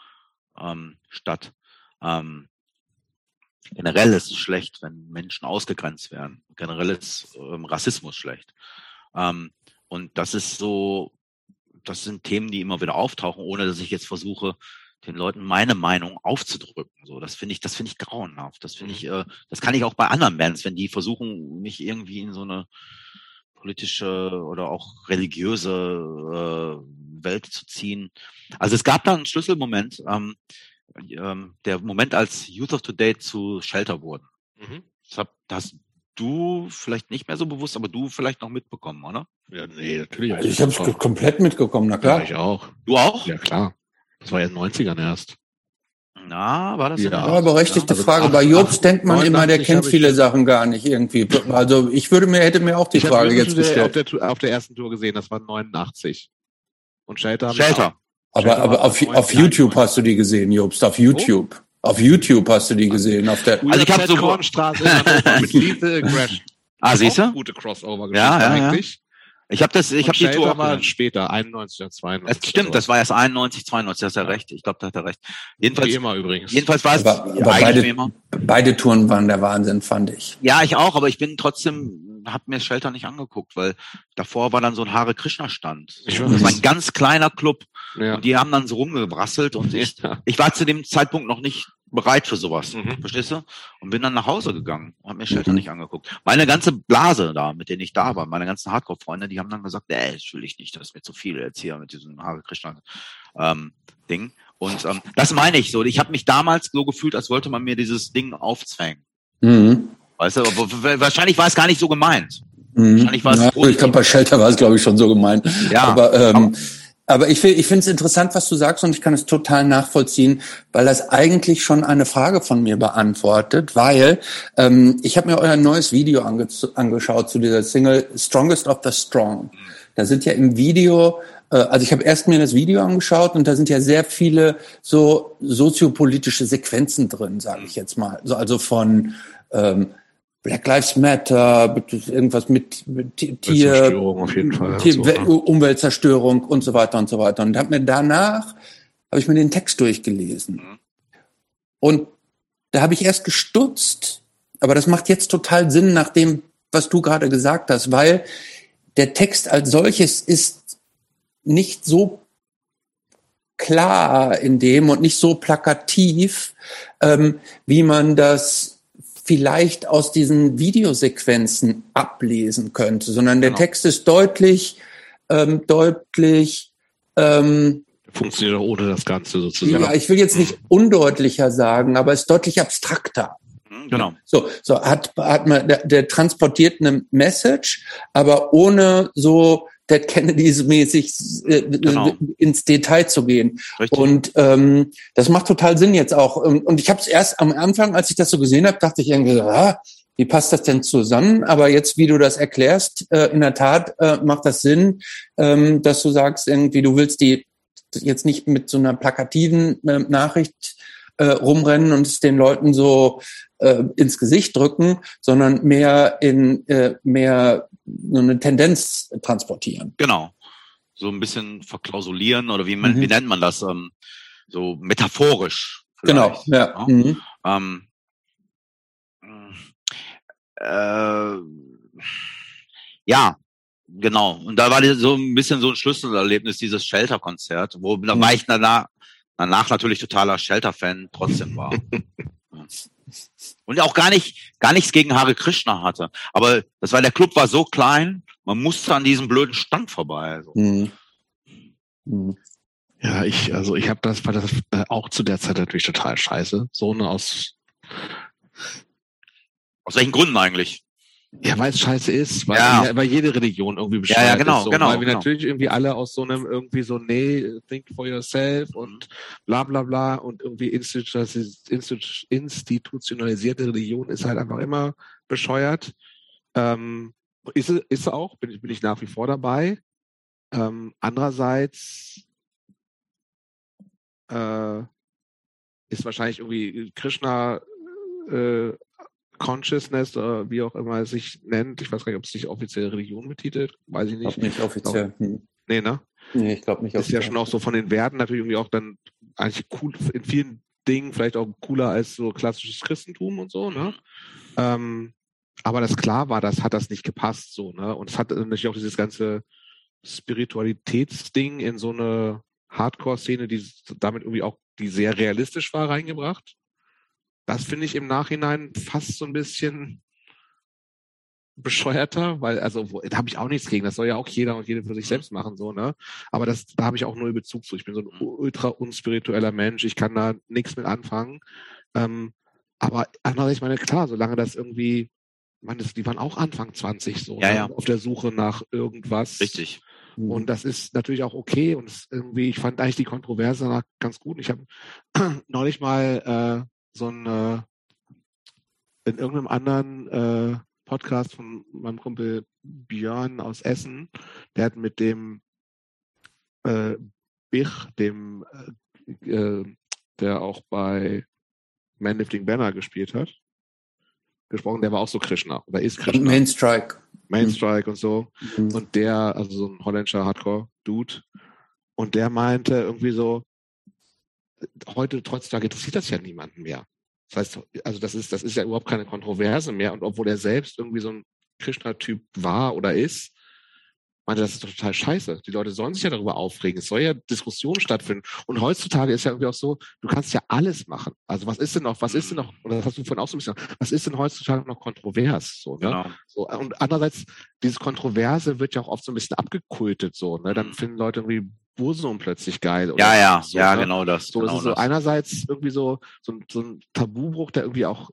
ähm, statt. Ähm, Generell ist es schlecht, wenn Menschen ausgegrenzt werden. Generell ist ähm, Rassismus schlecht. Ähm, und das ist so, das sind Themen, die immer wieder auftauchen, ohne dass ich jetzt versuche, den Leuten meine Meinung aufzudrücken. So, das finde ich, das finde ich grauenhaft. Das finde ich, mhm. äh, das kann ich auch bei anderen Bands, wenn die versuchen, mich irgendwie in so eine politische oder auch religiöse äh, Welt zu ziehen. Also es gab da einen Schlüsselmoment. Ähm, ähm, der Moment, als Youth of Today zu Shelter wurden. Mhm. Das hab, hast du vielleicht nicht mehr so bewusst, aber du vielleicht noch mitbekommen, oder? Ja, nee, natürlich. Also ich habe es komplett mitgekommen, na klar. Ja, ich auch. Du auch? Ja, klar. Das war ja in den 90ern erst. Na, war das ja? Ja, berechtigte also Frage. Bei Jobs denkt man immer, der kennt viele Sachen gar nicht irgendwie. Also ich würde mir, hätte mir auch die Frage jetzt gestellt. Auf der, auf der ersten Tour gesehen, das war 89. Und Shelter. Shelter. Aber, aber auf, auf YouTube hast du die gesehen, Jobst, auf YouTube. Oh? Auf YouTube hast du die gesehen. Auf der also ich habe so Kornstraße mit Lethal Aggression. Ah, siehst du? Gute Crossover ja, ja, eigentlich. Ja. Ich habe das, ich habe die Tour mal später, 91 oder 92. Das stimmt, das war erst 91, 92, hast du ja recht. Ich glaube, da hat er recht. Jedenfalls, wie immer übrigens. Jedenfalls war es aber, aber beide, immer. beide Touren waren der Wahnsinn, fand ich. Ja, ich auch, aber ich bin trotzdem, habe mir Shelter nicht angeguckt, weil davor war dann so ein Hare Krishna Stand. Ich das war ein ganz kleiner Club ja. und die haben dann so rumgebrasselt und ich, ja. ich war zu dem Zeitpunkt noch nicht bereit für sowas. Mhm. Verstehst du? Und bin dann nach Hause gegangen und habe mir Shelter mhm. nicht angeguckt. Meine ganze Blase da, mit denen ich da war, meine ganzen Hardcore-Freunde, die haben dann gesagt, ey, das will ich nicht, das ist mir zu viel jetzt hier mit diesem Hare Krishna ähm, Ding. Und ähm, das meine ich so. Ich habe mich damals so gefühlt, als wollte man mir dieses Ding aufzwängen. Mhm. Weißt du, wahrscheinlich war es gar nicht so gemeint. Mhm. Wahrscheinlich war es ja, ich glaube, bei Shelter war es, glaube ich, schon so gemeint. Ja, aber, ähm, aber aber ich, ich finde es interessant, was du sagst, und ich kann es total nachvollziehen, weil das eigentlich schon eine Frage von mir beantwortet, weil ähm, ich habe mir euer neues Video ange angeschaut zu dieser Single Strongest of the Strong. Da sind ja im Video, äh, also ich habe erst mir das Video angeschaut und da sind ja sehr viele so soziopolitische Sequenzen drin, sage ich jetzt mal. So, also von ähm, Black Lives Matter, irgendwas mit, mit Tier, Tier so, ne? Umweltzerstörung und so weiter und so weiter. Und hab mir danach habe ich mir den Text durchgelesen. Mhm. Und da habe ich erst gestutzt, aber das macht jetzt total Sinn nach dem, was du gerade gesagt hast, weil der Text als solches ist nicht so klar in dem und nicht so plakativ, ähm, wie man das vielleicht aus diesen Videosequenzen ablesen könnte, sondern der genau. Text ist deutlich, ähm, deutlich Ähm, Funktioniert auch ohne das Ganze sozusagen. Ja, ich will jetzt nicht undeutlicher sagen, aber ist deutlich abstrakter. Mhm, genau. So, so hat, hat man, der, der transportiert eine Message, aber ohne so Dead Kennedys mäßig äh, genau. ins Detail zu gehen. Richtig. Und ähm, das macht total Sinn jetzt auch. Und ich habe es erst am Anfang, als ich das so gesehen habe, dachte ich irgendwie, ah, wie passt das denn zusammen? Aber jetzt, wie du das erklärst, äh, in der Tat äh, macht das Sinn, ähm, dass du sagst, irgendwie, du willst die jetzt nicht mit so einer plakativen äh, Nachricht äh, rumrennen und es den Leuten so äh, ins Gesicht drücken, sondern mehr in äh, mehr eine Tendenz transportieren. Genau. So ein bisschen verklausulieren oder wie, man, mhm. wie nennt man das? Ähm, so metaphorisch. Genau, ja. ja. Mhm. Ähm, äh, ja, genau. Und da war so ein bisschen so ein Schlüsselerlebnis, dieses Shelter-Konzert, wo mhm. war ich danach, danach natürlich totaler Shelter-Fan trotzdem war. Und auch gar nicht, gar nichts gegen Hare Krishna hatte. Aber das war, der Club war so klein, man musste an diesem blöden Stand vorbei. Also. Mhm. Mhm. Ja, ich, also ich habe das, war das äh, auch zu der Zeit natürlich total scheiße. So eine aus. Aus welchen Gründen eigentlich? Ja, weil es scheiße ist, weil, ja. weil jede Religion irgendwie bescheuert ja, ja, genau, ist. So. Genau, weil wir genau. natürlich irgendwie alle aus so einem irgendwie so, nee, think for yourself und bla bla bla und irgendwie institutionalisierte Religion ist halt einfach immer bescheuert. Ähm, ist, ist auch, bin ich, bin ich nach wie vor dabei. Ähm, andererseits äh, ist wahrscheinlich irgendwie Krishna äh, Consciousness oder wie auch immer es sich nennt. Ich weiß gar nicht, ob es sich offiziell Religion betitelt. Weiß ich nicht. Ich glaube nicht offiziell. Hm. Nee, ne? Nee, ich glaube nicht Ist offiziell. ja schon auch so von den Werten natürlich irgendwie auch dann eigentlich cool, in vielen Dingen vielleicht auch cooler als so klassisches Christentum und so, ne? Ähm, aber das klar war, das hat das nicht gepasst, so, ne? Und es hat natürlich auch dieses ganze Spiritualitätsding in so eine Hardcore-Szene, die damit irgendwie auch, die sehr realistisch war, reingebracht. Das finde ich im Nachhinein fast so ein bisschen bescheuerter, weil, also, da habe ich auch nichts gegen. Das soll ja auch jeder und jede für sich selbst machen, so, ne? Aber das, da habe ich auch null Bezug zu. Ich bin so ein ultra unspiritueller Mensch. Ich kann da nichts mit anfangen. Ähm, aber andererseits, ich meine, klar, solange das irgendwie, ich meine, das, die waren auch Anfang 20 so, ja, ne? ja. auf der Suche nach irgendwas. Richtig. Und das ist natürlich auch okay. Und irgendwie, ich fand eigentlich die Kontroverse ganz gut. Ich habe neulich mal äh, so ein äh, in irgendeinem anderen äh, Podcast von meinem Kumpel Björn aus Essen, der hat mit dem äh, Bich, dem äh, äh der auch bei Manlifting Banner gespielt hat, gesprochen, der war auch so Krishna oder ist Krishna. Mainstrike. Mainstrike und so. Mhm. Und der, also so ein holländischer Hardcore-Dude, und der meinte irgendwie so, heute, heutzutage interessiert das ja niemanden mehr. Das heißt, also das ist, das ist ja überhaupt keine Kontroverse mehr. Und obwohl er selbst irgendwie so ein Krishna-Typ war oder ist, meinte, das ist doch total scheiße. Die Leute sollen sich ja darüber aufregen. Es soll ja Diskussionen stattfinden. Und heutzutage ist ja irgendwie auch so, du kannst ja alles machen. Also was ist denn noch, was ist denn noch, oder das hast du vorhin auch so ein bisschen, was ist denn heutzutage noch kontrovers? So, ne? Genau. So, und andererseits, dieses Kontroverse wird ja auch oft so ein bisschen abgekultet, so, ne? Dann mhm. finden Leute irgendwie Bursum plötzlich geil. Oder ja, ja, so, ja, ne? genau das. So, genau ist so einerseits irgendwie so, so, so ein Tabubruch, der irgendwie auch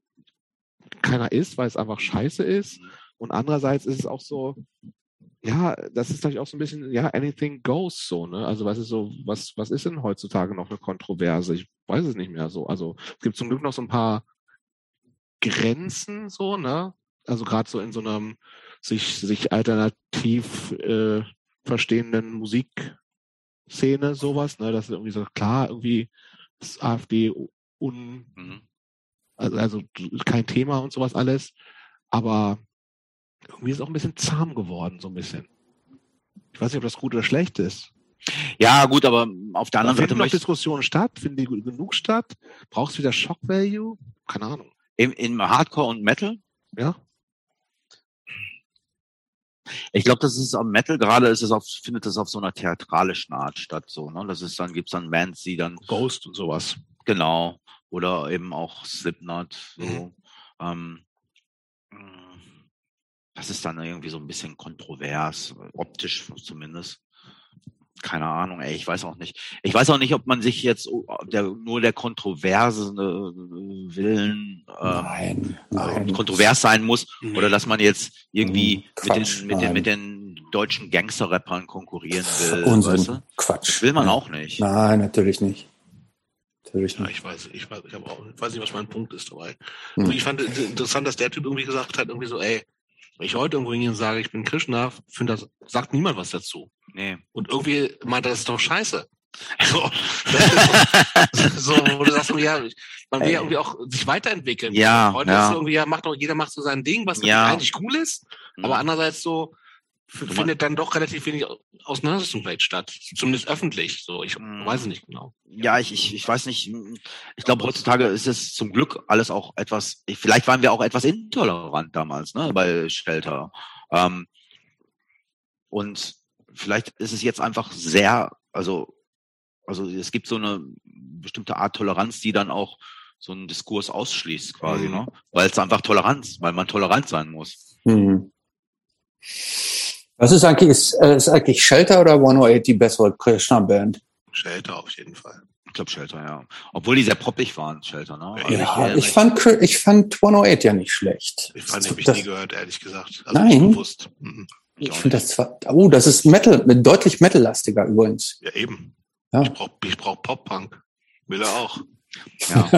keiner ist, weil es einfach scheiße ist. Mhm. Und andererseits ist es auch so, ja, das ist natürlich auch so ein bisschen, ja, anything goes so, ne? Also was ist so, was, was ist denn heutzutage noch eine Kontroverse? Ich weiß es nicht mehr so. Also es gibt zum Glück noch so ein paar Grenzen so, ne? Also gerade so in so einem sich, sich alternativ äh, verstehenden Musik Szene, sowas, ne? Das ist irgendwie so klar, irgendwie ist AfD un, mhm. also, also kein Thema und sowas alles. Aber irgendwie ist es auch ein bisschen zahm geworden, so ein bisschen. Ich weiß nicht, ob das gut oder schlecht ist. Ja, gut, aber auf der anderen Seite. Finden noch Diskussionen statt? Finden die genug statt? Brauchst du wieder Shock Value? Keine Ahnung. Im, im Hardcore und Metal? Ja. Ich glaube, das ist am Metal gerade ist es auf, findet es auf so einer theatralischen Art statt, so, ne? Das ist dann, gibt's dann Bands, die dann. Ghost und sowas. Genau. Oder eben auch Slipknot, so. Mhm. Ähm, das ist dann irgendwie so ein bisschen kontrovers, optisch zumindest. Keine Ahnung, ey, ich weiß auch nicht. Ich weiß auch nicht, ob man sich jetzt der, nur der Kontroverse äh, willen ähm, nein, nein. kontrovers sein muss mhm. oder dass man jetzt irgendwie Quatsch, mit, den, mit, den, mit den deutschen Gangster-Rappern konkurrieren will. Unsinn, weißt du? Quatsch. Das will man ja. auch nicht. Nein, natürlich nicht. Natürlich nicht. Ja, ich weiß, ich weiß, ich, auch, ich weiß nicht, was mein Punkt ist dabei. Hm. Also ich fand interessant, dass der Typ irgendwie gesagt hat, irgendwie so, ey, wenn ich heute irgendwo hingehe und sage, ich bin Krishna, finde das, sagt niemand was dazu. Nee. Und irgendwie meint das ist doch scheiße. So, so, wo du sagst, ja, man will ja irgendwie auch sich weiterentwickeln. Ja. Heute ja. ist irgendwie, ja, macht doch, jeder macht so sein Ding, was ja. eigentlich cool ist. Mhm. Aber andererseits so, findet dann doch relativ wenig Auseinandersetzung vielleicht statt. Zumindest öffentlich. So, ich mhm. weiß es nicht genau. Ja, ich, ich, ich weiß nicht. Ich glaube, heutzutage ist es zum Glück alles auch etwas, vielleicht waren wir auch etwas intolerant damals, ne, bei Shelter. Ähm, und vielleicht ist es jetzt einfach sehr, also, also es gibt so eine bestimmte Art Toleranz, die dann auch so einen Diskurs ausschließt quasi, mhm. ne? Weil es einfach Toleranz, weil man tolerant sein muss. Mhm. Was ist eigentlich, ist, äh, ist eigentlich Shelter oder 108 die bessere Krishna-Band? Shelter auf jeden Fall. Ich glaube Shelter, ja. Obwohl die sehr poppig waren, Shelter, ne? Also ja, ich, ich fand, ich fand 108 ja nicht schlecht. Ich fand, habe ich nie gehört, ehrlich gesagt. Also nein. Bewusst. Mhm. Ich finde das zwar, oh, das ist Metal, deutlich Metal-lastiger übrigens. Ja, eben. Ja. Ich brauche ich brauch Pop-Punk. Will er auch. Ja.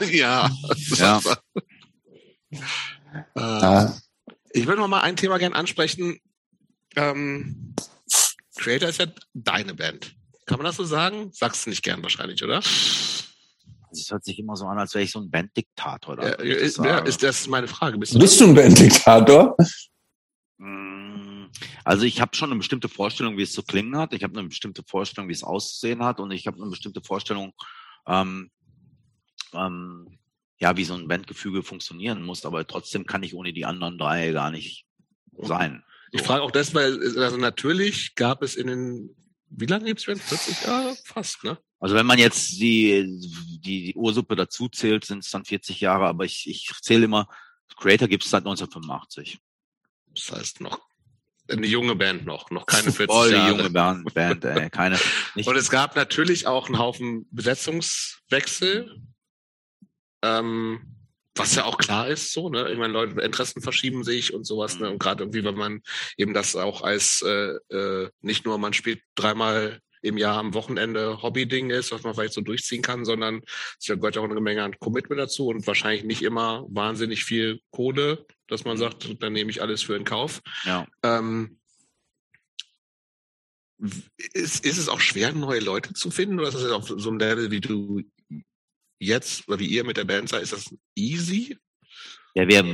ja. ja. ja. Äh, ich würde noch mal ein Thema gerne ansprechen. Ähm, Creator ist ja deine Band. Kann man das so sagen? Sagst du nicht gern wahrscheinlich, oder? Es hört sich immer so an, als wäre ich so ein Banddiktator. Ja, ist, ja, ist das meine Frage. Bist du, Bist du ein Banddiktator? Mm, also ich habe schon eine bestimmte Vorstellung, wie es zu klingen hat. Ich habe eine bestimmte Vorstellung, wie es auszusehen hat. Und ich habe eine bestimmte Vorstellung, ähm, ähm, ja, wie so ein Bandgefüge funktionieren muss. Aber trotzdem kann ich ohne die anderen drei gar nicht sein. Ich frage auch das, weil also natürlich gab es in den, wie lange gibt es 40 Jahre? Fast, ne? Also wenn man jetzt die, die, die Ursuppe dazu zählt, sind es dann 40 Jahre, aber ich, ich zähle immer, Creator gibt es seit 1985. Das heißt noch eine junge Band noch, noch keine 40 Voll Jahre. junge Band, Band äh, keine. Nicht. Und es gab natürlich auch einen Haufen Besetzungswechsel. Ähm, was ja auch klar ist, so, ne? Ich meine, Leute, Interessen verschieben sich und sowas, ne? Und gerade irgendwie, wenn man eben das auch als äh, äh, nicht nur man spielt dreimal im Jahr am Wochenende Hobby-Ding ist, was man vielleicht so durchziehen kann, sondern es gehört auch eine Menge an Commitment dazu und wahrscheinlich nicht immer wahnsinnig viel Kohle, dass man sagt, dann nehme ich alles für in Kauf. Ja. Ähm, ist, ist es auch schwer, neue Leute zu finden oder ist das jetzt auf so einem Level, wie du jetzt oder wie ihr mit der Band seid, ist das easy? Ja, wir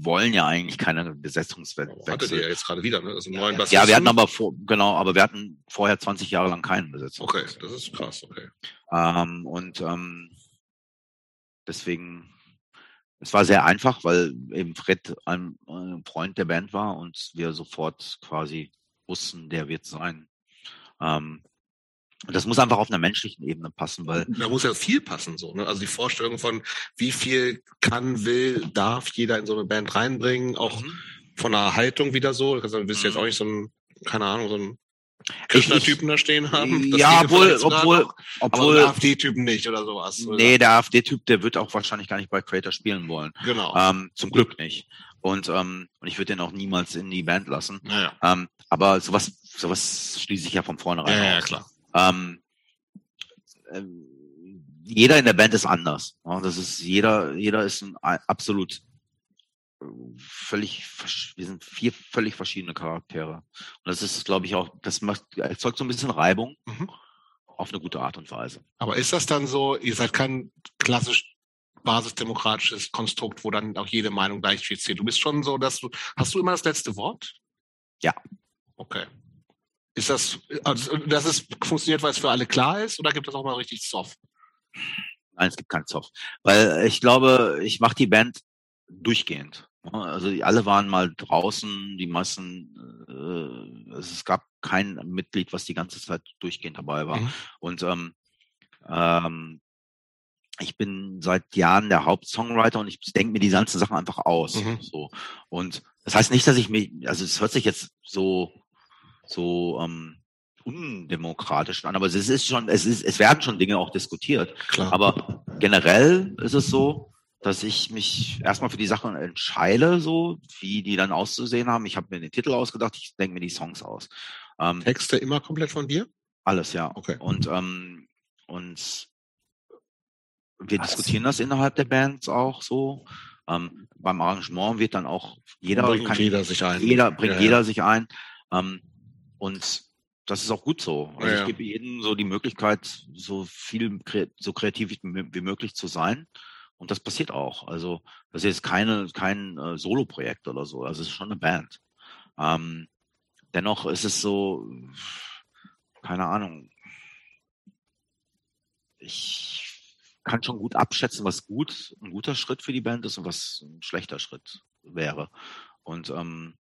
wollen ja eigentlich keine Besetzungswechsel. Hattet ihr ja jetzt gerade wieder, ne? Also ja, neuen ja, wir hatten aber vor, genau, aber wir hatten vorher 20 Jahre lang keinen Besetzung. Okay, das ist krass, okay. Ähm, und ähm, deswegen, es war sehr einfach, weil eben Fred ein, ein Freund der Band war und wir sofort quasi wussten, der wird sein. Ähm, und das muss einfach auf einer menschlichen Ebene passen, weil. Da muss ja viel passen, so, ne? Also die Vorstellung von, wie viel kann, will, darf jeder in so eine Band reinbringen, auch mhm. von der Haltung wieder so. Also, du bist mhm. jetzt auch nicht so ein, keine Ahnung, so ein Krishna-Typen da stehen haben. Ja, obwohl, obwohl, obwohl. AfD-Typen nicht oder sowas. Oder? Nee, der AfD-Typ, der wird auch wahrscheinlich gar nicht bei Creator spielen wollen. Genau. Ähm, zum Glück nicht. Und, ähm, und ich würde den auch niemals in die Band lassen. Naja. Ähm, aber sowas, sowas schließe ich ja von vornherein ja, ja, klar. Ähm, äh, jeder in der Band ist anders. Das ist jeder, jeder ist ein absolut äh, völlig, wir sind vier völlig verschiedene Charaktere. Und das ist, glaube ich, auch, das macht, erzeugt so ein bisschen Reibung mhm. auf eine gute Art und Weise. Aber ist das dann so, ihr seid kein klassisch basisdemokratisches Konstrukt, wo dann auch jede Meinung gleich viel zählt. Du bist schon so, dass du, hast du immer das letzte Wort? Ja. Okay. Ist das, also, dass es funktioniert, weil es für alle klar ist, oder gibt es auch mal richtig Zoff? Nein, es gibt keinen Zoff. Weil ich glaube, ich mache die Band durchgehend. Also alle waren mal draußen, die meisten, äh, es gab kein Mitglied, was die ganze Zeit durchgehend dabei war. Mhm. Und ähm, ähm, ich bin seit Jahren der Hauptsongwriter und ich denke mir die ganzen Sachen einfach aus. Mhm. So. Und das heißt nicht, dass ich mich, also es hört sich jetzt so so ähm, undemokratisch an, aber es ist schon, es ist, es werden schon Dinge auch diskutiert. Klar. Aber generell ist es so, dass ich mich erstmal für die Sachen entscheide, so wie die dann auszusehen haben. Ich habe mir den Titel ausgedacht, ich denke mir die Songs aus. Ähm, Texte immer komplett von dir? Alles, ja. Okay. Und ähm, und wir Was? diskutieren das innerhalb der Bands auch so. Ähm, beim Arrangement wird dann auch jeder bringt kann, jeder sich ein. Jeder bringt ja, jeder sich ein. Ähm, und das ist auch gut so. Also ja, ich gebe jedem so die Möglichkeit, so viel so kreativ wie möglich zu sein. Und das passiert auch. Also das ist jetzt keine, kein äh, Solo-Projekt oder so. Also es ist schon eine Band. Ähm, dennoch ist es so, keine Ahnung. Ich kann schon gut abschätzen, was gut, ein guter Schritt für die Band ist und was ein schlechter Schritt wäre. Und ähm,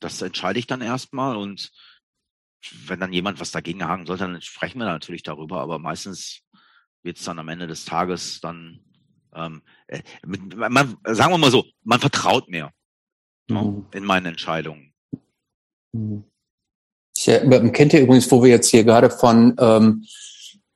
das entscheide ich dann erstmal und wenn dann jemand was dagegen haken sollte, dann sprechen wir natürlich darüber, aber meistens wird es dann am Ende des Tages dann, ähm, äh, mit, man, sagen wir mal so, man vertraut mir ne, mhm. in meinen Entscheidungen. Mhm. Ja, kennt ihr übrigens, wo wir jetzt hier gerade von ähm,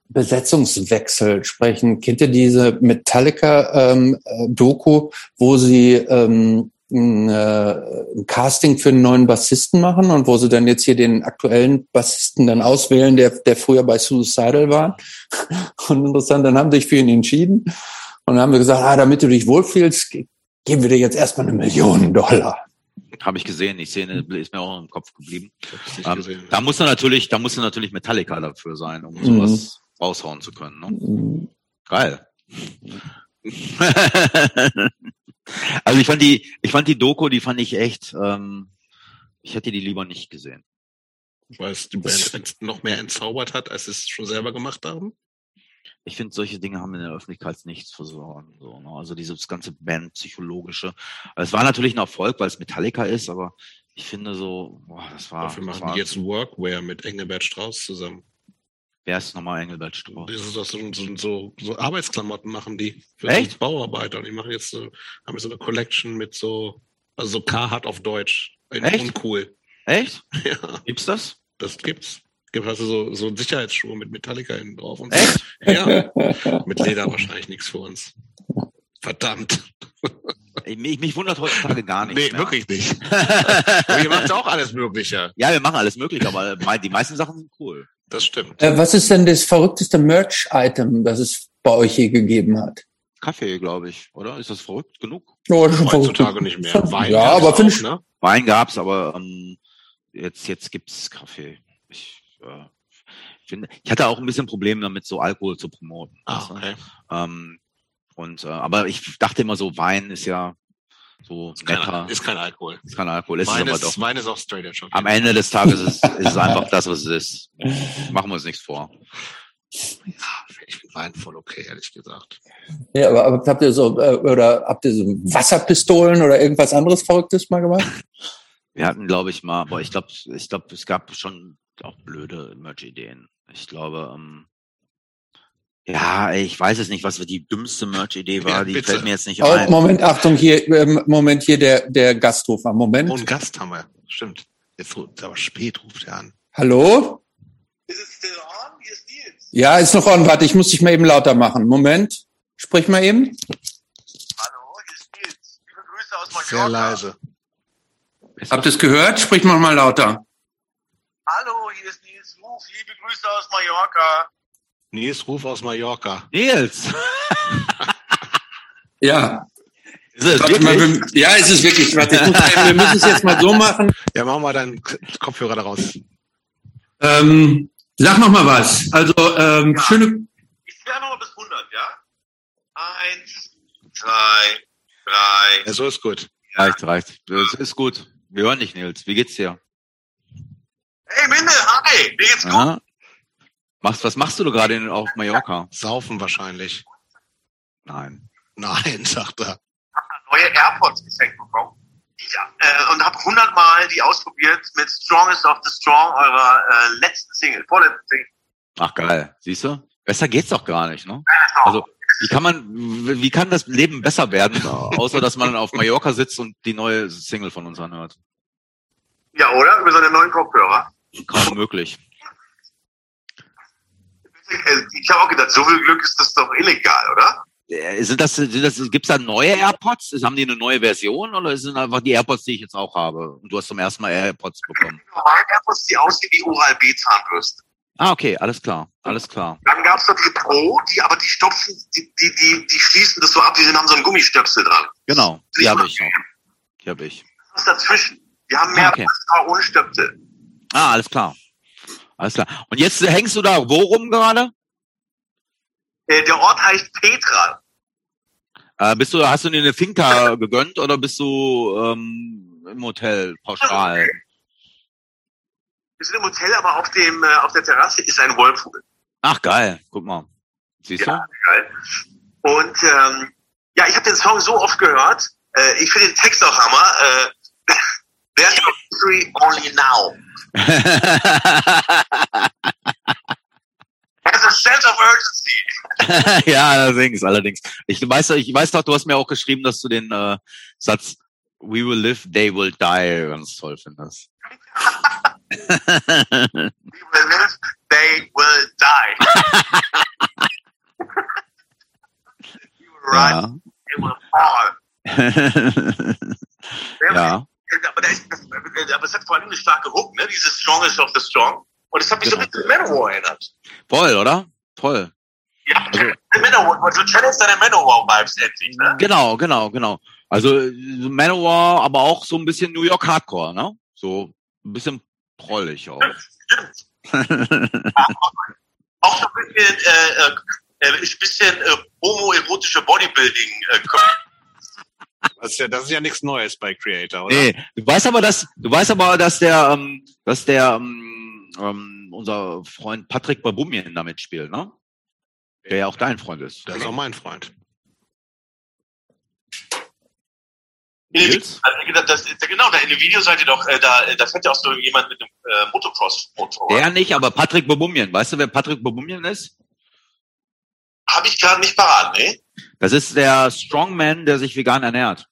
Besetzungswechsel sprechen. Kennt ihr diese Metallica-Doku, ähm, wo sie ähm, ein, äh, ein Casting für einen neuen Bassisten machen und wo sie dann jetzt hier den aktuellen Bassisten dann auswählen, der, der früher bei Suicidal war. Und interessant, dann haben sie sich für ihn entschieden und dann haben wir gesagt, ah, damit du dich wohlfühlst, geben wir dir jetzt erstmal eine Million Dollar. Habe ich gesehen, die Szene ist mir auch im Kopf geblieben. Ähm, da muss er natürlich, da muss er natürlich Metallica dafür sein, um sowas mhm raushauen zu können. Ne? Mhm. Geil. also ich fand die, ich fand die Doku, die fand ich echt, ähm, ich hätte die lieber nicht gesehen. Weil es die Band noch mehr entzaubert hat, als sie es schon selber gemacht haben? Ich finde, solche Dinge haben in der Öffentlichkeit nichts versorgen. So, ne? Also dieses ganze Band-psychologische. Es war natürlich ein Erfolg, weil es Metallica ist, aber ich finde so, boah, das war. Dafür machen war, die jetzt Workwear mit Engelbert Strauß zusammen. Wer ist nochmal Engelbert Strauß? Das ist das so, so, so, Arbeitsklamotten machen die für Echt? So Bauarbeiter. Und die machen jetzt so, haben so eine Collection mit so, also so Carhartt auf Deutsch. Echt? Uncool. Echt? Ja. Gibt's das? Das gibt's. Gibt also so, so Sicherheitsschuhe mit Metallica hinten drauf und so. Echt? Ja. mit Leder wahrscheinlich nichts für uns. Verdammt. Mich, mich wundert heutzutage gar nicht. Nee, mehr. wirklich nicht. ihr macht auch alles Mögliche. Ja, wir machen alles Mögliche, aber die meisten Sachen sind cool. Das stimmt. Äh, was ist denn das verrückteste Merch-Item, das es bei euch je gegeben hat? Kaffee, glaube ich, oder? Ist das verrückt genug? Oh, das Heutzutage nicht mehr. Wein ja, aber finde ich. Ne? Wein gab's, aber ähm, jetzt jetzt gibt's Kaffee. Ich, äh, finde, ich hatte auch ein bisschen Probleme damit, so Alkohol zu promoten. Ah, okay. Ähm, und äh, aber ich dachte immer so, Wein ist ja so ist kein, ist kein Alkohol. Ist kein Alkohol. Ist Wein, ist, ist, Wein ist auch straight edge. Okay. Am Ende des Tages ist, ist es einfach das, was es ist. Machen wir uns nichts vor. Ja, ich bin Wein voll okay, ehrlich gesagt. Ja, aber, aber habt ihr so, äh, oder habt ihr so Wasserpistolen oder irgendwas anderes Verrücktes mal gemacht? Wir hatten, glaube ich, mal, aber ich glaube, ich glaube, es gab schon auch blöde Merch-Ideen. Ich glaube, ähm, ja, ich weiß es nicht, was die dümmste Merch-Idee war. Ja, die fällt mir jetzt nicht oh, ein. Moment, Achtung, hier, ähm, Moment, hier der, der Gastrufer. Moment. Oh, einen Gast haben wir. Stimmt. Jetzt aber spät ruft er an. Hallo? Ist es still on? Hier ist Nils. Ja, ist noch on. Warte, ich muss dich mal eben lauter machen. Moment. Sprich mal eben. Hallo, hier ist Nils. Liebe Grüße aus Mallorca. Sehr leise. Habt ihr es gehört? Sprich mal mal lauter. Hallo, hier ist Nils Ruf. Liebe Grüße aus Mallorca. Nils Ruf aus Mallorca. Nils! ja. Ist es Warte mal, wir, ja, ist es wirklich. Warte, muss, wir müssen es jetzt mal so machen. Ja, mach mal deinen Kopfhörer daraus. Ähm, sag noch mal was. Also, ähm, ja. schöne... Ich zähle noch mal bis 100, ja? Eins, zwei, drei... Ja, so ist gut. Reicht, reicht. Das ist gut. Wir hören dich, Nils. Wie geht's dir? Hey, Minde, hi! Wie geht's gut? Machst, was machst du gerade auf Mallorca? Saufen wahrscheinlich. Nein. Nein, sagt er. Ich habe neue AirPods geschenkt bekommen. Ja, äh, und habe hundertmal die ausprobiert mit Strongest of the Strong, eurer äh, letzten Single, vorletzten Single. Ach geil, siehst du? Besser geht's doch gar nicht, ne? Also wie kann man, wie kann das Leben besser werden, außer dass man auf Mallorca sitzt und die neue Single von uns anhört? Ja, oder? Über seine neuen Kopfhörer. Kaum möglich. Ich habe auch gedacht, so viel Glück ist das doch illegal, oder? Sind das, sind das, gibt's da neue AirPods? Haben die eine neue Version oder sind einfach die AirPods, die ich jetzt auch habe? Und du hast zum ersten Mal AirPods bekommen. Normale AirPods, die aussehen wie Oral-B Zahnbürste. Ah, okay, alles klar, alles klar. Dann gab's noch die Pro, die aber die stopfen, die, die, die, die schließen das so ab, die haben so einen Gummistöpsel dran. Genau, die habe ich noch. Die habe ich. Was ist dazwischen? Wir haben mehr Ah, okay. Pasta ohne Stöpsel. Ah, alles klar. Alles klar. Und jetzt hängst du da wo rum gerade? Äh, der Ort heißt Petra. Äh, bist du, hast du dir eine Finca gegönnt oder bist du ähm, im Hotel pauschal? Wir sind im Hotel, aber auf dem äh, auf der Terrasse ist ein Whirlpool. Ach geil, guck mal. Siehst Ja, geil. Und ähm, ja, ich habe den Song so oft gehört. Äh, ich finde den Text auch Hammer. Äh, There's no victory only now. Du? There's a sense of urgency. ja, allerdings, allerdings. Ich weiß, ich weiß doch, du hast mir auch geschrieben, dass du den äh, Satz We will live, they will die ganz toll findest. We will live, they will die. you will rise, ja. they will fall. ja. Aber, da ist, aber es hat vor allem eine starke Hook, ne? Dieses Strongest of the Strong. Und es hat mich so ein bisschen an Manowar erinnert. Voll, oder? Voll. Ja, Also- Manowar, du channelst deine Manowar-Vibes endlich, ne? Genau, genau, genau. Also äh, Manowar, aber auch so ein bisschen New York Hardcore, ne? So ein bisschen prollig auch. Auch so ein bisschen, äh, äh, ein bisschen äh, homoerotische Bodybuilding. Äh, Das ist ja, das ist ja nichts Neues bei Creator, oder? Nee, du weißt aber, dass du weißt aber, dass der, ähm, dass der ähm, ähm, unser Freund Patrick Babumien damit spielt, ne? Der ja auch dein Freund ist. Das ist auch mein Freund. Nils? Also, das, genau, da in dem Video seid ihr doch, äh, da, da fährt ja auch so jemand mit einem äh, Motocross-Motor. Der nicht, aber Patrick Babumien. Weißt du, wer Patrick Babumien ist? Habe ich gerade nicht parat, ne? Das ist der Strongman, der sich vegan ernährt.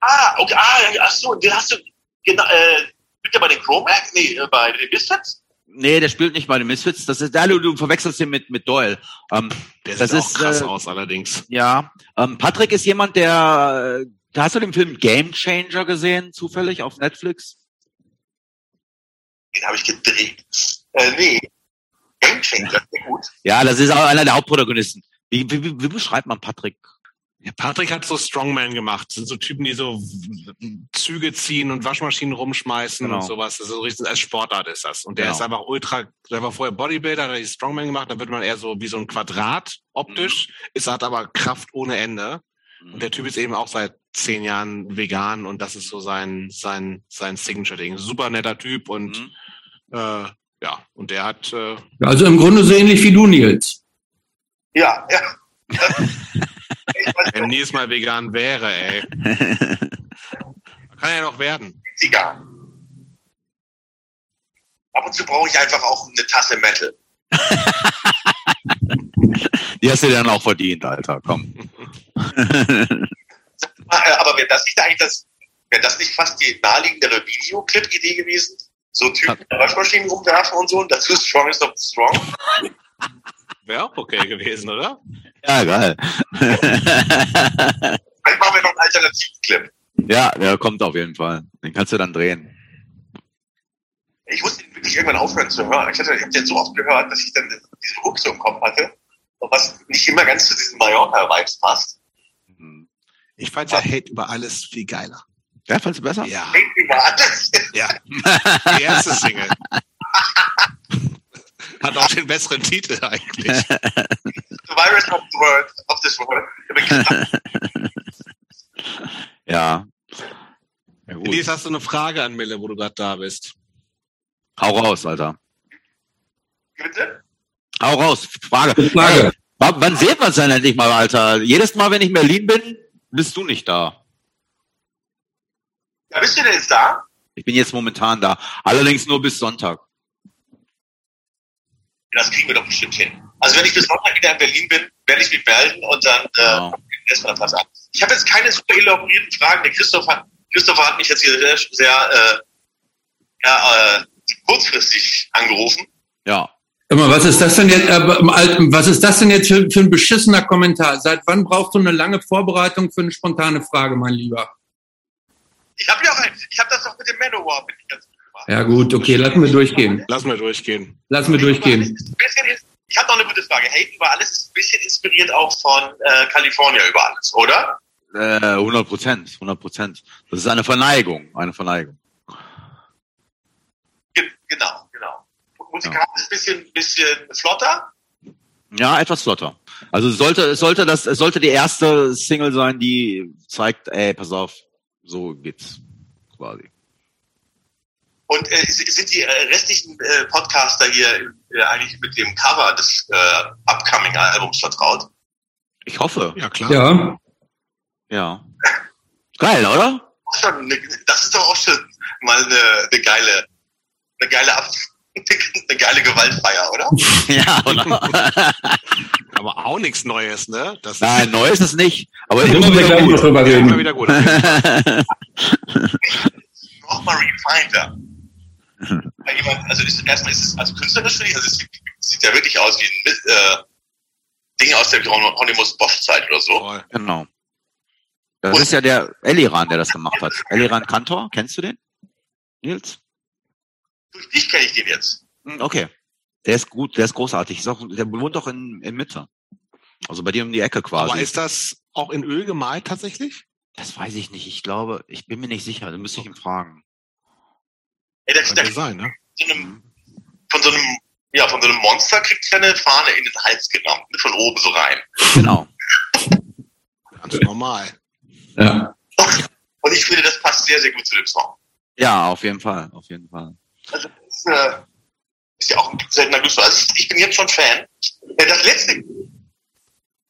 Ah, okay, ah, ach so, den hast du, genau, äh, bitte bei den Chromax? Nee, äh, bei den Misfits? Nee, der spielt nicht bei den Misfits. Das ist, du, du verwechselst ihn mit, mit Doyle. Ähm, Der Das sieht ist, auch krass äh, aus, allerdings. ja, ähm, Patrick ist jemand, der, äh, da hast du den Film Game Changer gesehen, zufällig auf Netflix? Den habe ich gedreht. Äh, nee. Game Changer, sehr gut. Ja, das ist auch einer der Hauptprotagonisten. Wie, wie, wie, wie beschreibt man Patrick? Ja, Patrick hat so Strongman gemacht. Das sind so Typen, die so Züge ziehen und Waschmaschinen rumschmeißen Genau. und sowas. Das ist so richtig, als Sportart ist das. Und der Genau. ist einfach ultra, der war vorher Bodybuilder, hat die Strongman gemacht, dann wird man eher so wie so ein Quadrat optisch, ist hat aber Kraft ohne Ende. Und der Typ ist eben auch seit zehn Jahren vegan und das ist so sein, sein, sein Signature-Ding. Super netter Typ und Mhm. äh, ja, und der hat äh, Also im Grunde so ähnlich wie du, Nils. Ja, ja. wenn Nils mal vegan wäre, ey. Kann er ja noch werden. egal. Ab und zu brauche ich einfach auch eine Tasse Metal. Die hast du dann auch verdient, Alter, komm. Aber wäre das nicht eigentlich das, wäre das nicht fast die naheliegendere Videoclip-Idee gewesen? So Typen in Waschmaschinen rumwerfen und so und dazu Strongest of the Strong. Wäre auch okay gewesen, oder? ja, geil. Vielleicht machen wir noch einen alternativen Clip. ja, der kommt auf jeden Fall. Den kannst du dann drehen. Ich musste ihn wirklich irgendwann aufhören zu hören. Ich, hatte, ich habe den so oft gehört, dass ich dann diese Hook so im Kopf hatte. Und was nicht immer ganz zu diesen Mallorca-Vibes passt. Ich fand ja Hate über alles viel geiler. Ja, fandst du besser? Ja, ja. Die erste Single. Hat auch den besseren Titel eigentlich. The virus of the world, of this world. Ja. ja gut. Hast du eine Frage an Mille, wo du gerade da bist? Hau raus, Alter. Bitte? Hau raus. Frage. Frage. Hey, wann wann sehen wir uns denn endlich mal, Alter? Jedes Mal, wenn ich in Berlin bin, bist du nicht da. Ja, bist du denn jetzt da? Ich bin jetzt momentan da. Allerdings nur bis Sonntag. Das kriegen wir doch bestimmt hin. Also wenn ich bis Sonntag wieder in Berlin bin, werde ich mich melden und dann äh, Ja. erstmal was an. Ich habe jetzt keine super elaborierten Fragen. Der Christoph hat, Christopher hat mich jetzt hier sehr, sehr äh, ja, äh, kurzfristig angerufen. Ja. Immer, was ist das denn jetzt, äh, was ist das denn jetzt für, für ein beschissener Kommentar? Seit wann brauchst du eine lange Vorbereitung für eine spontane Frage, mein Lieber? Ich habe ja auch ein, ich habe das doch mit dem Manowar bin ich ganz gut gemacht. Ja gut, okay, lassen wir durchgehen. Lassen wir durchgehen. Lassen wir durchgehen. Ich habe noch eine gute Frage. Hey, über alles ist ein bisschen inspiriert auch von äh, California über alles, oder? Äh, 100 Prozent, 100 Prozent. Das ist eine Verneigung, eine Verneigung. Ge genau, genau. Musikalisch ja. ein bisschen, bisschen flotter. Ja, etwas flotter. Also sollte, sollte das, es sollte die erste Single sein, die zeigt, ey, pass auf, so geht's quasi. Und äh, sind die äh, restlichen äh, Podcaster hier äh, eigentlich mit dem Cover des äh, upcoming Albums vertraut? Ich hoffe. Ja, klar. Ja. Ja. Geil, oder? Das ist doch auch schon mal eine, eine geile, eine geile, eine geile Gewaltfeier, oder? ja, oder? aber auch nichts Neues, ne? Das Nein, neu ist es nicht. Aber immer wieder gut. Drüber reden. Immer wieder gut. Nochmal refineder. Jemand, also ist, erstmal ist es also künstlerisch finde ich, also es sieht, sieht ja wirklich aus wie ein äh, Ding aus der Hieronymus Bosch Zeit oder so. Genau. Das Und, ist ja der Eliran, der das gemacht hat. Eliran Kantor, kennst du den? Nils? Durch dich kenne ich den jetzt. Hm, okay. Der ist gut, der ist großartig. Ist auch, der wohnt doch in, in Mitte. Also bei dir um die Ecke quasi. Aber ist das auch in Öl gemalt tatsächlich? Das weiß ich nicht. Ich glaube, ich bin mir nicht sicher. Da müsste ich ihn fragen. Ey, der, der, sein, ne? So einem, von so einem, ja, von so einem Monster kriegt er eine Fahne in den Hals gerammt, von oben so rein. Genau. Ganz normal. Ja. Und ich finde, das passt sehr, sehr gut zu dem Song. Ja, auf jeden Fall, auf jeden Fall. Also, das ist, äh, ist ja auch ein seltener Glück. Also, ich bin jetzt schon Fan. Äh, das letzte,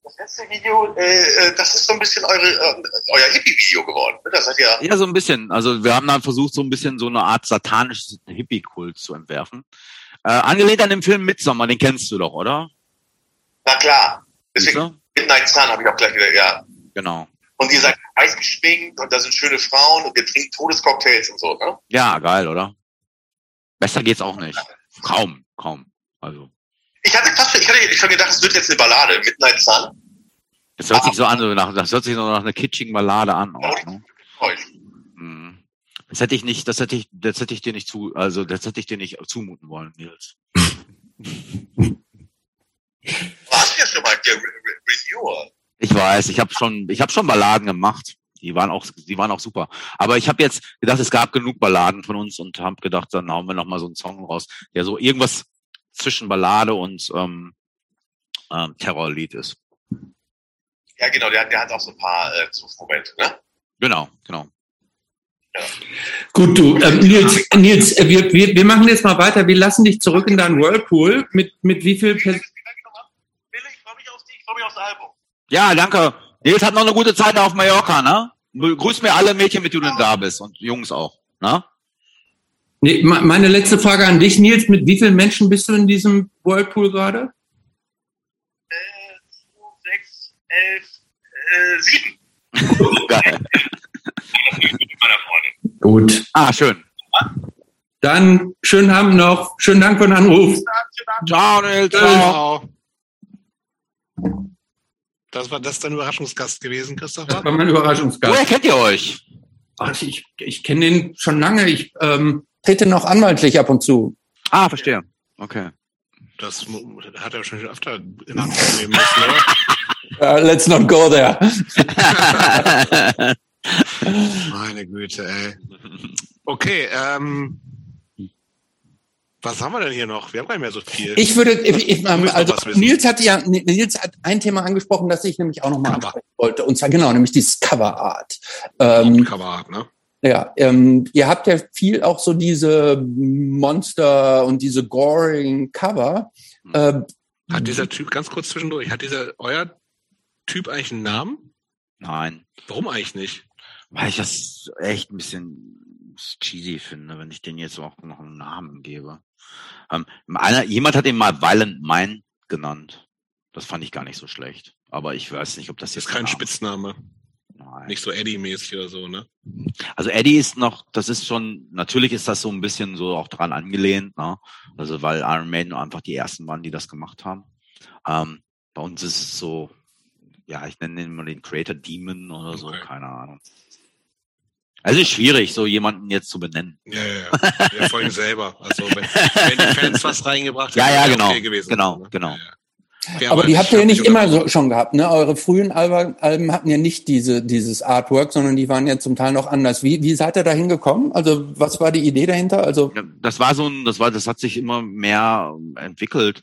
das letzte Video, äh, äh, das ist so ein bisschen eure, äh, euer Hippie-Video geworden. Ne? Das hat ja. Ja, so ein bisschen. Also wir haben dann versucht, so ein bisschen so eine Art satanisches Hippie-Kult zu entwerfen. Äh, angelehnt an dem Film Midsommar, den kennst du doch, oder? Na klar. Deswegen Midnight Sun habe ich auch gleich wieder, ja. Genau. Und ihr seid weiß geschminkt und da sind schöne Frauen und ihr trinkt Todescocktails und so, ne? Ja, geil, oder? Besser geht's auch nicht. Kaum, kaum. Also. Ich hatte fast, ich hatte schon gedacht, es wird jetzt eine Ballade, Midnight Sun. Das hört ah. sich so an, so nach, das hört sich so nach einer kitschigen Ballade an. Auch, ne? Hm. Das hätte ich nicht, das hätte ich, das hätte ich dir nicht zu, also das hätte ich dir nicht zumuten wollen, Nils. Warst du ja schon mal der Re Re Reviewer? Ich weiß, ich habe schon, ich habe schon Balladen gemacht. Die waren auch, die waren auch super. Aber ich habe jetzt gedacht, es gab genug Balladen von uns und habe gedacht, dann hauen wir noch mal so einen Song raus, der so irgendwas zwischen Ballade und ähm, ähm, Terrorlied ist. Ja, genau, der, der hat auch so ein paar äh, Zugmomente, ne? Genau, genau. Ja. Gut, du, äh, Nils, Nils äh, wir, wir, wir machen jetzt mal weiter. Wir lassen dich zurück in deinen Whirlpool. Mit, mit wie viel Pers ich freue mich auf dich, ich freue mich aufs Album. Ja, danke. Nils hat noch eine gute Zeit auf Mallorca, ne? Grüß mir alle Mädchen, mit denen du da bist und Jungs auch, ne? Nee, meine letzte Frage an dich, Nils. Mit wie vielen Menschen bist du in diesem Whirlpool gerade? Äh, sechs, elf, äh, sieben. Geil. Gut. Ah, schön. Dann schönen Abend noch. Schönen Dank für den Anruf. Ciao, Nils. Ciao. Das war das dein Überraschungsgast gewesen, Christopher? Das war mein Überraschungsgast. Woher kennt ihr euch? Ach, ich ich kenne den schon lange. Ich ähm, trete noch anwaltlich ab und zu. Ah, verstehe. Okay. Das hat er schon öfter in Anspruch nehmen müssen, oder? uh, let's not go there. Meine Güte, ey. Okay, ähm, was haben wir denn hier noch? Wir haben gar nicht mehr so viel. Ich würde, ich, ich, also Nils hat ja, Nils hat ein Thema angesprochen, das ich nämlich auch nochmal ansprechen wollte. Und zwar genau, nämlich dieses Cover Art. Ähm, Cover Art, ne? Ja, ähm, ihr habt ja viel auch so diese Monster und diese goring Cover. Hm. Ähm, hat dieser Typ, ganz kurz zwischendurch, hat dieser, euer Typ eigentlich einen Namen? Nein. Warum eigentlich nicht? Weil ich das echt ein bisschen cheesy finde, wenn ich den jetzt auch noch einen Namen gebe. Ähm, einer, jemand hat ihn mal Violent Mine genannt. Das fand ich gar nicht so schlecht. Aber ich weiß nicht, ob das jetzt. Das ist kein Spitzname. Nein. Nicht so Eddie-mäßig oder so, ne? Also Eddie ist noch, das ist schon, natürlich ist das so ein bisschen so auch dran angelehnt, ne? Also weil Iron Maiden einfach die ersten waren, die das gemacht haben. Ähm, bei uns ist es so, ja, ich nenne ihn mal den Creator Demon oder okay. so, keine Ahnung. Also ist schwierig, so jemanden jetzt zu benennen. Ja, ja, ja. ja vor allem selber. Also wenn, wenn die Fans was reingebracht hätten, ja, ja, genau, okay gewesen. Genau, ne? genau. Ja, ja. aber, aber die habt ihr ja nicht immer so schon gehabt, ne? Eure frühen Alben, Alben hatten ja nicht diese, dieses Artwork, sondern die waren ja zum Teil noch anders. Wie, wie seid ihr da hingekommen? Also, was war die Idee dahinter? Also. Ja, das war so ein, das war, das hat sich immer mehr entwickelt.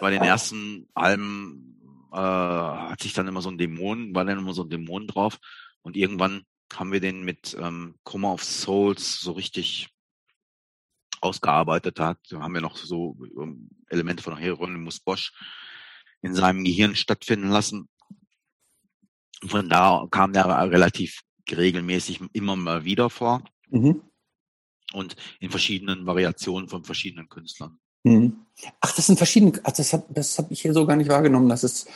Bei den ersten Alben, äh, hat sich dann immer so ein Dämon, war dann immer so ein Dämon drauf. Und irgendwann haben wir den mit ähm, Chroma of Souls so richtig ausgearbeitet hat, haben wir noch so ähm, Elemente von Hieronymus Bosch in seinem Gehirn stattfinden lassen. Und von da kam der relativ regelmäßig immer mal wieder vor. Mhm. Und in verschiedenen Variationen von verschiedenen Künstlern. Mhm. Ach, das sind verschiedene, ach, das habe das hab ich hier so gar nicht wahrgenommen, dass es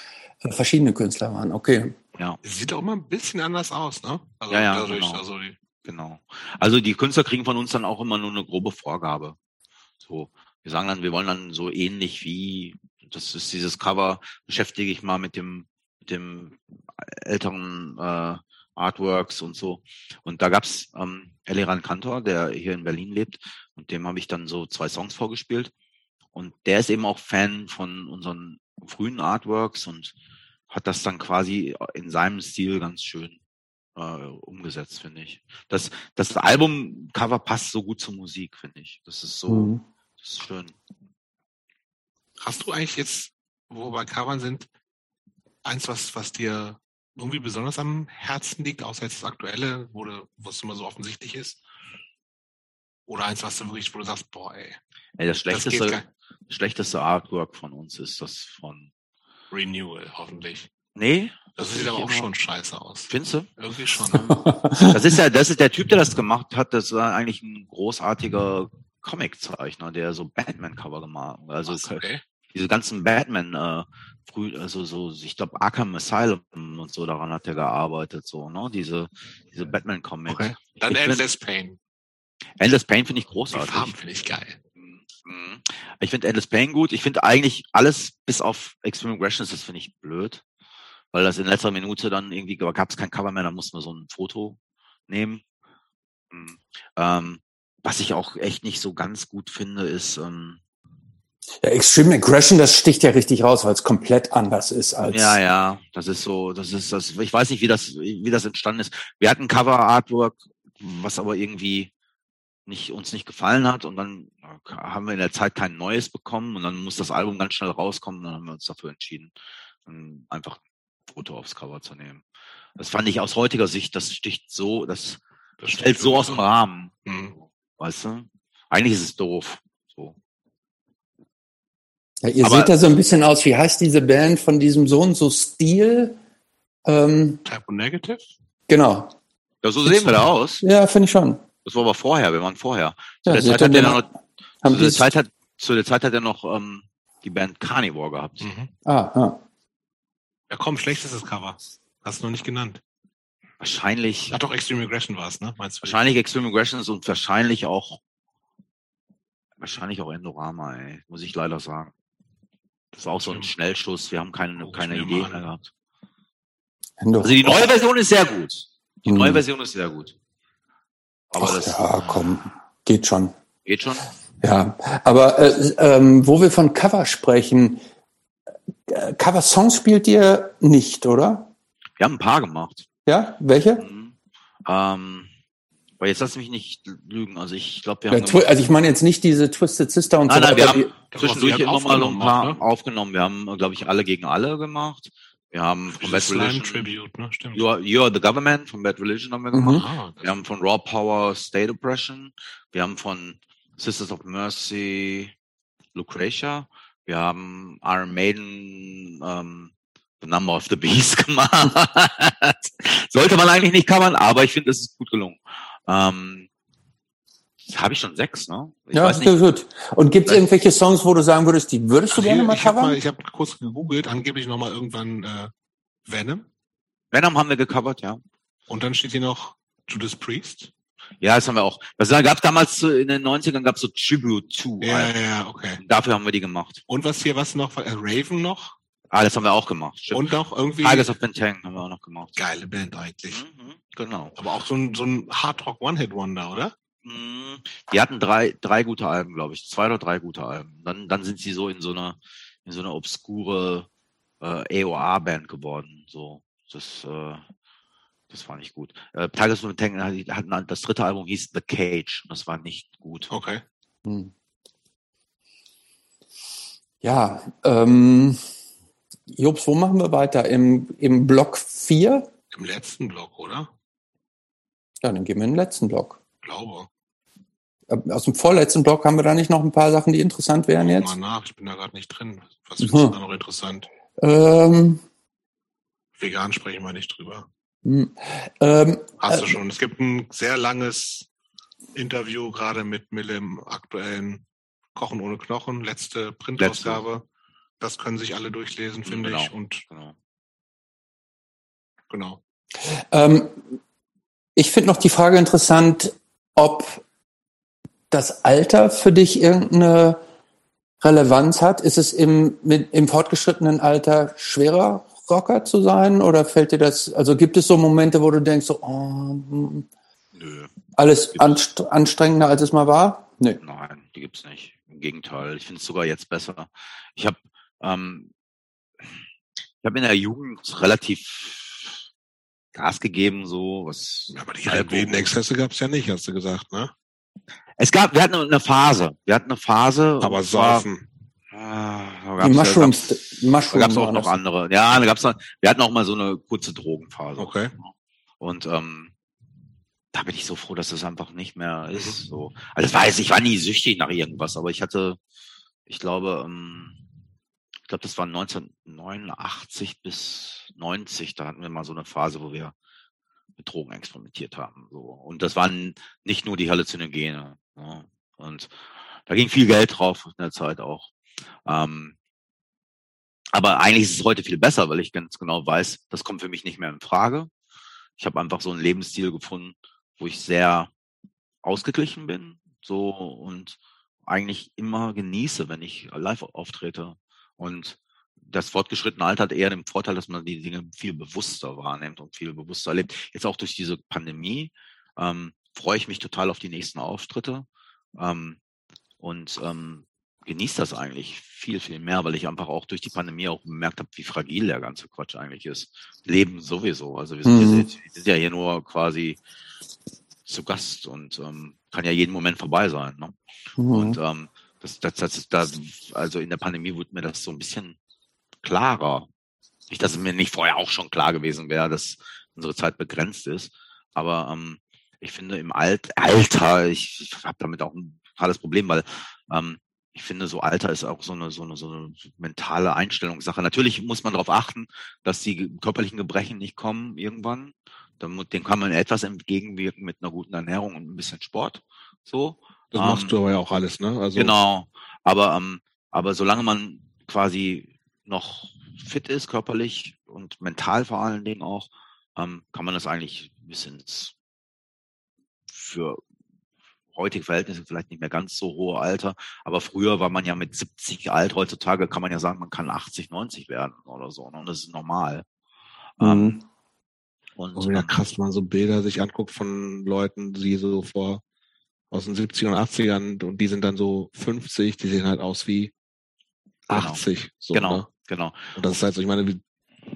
äh, verschiedene Künstler waren. Okay. Ja. Sieht auch mal ein bisschen anders aus, ne? Also, ja, ja, dadurch, genau. Also, die genau. Also die Künstler kriegen von uns dann auch immer nur eine grobe Vorgabe. So, wir sagen dann, wir wollen dann so ähnlich wie, das ist dieses Cover, beschäftige ich mal mit dem, mit dem älteren äh, Artworks und so. Und da gab's ähm, Eliran Kantor, der hier in Berlin lebt, und dem habe ich dann so zwei Songs vorgespielt. Und der ist eben auch Fan von unseren frühen Artworks und hat das dann quasi in seinem Stil ganz schön äh, umgesetzt, finde ich. Das, das Albumcover passt so gut zur Musik, finde ich. Das ist so, mhm. das ist schön. Hast du eigentlich jetzt, wo wir bei Covern sind, eins, was, was dir irgendwie besonders am Herzen liegt, außer jetzt das aktuelle, wo, du, wo es immer so offensichtlich ist? Oder eins, was du wirklich, wo du sagst, boah, ey. ey das schlechteste, das schlechteste Artwork von uns ist das von Renewal, hoffentlich. Nee. Das sieht aber auch schon scheiße aus. Findest du? Irgendwie schon. das ist ja, das ist der Typ, der das gemacht hat. Das war eigentlich ein großartiger Comiczeichner, der so Batman-Cover gemacht hat. Also okay. diese ganzen Batman, äh, früh, also so, ich glaube Arkham Asylum und so, daran hat er gearbeitet, so, ne? Diese, diese Batman-Comics. Okay. Dann Endless Pain. Endless Pain finde ich großartig. Die Farben finde ich geil. Mhm. Ich finde Endless Pain gut. Ich finde eigentlich alles bis auf Extreme Aggressions, das finde ich blöd. Weil das in letzter Minute dann irgendwie gab es kein Cover mehr, da mussten wir so ein Foto nehmen. Mhm. Ähm, was ich auch echt nicht so ganz gut finde, ist. Ähm, ja, Extreme Aggression, das sticht ja richtig raus, weil es komplett anders ist als. Ja, ja, das ist so, das ist das. Ich weiß nicht, wie das, wie das entstanden ist. Wir hatten Cover Artwork, was aber irgendwie nicht, uns nicht gefallen hat und dann haben wir in der Zeit kein neues bekommen und dann muss das Album ganz schnell rauskommen und dann haben wir uns dafür entschieden, einfach ein Foto aufs Cover zu nehmen. Das fand ich aus heutiger Sicht, das sticht so, das, das stellt so aus dem Rahmen. Mhm. Weißt du? Eigentlich ist es doof. So. Ja, ihr Aber, seht da so ein bisschen aus, wie heißt diese Band von diesem Sohn, so Stil? Ähm, Type Negative? Genau. Ja, so sehen wir da aus. Ja, finde ich schon. Das war aber vorher, wir waren vorher. Zu, ja, der, Zeit hat er noch, zu, der Zeit hat, zu der Zeit hat er noch ähm, die Band Carnivore gehabt. Mhm. Ah, ah. Ja komm, schlechtestes Cover. Hast du noch nicht genannt. Wahrscheinlich. Ach doch, Extreme Aggression war es, ne? Meinst du? Wahrscheinlich Extreme Aggression ist und wahrscheinlich auch wahrscheinlich auch Endorama, ey, muss ich leider sagen. Das war auch so ein Schnellschuss. Wir haben keine, oh, keine Idee mehr gehabt. Endorama. Also die neue Version ist sehr gut. Die hm. neue Version ist sehr gut. Aber Ach, das, ja, komm, geht schon. Geht schon? Ja, aber äh, ähm, wo wir von Cover sprechen, äh, Cover-Songs spielt ihr nicht, oder? Wir haben ein paar gemacht. Ja, welche? Mhm. Ähm, aber jetzt lass mich nicht lügen. Also ich glaube, wir haben. Ja, also ich meine jetzt nicht diese Twisted Sister und nein, so. Nein, wir haben zwischendurch immer mal ein paar ne? aufgenommen. Wir haben, glaube ich, alle gegen alle gemacht. Wir haben von Bad Religion. Tribute, ne? Stimmt. You are, you are the Government von Bad Religion haben wir mhm. gemacht. Ah, wir haben von Raw Power State Oppression. Wir haben von Sisters of Mercy Lucretia. Wir haben Iron Maiden ähm, The Number of the Beast gemacht. Sollte man eigentlich nicht covern, aber ich finde, es ist gut gelungen. Ähm, habe ich schon sechs, ne? Ich ja, ist gut. Und gibt es irgendwelche Songs, wo du sagen würdest, die würdest du gerne mal ich covern? Hab mal, ich habe kurz gegoogelt, angeblich nochmal irgendwann äh, Venom. Venom haben wir gecovert, ja. Und dann steht hier noch Judas Priest. Ja, das haben wir auch. Das gab damals in den 90ern gab es so Tribute to. Ja, halt. ja, okay. Dafür haben wir die gemacht. Und was hier, was noch? Äh, Raven noch? Ah, das haben wir auch gemacht. Stimmt. Und noch irgendwie. Tigers of Bentang haben wir auch noch gemacht. Geile Band eigentlich. Mhm, genau. Aber auch so ein, so ein Hard-Rock One-Hit-Wonder, oder? Mhm. Die hatten drei, drei gute Alben, glaube ich. Zwei oder drei gute Alben. Dann, dann sind sie so in so einer, in so einer obskure äh, AOA-Band geworden. So, das, äh, das war nicht gut. Äh, Tigers of Bentang hatten das dritte Album hieß The Cage. Das war nicht gut. Okay. Hm. Ja, ähm, Jobs, wo machen wir weiter? Im, im Block 4? Im letzten Block, oder? Ja, dann gehen wir in den letzten Block. Glaube. Äh, aus dem vorletzten Block haben wir da nicht noch ein paar Sachen, die interessant wären jetzt? Mal nach, ich bin da gerade nicht drin. Was ist hm. da noch interessant? Ähm, Vegan sprechen wir nicht drüber. Hm, ähm, Hast du äh, schon. Es gibt ein sehr langes Interview gerade mit Mille im aktuellen Kochen ohne Knochen, letzte Printausgabe. Das können sich alle durchlesen, finde genau. ich. Und genau. genau. Ähm, ich finde noch die Frage interessant, ob das Alter für dich irgendeine Relevanz hat. Ist es im, mit, im fortgeschrittenen Alter schwerer, Rocker zu sein? Oder fällt dir das, also gibt es so Momente, wo du denkst, so, oh, hm, Nö. alles anstrengender, als es mal war? Nö. Nein, die gibt's nicht. Im Gegenteil, ich finde es sogar jetzt besser. Ich habe ähm, ich habe in der Jugend relativ Gas gegeben, so was. Aber die halbwilden Exzesse gab es ja nicht, hast du gesagt, ne? Es gab, wir hatten eine Phase. Wir hatten eine Phase. Aber saufen. Ah, die Mushrooms, da gab's, Mushrooms da gab's auch noch andere. Ja, da gab's noch, wir hatten auch mal so eine kurze Drogenphase. Okay. Und ähm, da bin ich so froh, dass das einfach nicht mehr ist. Mhm. So. Also das weiß ich, war nie süchtig nach irgendwas, aber ich hatte, ich glaube, ähm, ich glaube, das war 1989 bis 90, da hatten wir mal so eine Phase, wo wir mit Drogen experimentiert haben. So. Und das waren nicht nur die Halluzinogene. Ja. Ne? Und da ging viel Geld drauf in der Zeit auch. Ähm, aber eigentlich ist es heute viel besser, weil ich ganz genau weiß, das kommt für mich nicht mehr in Frage. Ich habe einfach so einen Lebensstil gefunden, wo ich sehr ausgeglichen bin, so und eigentlich immer genieße, wenn ich live auftrete. Und das fortgeschrittene Alter hat eher den Vorteil, dass man die Dinge viel bewusster wahrnimmt und viel bewusster erlebt. Jetzt auch durch diese Pandemie ähm, freue ich mich total auf die nächsten Auftritte ähm, und ähm, genieße das eigentlich viel, viel mehr, weil ich einfach auch durch die Pandemie auch bemerkt habe, wie fragil der ganze Quatsch eigentlich ist. Leben sowieso. Also wir sind, mhm. hier, wir sind ja hier nur quasi zu Gast und ähm, kann ja jeden Moment vorbei sein. Ne? Mhm. Und ähm, das, das, das, das, also in der Pandemie wurde mir das so ein bisschen klarer. Nicht, dass es mir nicht vorher auch schon klar gewesen wäre, dass unsere Zeit begrenzt ist. Aber ähm, ich finde im Alt Alter, ich, ich habe damit auch ein totales Problem, weil ähm, ich finde, so Alter ist auch so eine, so eine, so eine mentale Einstellungssache. Natürlich muss man darauf achten, dass die körperlichen Gebrechen nicht kommen irgendwann. Dem kann man etwas entgegenwirken mit einer guten Ernährung und ein bisschen Sport. So. Das ähm, machst du aber ja auch alles, ne? Also genau. Aber, ähm, aber solange man quasi noch fit ist, körperlich und mental vor allen Dingen auch, ähm, kann man das eigentlich bis ins für heutige Verhältnisse vielleicht nicht mehr ganz so hohe Alter, aber früher war man ja mit 70 alt, heutzutage kann man ja sagen, man kann 80, 90 werden oder so, ne? und das ist normal. Mhm. Ähm, und, und ja ähm, krass, wenn man so Bilder sich anguckt von Leuten, die so vor aus den 70 ern und 80ern und die sind dann so 50, die sehen halt aus wie 80. Genau, so, genau, ne? genau. Und das ist halt so, ich meine,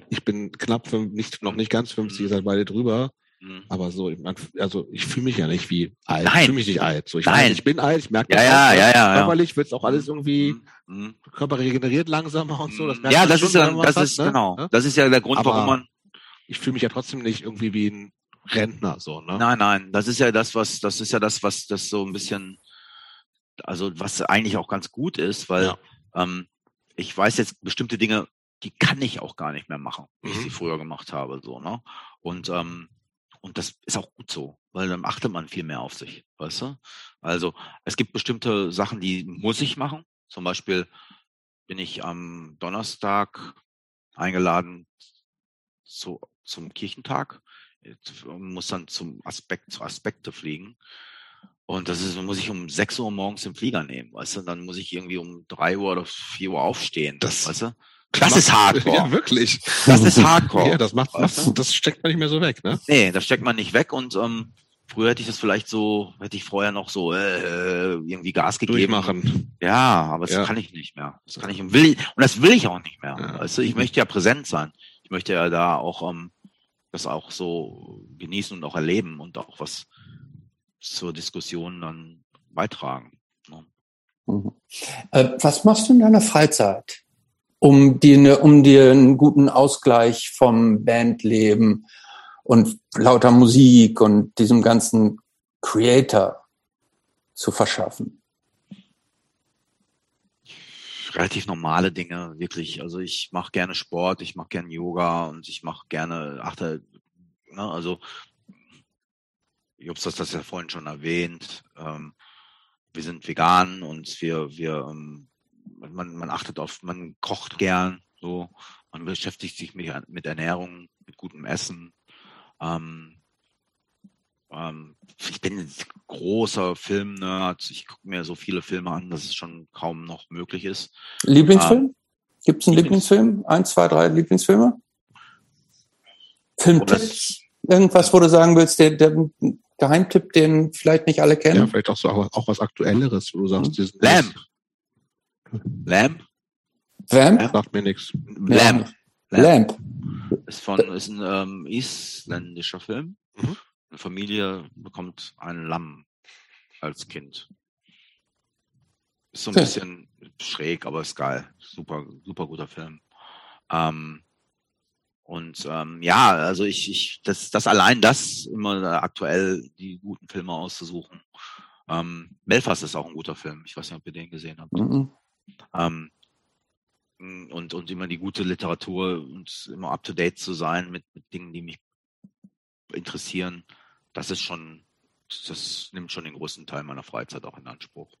ich bin knapp, fünf, nicht, noch nicht ganz 50, ihr seid beide drüber. Mhm. Aber so, also ich fühle mich ja nicht wie alt. Nein. Ich fühle mich nicht alt. So, ich, Nein. Weiß, ich bin alt, ich merke das. Ja, auch, ja, ja, ja, Körperlich wird es auch alles irgendwie, mhm. mhm. Körper regeneriert langsamer und so. Das ja, das ist ja, das ist, hat, ne? genau. Das ist ja der Grund, Aber warum man. Ich fühle mich ja trotzdem nicht irgendwie wie ein Rentner, so, ne? Nein, nein. Das ist ja das, was, das ist ja das, was das so ein bisschen, also was eigentlich auch ganz gut ist, weil ja. ähm, ich weiß jetzt bestimmte Dinge, die kann ich auch gar nicht mehr machen, wie mhm. ich sie früher gemacht habe, so, ne? Und, ähm, und das ist auch gut so, weil dann achtet man viel mehr auf sich, weißt du? Also es gibt bestimmte Sachen, die muss ich machen. Zum Beispiel bin ich am Donnerstag eingeladen zu, zum Kirchentag muss dann zum Aspekt, zu Aspekte fliegen. Und das ist, muss ich um 6 Uhr morgens im Flieger nehmen, weißt du? Dann muss ich irgendwie um 3 Uhr oder 4 Uhr aufstehen, das, weißt du? Das ist Hardcore. Ja, wirklich. Das ist Hardcore. Ja, das macht, das, das steckt man nicht mehr so weg, ne? Nee, das steckt man nicht weg und ähm, früher hätte ich das vielleicht so, hätte ich vorher noch so äh, irgendwie Gas gegeben. Durchmachen. Ja, aber das ja. kann ich nicht mehr. Das kann ich und will und das will ich auch nicht mehr. Ja. Weißt du, ich möchte ja präsent sein. Ich möchte ja da auch ähm, das auch so genießen und auch erleben und auch was zur Diskussion dann beitragen. Ne? Mhm. Äh, was machst du in deiner Freizeit? um dir, um dir einen guten Ausgleich vom Bandleben und lauter Musik und diesem ganzen Creator zu verschaffen? Relativ normale Dinge, wirklich. Also ich mache gerne Sport, ich mache gerne Yoga und ich mache gerne, achte, ne, also Jobs hat das ja vorhin schon erwähnt. Ähm, wir sind vegan und wir, wir ähm, man, man achtet auf, man kocht gern, so, man beschäftigt sich mit, mit Ernährung, mit gutem Essen. Ähm, ähm, ich bin ein großer Filmnerd. Ich gucke mir so viele Filme an, dass es schon kaum noch möglich ist. Lieblingsfilm? Ähm, Gibt es einen Lieblingsfilm? Eins, zwei, drei Lieblingsfilme? Filmtipps? Irgendwas, wo du sagen willst, der, der Geheimtipp, den vielleicht nicht alle kennen? Ja, vielleicht auch so auch, auch was Aktuelleres, wo du sagst, mhm. Lamb. Lamp? Lamp? Ja. Sagt mir nichts. Lamp. Lamp. Ist von ist ein ähm, isländischer Film. Mhm. Eine Familie bekommt ein Lamm als Kind. Ist so ein bisschen schräg, aber ist geil. Super, super guter Film. Ähm, und ähm, ja, also ich, ich, das, das allein das immer aktuell die guten Filme auszusuchen. Ähm, Belfast ist auch ein guter Film. Ich weiß nicht, ob ihr den gesehen habt. Mhm. Ähm, und, und immer die gute Literatur und immer up to date zu sein mit, mit Dingen, die mich interessieren, das ist schon, das nimmt schon den größten Teil meiner Freizeit auch in Anspruch.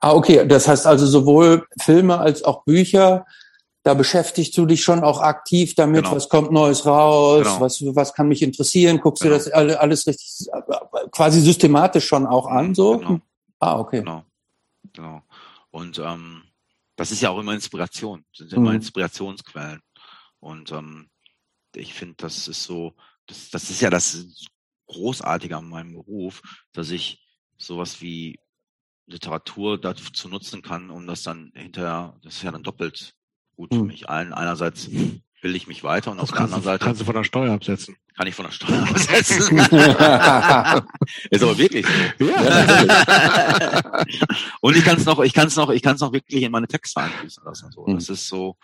Ah, okay. Das heißt also sowohl Filme als auch Bücher, da beschäftigst du dich schon auch aktiv damit, genau. was kommt Neues raus, genau. was, was kann mich interessieren, guckst genau. du das alles richtig, quasi systematisch schon auch an, so? Genau. Ah, okay. Genau. Genau. Und ähm, das ist ja auch immer Inspiration, das sind immer mhm. Inspirationsquellen. Und ähm, ich finde, das ist so, das, das ist ja das Großartige an meinem Beruf, dass ich sowas wie Literatur dazu nutzen kann, um das dann hinterher, das ist ja dann doppelt gut für mich. Ein, einerseits bilde ich mich weiter und das auf der anderen Seite. Kannst du von der Steuer absetzen? Kann ich von der Steuer absetzen. ist aber wirklich so. Ja, und ich kann es noch, ich kann es noch, ich kann es noch wirklich in meine Texte einfließen lassen. So. Das ist so,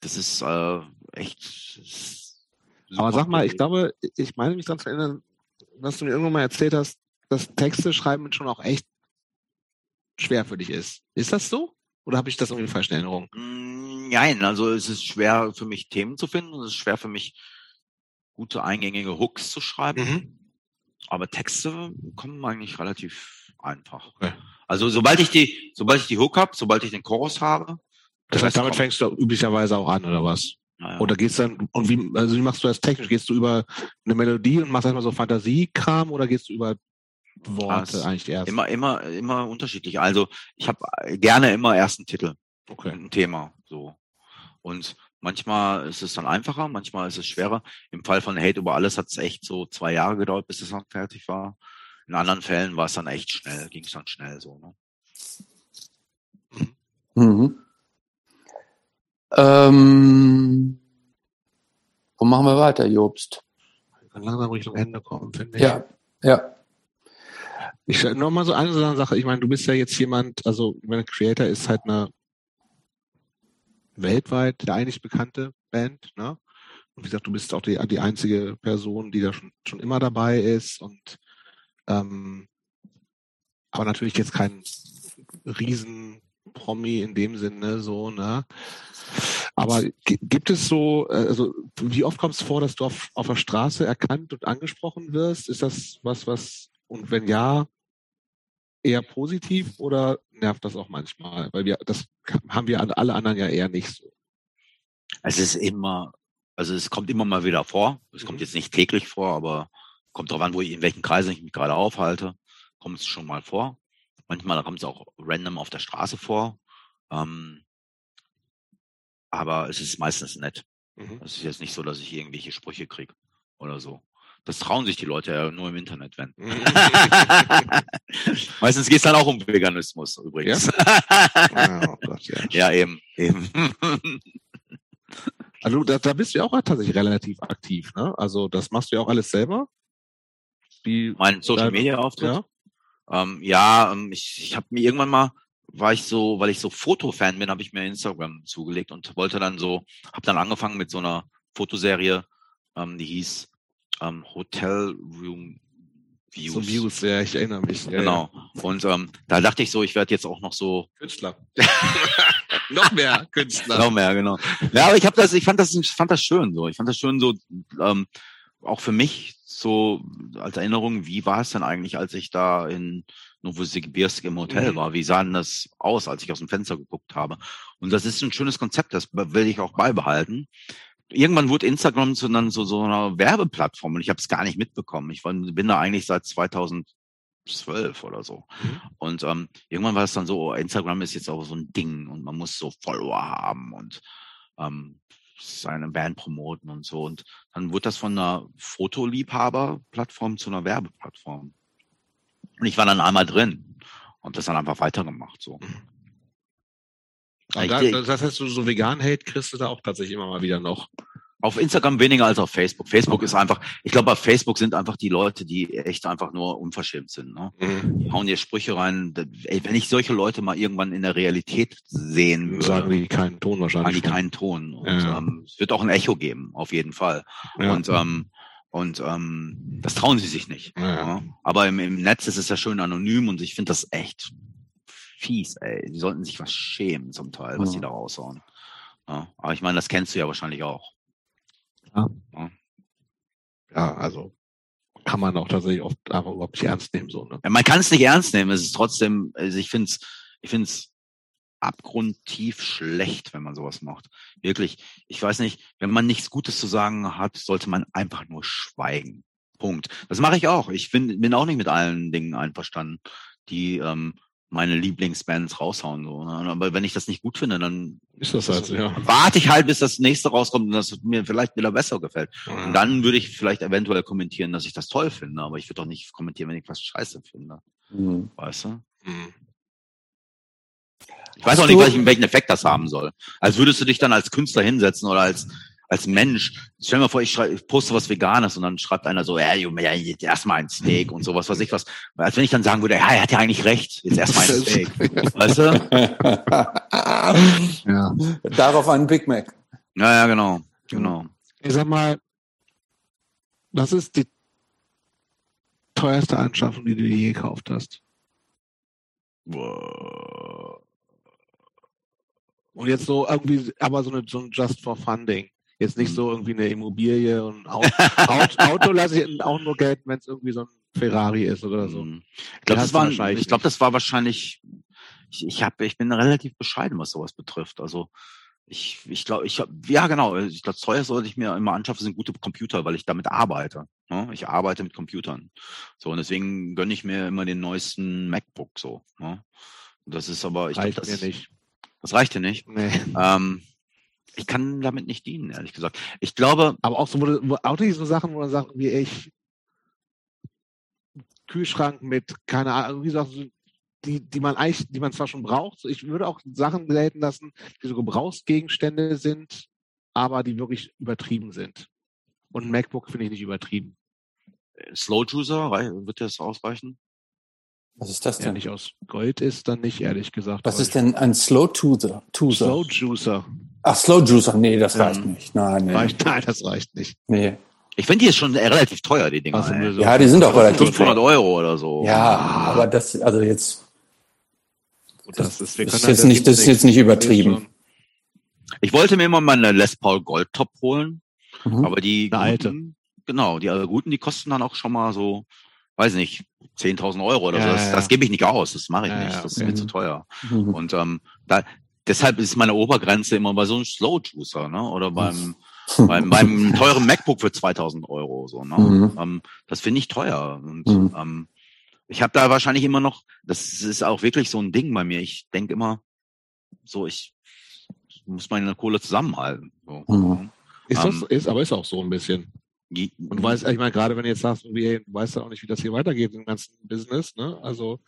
das ist äh, echt. Aber sag mal, ich glaube, ich meine mich daran zu erinnern, dass du mir irgendwann mal erzählt hast, dass Texte schreiben schon auch echt schwer für dich ist. Ist das so? Oder habe ich das irgendwie falsch in Erinnerung? Mm, nein, also es ist schwer für mich Themen zu finden. Es ist schwer für mich gute eingängige Hooks zu schreiben. Mhm. Aber Texte kommen eigentlich relativ einfach. Okay. Also sobald ich die, sobald ich die Hook habe, sobald ich den Chorus habe. Das heißt, damit kommt. fängst du üblicherweise auch an, oder was? Naja. Oder gehst dann, und wie, also wie machst du das technisch? Gehst du über eine Melodie und machst erstmal so Fantasiekram oder gehst du über Worte eigentlich erst? Immer, immer, immer unterschiedlich. Also ich habe gerne immer erst einen Titel. Okay. Ein Thema. So. Und manchmal ist es dann einfacher, manchmal ist es schwerer. Im Fall von Hate über alles hat es echt so zwei Jahre gedauert, bis es dann fertig war. In anderen Fällen war es dann echt schnell, ging es dann schnell so. Ne? Mhm. Ähm, wo machen wir weiter, Jobst? Wir können langsam Richtung Ende kommen, finde ich. Ja, ja. Ich noch mal so eine Sache. Ich meine, du bist ja jetzt jemand, also meine Creator ist halt eine weltweit eigentlich bekannte Band, ne? Und wie gesagt, du bist auch die, die einzige Person, die da schon, schon immer dabei ist und ähm, aber natürlich jetzt kein Riesen-Promi in dem Sinne, so, ne? Aber gibt es so, also wie oft kommt es vor, dass du auf, auf der Straße erkannt und angesprochen wirst? Ist das was, was, und wenn ja, eher positiv oder nervt das auch manchmal? Weil wir, das haben wir alle anderen ja eher nicht so. Es ist immer Also es kommt immer mal wieder vor. Es kommt mhm. jetzt nicht täglich vor, aber kommt drauf an, wo ich, in welchen Kreisen ich mich gerade aufhalte. Kommt es schon mal vor. Manchmal kommt es auch random auf der Straße vor. Ähm, aber es ist meistens nett. Mhm. Es ist jetzt nicht so, dass ich irgendwelche Sprüche kriege oder so. Das trauen sich die Leute ja nur im Internet, wenn. Meistens geht es dann auch um Veganismus übrigens. Ja, ah, oh Gott, ja. ja eben, eben. Also da, da bist du ja auch tatsächlich relativ aktiv, ne? Also das machst du ja auch alles selber. Die, mein Social Media Auftritt. Ja, ähm, ja ähm, ich, ich habe mir irgendwann mal war ich so, weil ich so Fotofan bin, habe ich mir Instagram zugelegt und wollte dann so, habe dann angefangen mit so einer Fotoserie, ähm, die hieß ähm, Hotel Room Views. So Views, ja, ich erinnere mich. Ja, genau. Ja. Und ähm, da dachte ich so, ich werde jetzt auch noch so Künstler. noch mehr Künstler. noch mehr, genau. Ja, aber ich habe das, ich fand das, ich fand das schön so. Ich fand das schön so, ähm, auch für mich so als Erinnerung, wie war es denn eigentlich, als ich da in Novosibirsk im Hotel mhm. war? Wie sah denn das aus, als ich aus dem Fenster geguckt habe? Und das ist ein schönes Konzept, das will ich auch beibehalten irgendwann wurde Instagram zu dann so, so einer Werbeplattform und ich habe es gar nicht mitbekommen. Ich war, bin da eigentlich seit 2012 oder so. Mhm. Und ähm, irgendwann war es dann so, Instagram ist jetzt auch so ein Ding und man muss so Follower haben und ähm, seine Band promoten und so. Und dann wurde das von einer Fotoliebhaber-Plattform zu einer Werbeplattform. Und ich war dann einmal drin und das dann einfach weitergemacht so. Mhm. Da, das heißt, so, so vegan-Hate kriegst du da auch tatsächlich immer mal wieder noch. Auf Instagram weniger als auf Facebook. Facebook ist einfach, ich glaube, auf Facebook sind einfach die Leute, die echt einfach nur unverschämt sind. Ne? Mhm. Die hauen dir Sprüche rein. Ey, wenn ich solche Leute mal irgendwann in der Realität sehen würde, sagen die keinen Ton wahrscheinlich. Sagen die keinen Ton. Und ja. ähm, es wird auch ein Echo geben, auf jeden Fall. Ja. Und ähm, und ähm, das trauen sie sich nicht. Ja. Aber im, im Netz ist es ja schön anonym und ich finde das echt fies, ey. Die sollten sich was schämen zum Teil, was ja. die da raushauen. Ja, aber ich meine, das kennst du ja wahrscheinlich auch. Ja. ja. ja also kann man auch tatsächlich oft einfach überhaupt nicht ernst nehmen. So, ne? ja, man kann es nicht ernst nehmen. Es ist trotzdem, also ich finde es ich find's abgrundtief schlecht, wenn man sowas macht. Wirklich. Ich weiß nicht, wenn man nichts Gutes zu sagen hat, sollte man einfach nur schweigen. Punkt. Das mache ich auch. Ich bin, bin auch nicht mit allen Dingen einverstanden, die ähm, meine Lieblingsbands raushauen. So. Ne? Aber wenn ich das nicht gut finde, dann ist das halt, ja. warte ich halt, bis das nächste rauskommt und das mir vielleicht wieder besser gefällt. Ja. Und dann würde ich vielleicht eventuell kommentieren, dass ich das toll finde. Aber ich würde doch nicht kommentieren, wenn ich was scheiße finde. Mhm. Weißt du? Mhm. Ich weiß auch nicht, welchen Effekt das haben soll. Als würdest du dich dann als Künstler hinsetzen oder als als Mensch, stell dir mal vor, ich, schreibe, ich poste was Veganes und dann schreibt einer so, ja, Junge, ja, jetzt erstmal ein Steak und sowas, was ich was. Als wenn ich dann sagen würde, ja, er hat ja eigentlich recht, jetzt erstmal ein Steak. weißt du? ja. Darauf ein Big Mac. Ja, ja, genau. Genau. Ich sag mal, was ist die teuerste Anschaffung, die du je gekauft hast? Und jetzt so irgendwie, aber so, eine, so ein Just for Funding. Jetzt nicht mhm. so irgendwie eine Immobilie und Auto, Auto lasse ich auch nur Geld, wenn es irgendwie so ein Ferrari ist oder so. Mhm. Ich glaube, das, war, ich glaub, das war wahrscheinlich, ich, ich, hab, ich bin relativ bescheiden, was sowas betrifft. Also ich, ich glaube, ich habe, ja genau, ich glaube, teuer sollte ich mir immer anschaffen, sind gute Computer, weil ich damit arbeite. Ne? Ich arbeite mit Computern. So, und deswegen gönne ich mir immer den neuesten MacBook so. Ne? Das ist aber, ich glaube, das, mir nicht. Das reicht dir nicht. Nee. Ähm, ich kann damit nicht dienen, ehrlich gesagt. Ich glaube. Aber auch so, wo, auch diese Sachen, wo man sagt, wie ich Kühlschrank mit, keine Ahnung, wie gesagt, die, die man eigentlich, die man zwar schon braucht. Ich würde auch Sachen gelten lassen, die so Gebrauchsgegenstände sind, aber die wirklich übertrieben sind. Und ein MacBook finde ich nicht übertrieben. Slow Juicer, wird das ausreichen? Was ist das denn? Wenn nicht aus Gold ist, dann nicht, ehrlich gesagt. Was ist denn ein Slow Juicer? Slow Juicer. Ach, Slow Juicer, nee, das reicht ähm, nicht. Nein, nee. Reicht, nein, das reicht nicht. Nee. Ich finde die ist schon relativ teuer, die Dinger. Also, ja, die sind auch relativ 500 Euro oder so. Ja, aber das, also jetzt. Das, das, ist, das ist jetzt nicht, das ist jetzt nicht übertrieben. Ich wollte mir immer mal eine Les Paul Gold Top holen, mhm. aber die eine alte. genau, die guten, die kosten dann auch schon mal so, weiß nicht, 10.000 Euro oder ja, so. Das, ja. das gebe ich nicht aus, das mache ich ja, nicht, das ist mir zu teuer. Mhm. Und ähm, da, deshalb ist meine Obergrenze immer bei so einem Slow Juicer, ne? Oder beim beim, beim teuren MacBook für 2000 Euro. So, ne? Mhm. Ähm, das finde ich teuer. Und mhm. ähm, ich habe da wahrscheinlich immer noch, das ist auch wirklich so ein Ding bei mir. Ich denke immer, so ich muss meine Kohle zusammenhalten. So. Mhm. Ist das, ähm, ist, aber ist auch so ein bisschen. Und weiß, ich meine, gerade wenn du jetzt sagst, du weißt ja auch nicht, wie das hier weitergeht im ganzen Business, ne? Also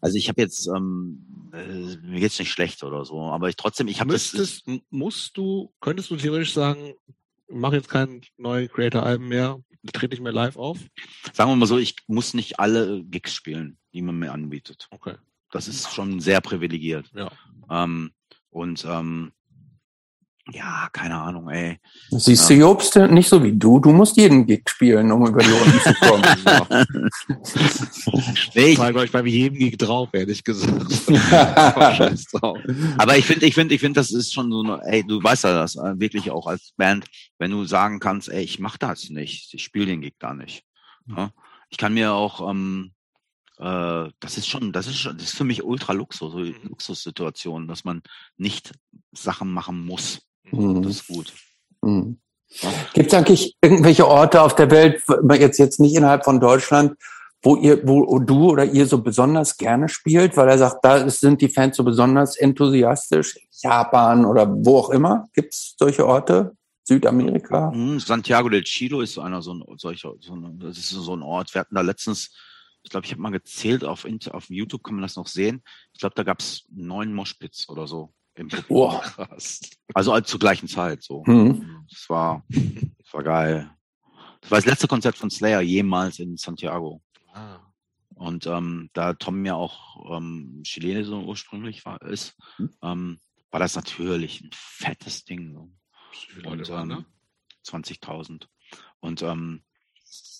also ich habe jetzt, ähm, äh, mir geht's nicht schlecht oder so, aber ich trotzdem, ich habe das. Musst du, könntest du theoretisch sagen, mach jetzt kein neue Creator-Alben mehr, trete ich mehr live auf? Sagen wir mal so, ich muss nicht alle Gigs spielen, die man mir anbietet. Okay. Das ist schon sehr privilegiert. Ja. Ähm, und ähm, ja, keine Ahnung, ey. Siehst ja. du, Jobst, nicht so wie du. Du musst jeden Gig spielen, um über die Runden zu kommen. nee, ich war, ich bei jedem Gig drauf, ehrlich gesagt. Aber ich finde, ich finde, ich finde, das ist schon so eine, ey, du weißt ja das, äh, wirklich auch als Band, wenn du sagen kannst, ey, ich mach das nicht, ich spiele den Gig da nicht. Ja? Ich kann mir auch, ähm, äh, das ist schon, das ist schon, das ist für mich ultra Luxus, so mhm. Luxussituation, dass man nicht Sachen machen muss. Mhm. Das ist gut. Mhm. Gibt es eigentlich irgendwelche Orte auf der Welt, jetzt, jetzt nicht innerhalb von Deutschland, wo ihr, wo du oder ihr so besonders gerne spielt, weil er sagt, da sind die Fans so besonders enthusiastisch? Japan oder wo auch immer? Gibt es solche Orte? Südamerika? Mhm, Santiago del Chilo ist so einer so ein solcher, so ein, das ist so ein Ort. Wir hatten da letztens, ich glaube, ich habe mal gezählt auf, auf YouTube, kann man das noch sehen. Ich glaube, da gab es neun Moshpits oder so im Oh. Also zur gleichen Zeit so. Mhm. Das war, das war geil. Das war das letzte Konzert von Slayer jemals in Santiago. Ah. Und ähm, da Tom ja auch ähm, Chilene so ursprünglich war, ist, mhm. ähm, war das natürlich ein fettes Ding. So. Und, ähm, 20.000. Und ähm,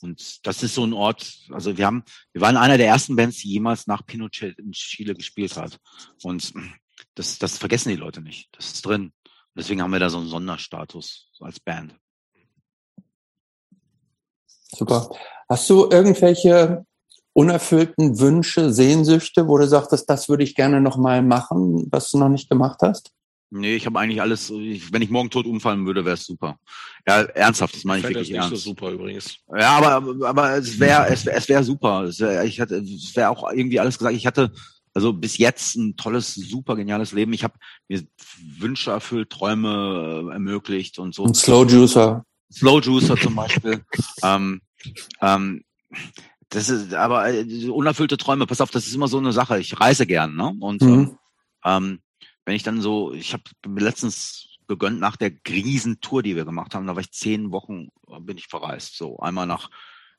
und das ist so ein Ort, also wir haben, wir waren einer der ersten Bands, die jemals nach Pinochet in Chile gespielt hat. Und das, das vergessen die Leute nicht. Das ist drin. Deswegen haben wir da so einen Sonderstatus als Band. Super. Hast du irgendwelche unerfüllten Wünsche, Sehnsüchte, wo du sagtest, das würde ich gerne nochmal machen, was du noch nicht gemacht hast? Nee, ich habe eigentlich alles, wenn ich morgen tot umfallen würde, wäre es super. Ja, ernsthaft, das meine ich wirklich das ernst. Nicht so super übrigens. Ja, aber, aber es wäre es, es wär super. Es wär, ich hatte, es wäre auch irgendwie alles gesagt. Ich hatte also bis jetzt ein tolles, super geniales Leben. Ich habe mir Wünsche erfüllt, Träume äh, ermöglicht und so. Ein Slow Juicer. Slow Juicer zum Beispiel. ähm, ähm, das ist aber äh, unerfüllte Träume. Pass auf, das ist immer so eine Sache. Ich reise gern, ne? Und mhm. ähm, wenn ich dann so, ich habe letztens gegönnt nach der Riesentour, die wir gemacht haben. Da war ich zehn Wochen, äh, bin ich verreist. So einmal nach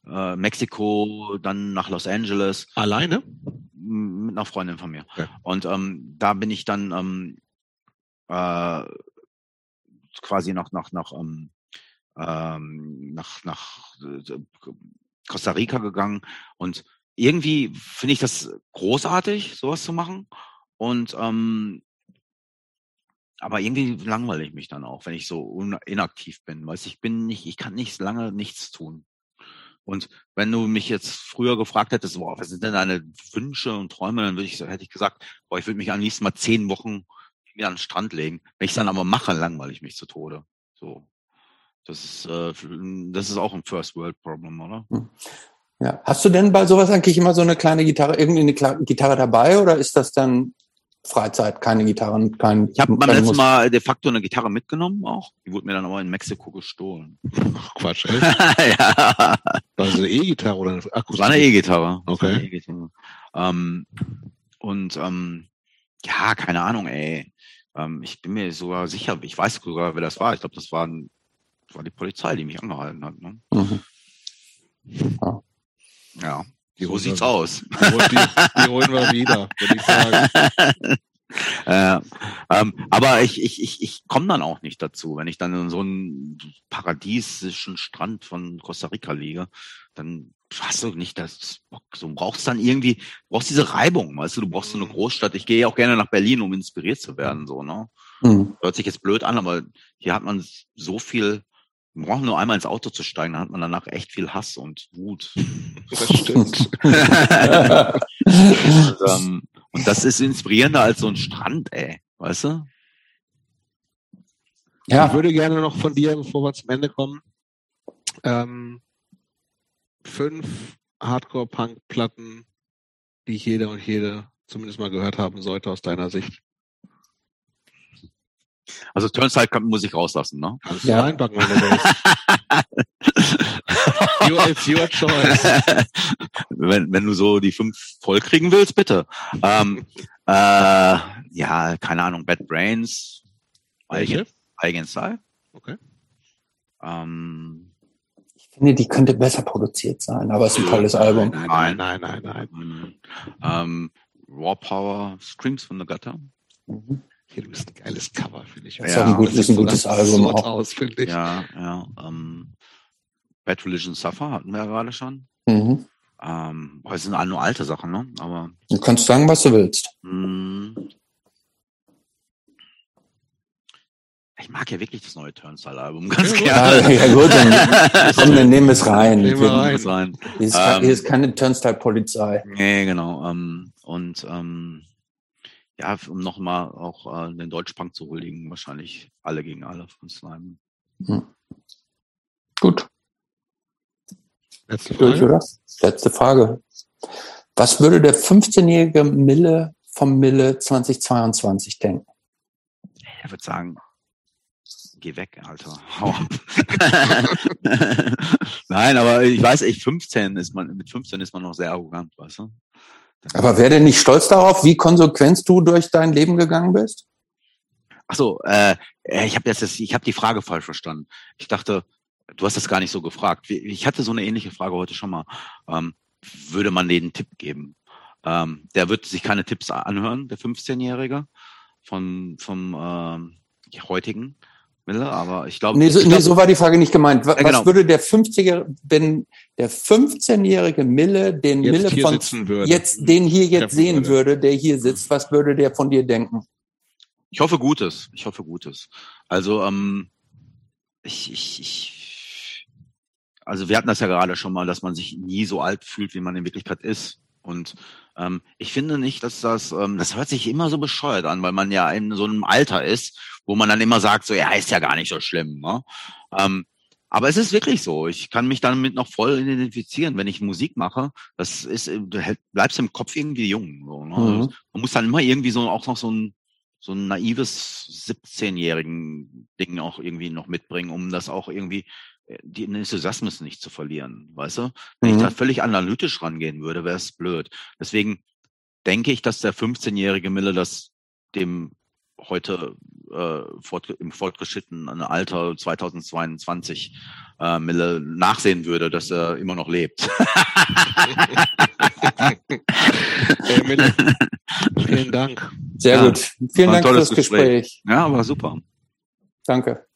äh, Mexiko, dann nach Los Angeles. Alleine? Mit einer Freundin von mir. Okay. Und ähm, da bin ich dann ähm, äh, quasi noch nach nach ähm, ähm, nach nach äh, Costa Rica gegangen und irgendwie finde ich das großartig, sowas zu machen. Und ähm, aber irgendwie langweile ich mich dann auch, wenn ich so inaktiv bin. Weißt ich bin nicht, ich kann nicht lange nichts tun. Und wenn du mich jetzt früher gefragt hättest, boah, was sind denn deine Wünsche und Träume, dann würde ich, hätte ich gesagt, boah, ich würde mich am liebsten mal zehn Wochen wieder an den Strand legen. Wenn ich es dann aber mache, langweile ich mich zu Tode. So. Das ist, äh, das ist auch ein First World Problem, oder? Hm. Ja. Hast du denn bei sowas eigentlich immer so eine kleine Gitarre, irgendwie eine Gitarre dabei oder ist das dann Freizeit, keine Gitarren, kein. Ich habe beim letzten Musik. Mal de facto eine Gitarre mitgenommen auch. Die wurde mir dann aber in Mexiko gestohlen. Ach, Quatsch, echt? ja. War das eine E-Gitarre oder eine Akustik? War eine E-Gitarre. Okay. E ähm, und ähm, ja, keine Ahnung, ey. Ähm, ich bin mir sogar sicher, ich weiß sogar, wer das war. Ich glaube, das war, das war die Polizei, die mich angehalten hat. Ne? Mhm. Ja. ja. Die so sieht's wir, aus. Die, die, die holen wir wieder, würde ich sagen. Äh, ähm, aber ich, ich, ich, ich komme dann auch nicht dazu, wenn ich dann in so einem paradiesischen Strand von Costa Rica liege, dann hast du nicht das Bock. So brauchst dann irgendwie, brauchst diese Reibung, weißt du, du brauchst so eine mhm. Großstadt. Ich gehe auch gerne nach Berlin, um inspiriert zu werden, so, ne? Mhm. Hört sich jetzt blöd an, aber hier hat man so viel man braucht nur einmal ins Auto zu steigen, dann hat man danach echt viel Hass und Wut. Das stimmt. und, ähm, und das ist inspirierender als so ein Strand, ey. Weißt du? Ja. Ich würde gerne noch von dir, bevor wir zum Ende kommen, ähm, fünf Hardcore-Punk-Platten, die jeder und jede zumindest mal gehört haben sollte aus deiner Sicht. Also Turnstile muss ich rauslassen, ne? Kannst ja. reinpacken, wenn du willst. your, it's your choice. wenn, wenn du so die fünf voll kriegen willst, bitte. Ähm, äh, ja, keine Ahnung, Bad Brains. Welche? Eigen Style. Okay. Ähm, ich finde, die könnte besser produziert sein, aber es ist ein tolles Album. Nein, nein, nein, nein. nein. Ähm, Raw Power, Screams from the Gutter. Mhm. Hier, du bist ein geiles Cover, finde ich. Das ist, auch ein, gut, ist ein gutes Album auch. Aus, finde ich. Ja, ja. Ähm, Bad Religion Suffer hatten wir ja gerade schon. Mhm. Ähm, das sind alle nur alte Sachen, ne? Aber. Du kannst sagen, was du willst. Mh, ich mag ja wirklich das neue Turnstile-Album ganz ja, gerne. Ja, gut, dann, komm, dann nehmen wir es rein. Nehmen wir rein. rein. Hier ist, ähm, hier ist keine Turnstile-Polizei. Nee, genau. Ähm, und ähm, ja, um nochmal auch äh, den Deutschpunk zu huldigen, wahrscheinlich alle gegen alle von Slime. Hm. Gut. Letzte Frage. oder? Letzte Frage. Was würde der 15-jährige Mille vom Mille 2022 denken? Er würde sagen, geh weg, Alter. Hau ab. Nein, aber ich weiß echt, 15 ist man, mit 15 ist man noch sehr arrogant, weißt du? Aber wäre denn nicht stolz darauf, wie konsequent du durch dein Leben gegangen bist? Ach so, äh, ich habe jetzt, ich habe die Frage falsch verstanden. Ich dachte, du hast das gar nicht so gefragt. Ich hatte so eine ähnliche Frage heute schon mal. Ähm, würde man einen Tipp geben? Ähm, der wird sich keine Tipps anhören, der 15-Jährige von vom äh, heutigen. Mille, aber ich glaube. Nee, so, nee, glaub, so war die Frage nicht gemeint. Was, ja, genau. würde der 50er, wenn der 15-jährige Mille den jetzt Mille von jetzt, den hier jetzt sehen würde. würde, der hier sitzt, was würde der von dir denken? Ich hoffe Gutes. Ich hoffe Gutes. Also, ähm, ich, ich, ich, also wir hatten das ja gerade schon mal, dass man sich nie so alt fühlt, wie man in Wirklichkeit ist. Und ähm, ich finde nicht, dass das, ähm, das hört sich immer so bescheuert an, weil man ja in so einem Alter ist, wo man dann immer sagt, so, ja, ist ja gar nicht so schlimm. Ne? Ähm, aber es ist wirklich so. Ich kann mich damit noch voll identifizieren, wenn ich Musik mache. Das ist, du bleibst im Kopf irgendwie jung. So, ne? Mhm. Man muss dann immer irgendwie so auch noch so ein so ein naives 17-jährigen Ding auch irgendwie noch mitbringen, um das auch irgendwie äh, den Enthusiasmus nicht zu verlieren, weißt du? Wenn mhm. ich da völlig analytisch rangehen würde, wäre es blöd. Deswegen denke ich, dass der 15-jährige Mille das dem heute äh, fort, im fortgeschrittenen Alter 2022 äh, Mille nachsehen würde, dass er immer noch lebt. hey, Mille, vielen Dank. Sehr ja, gut. Vielen Dank fürs Gespräch. Gespräch. Ja, war super. Danke.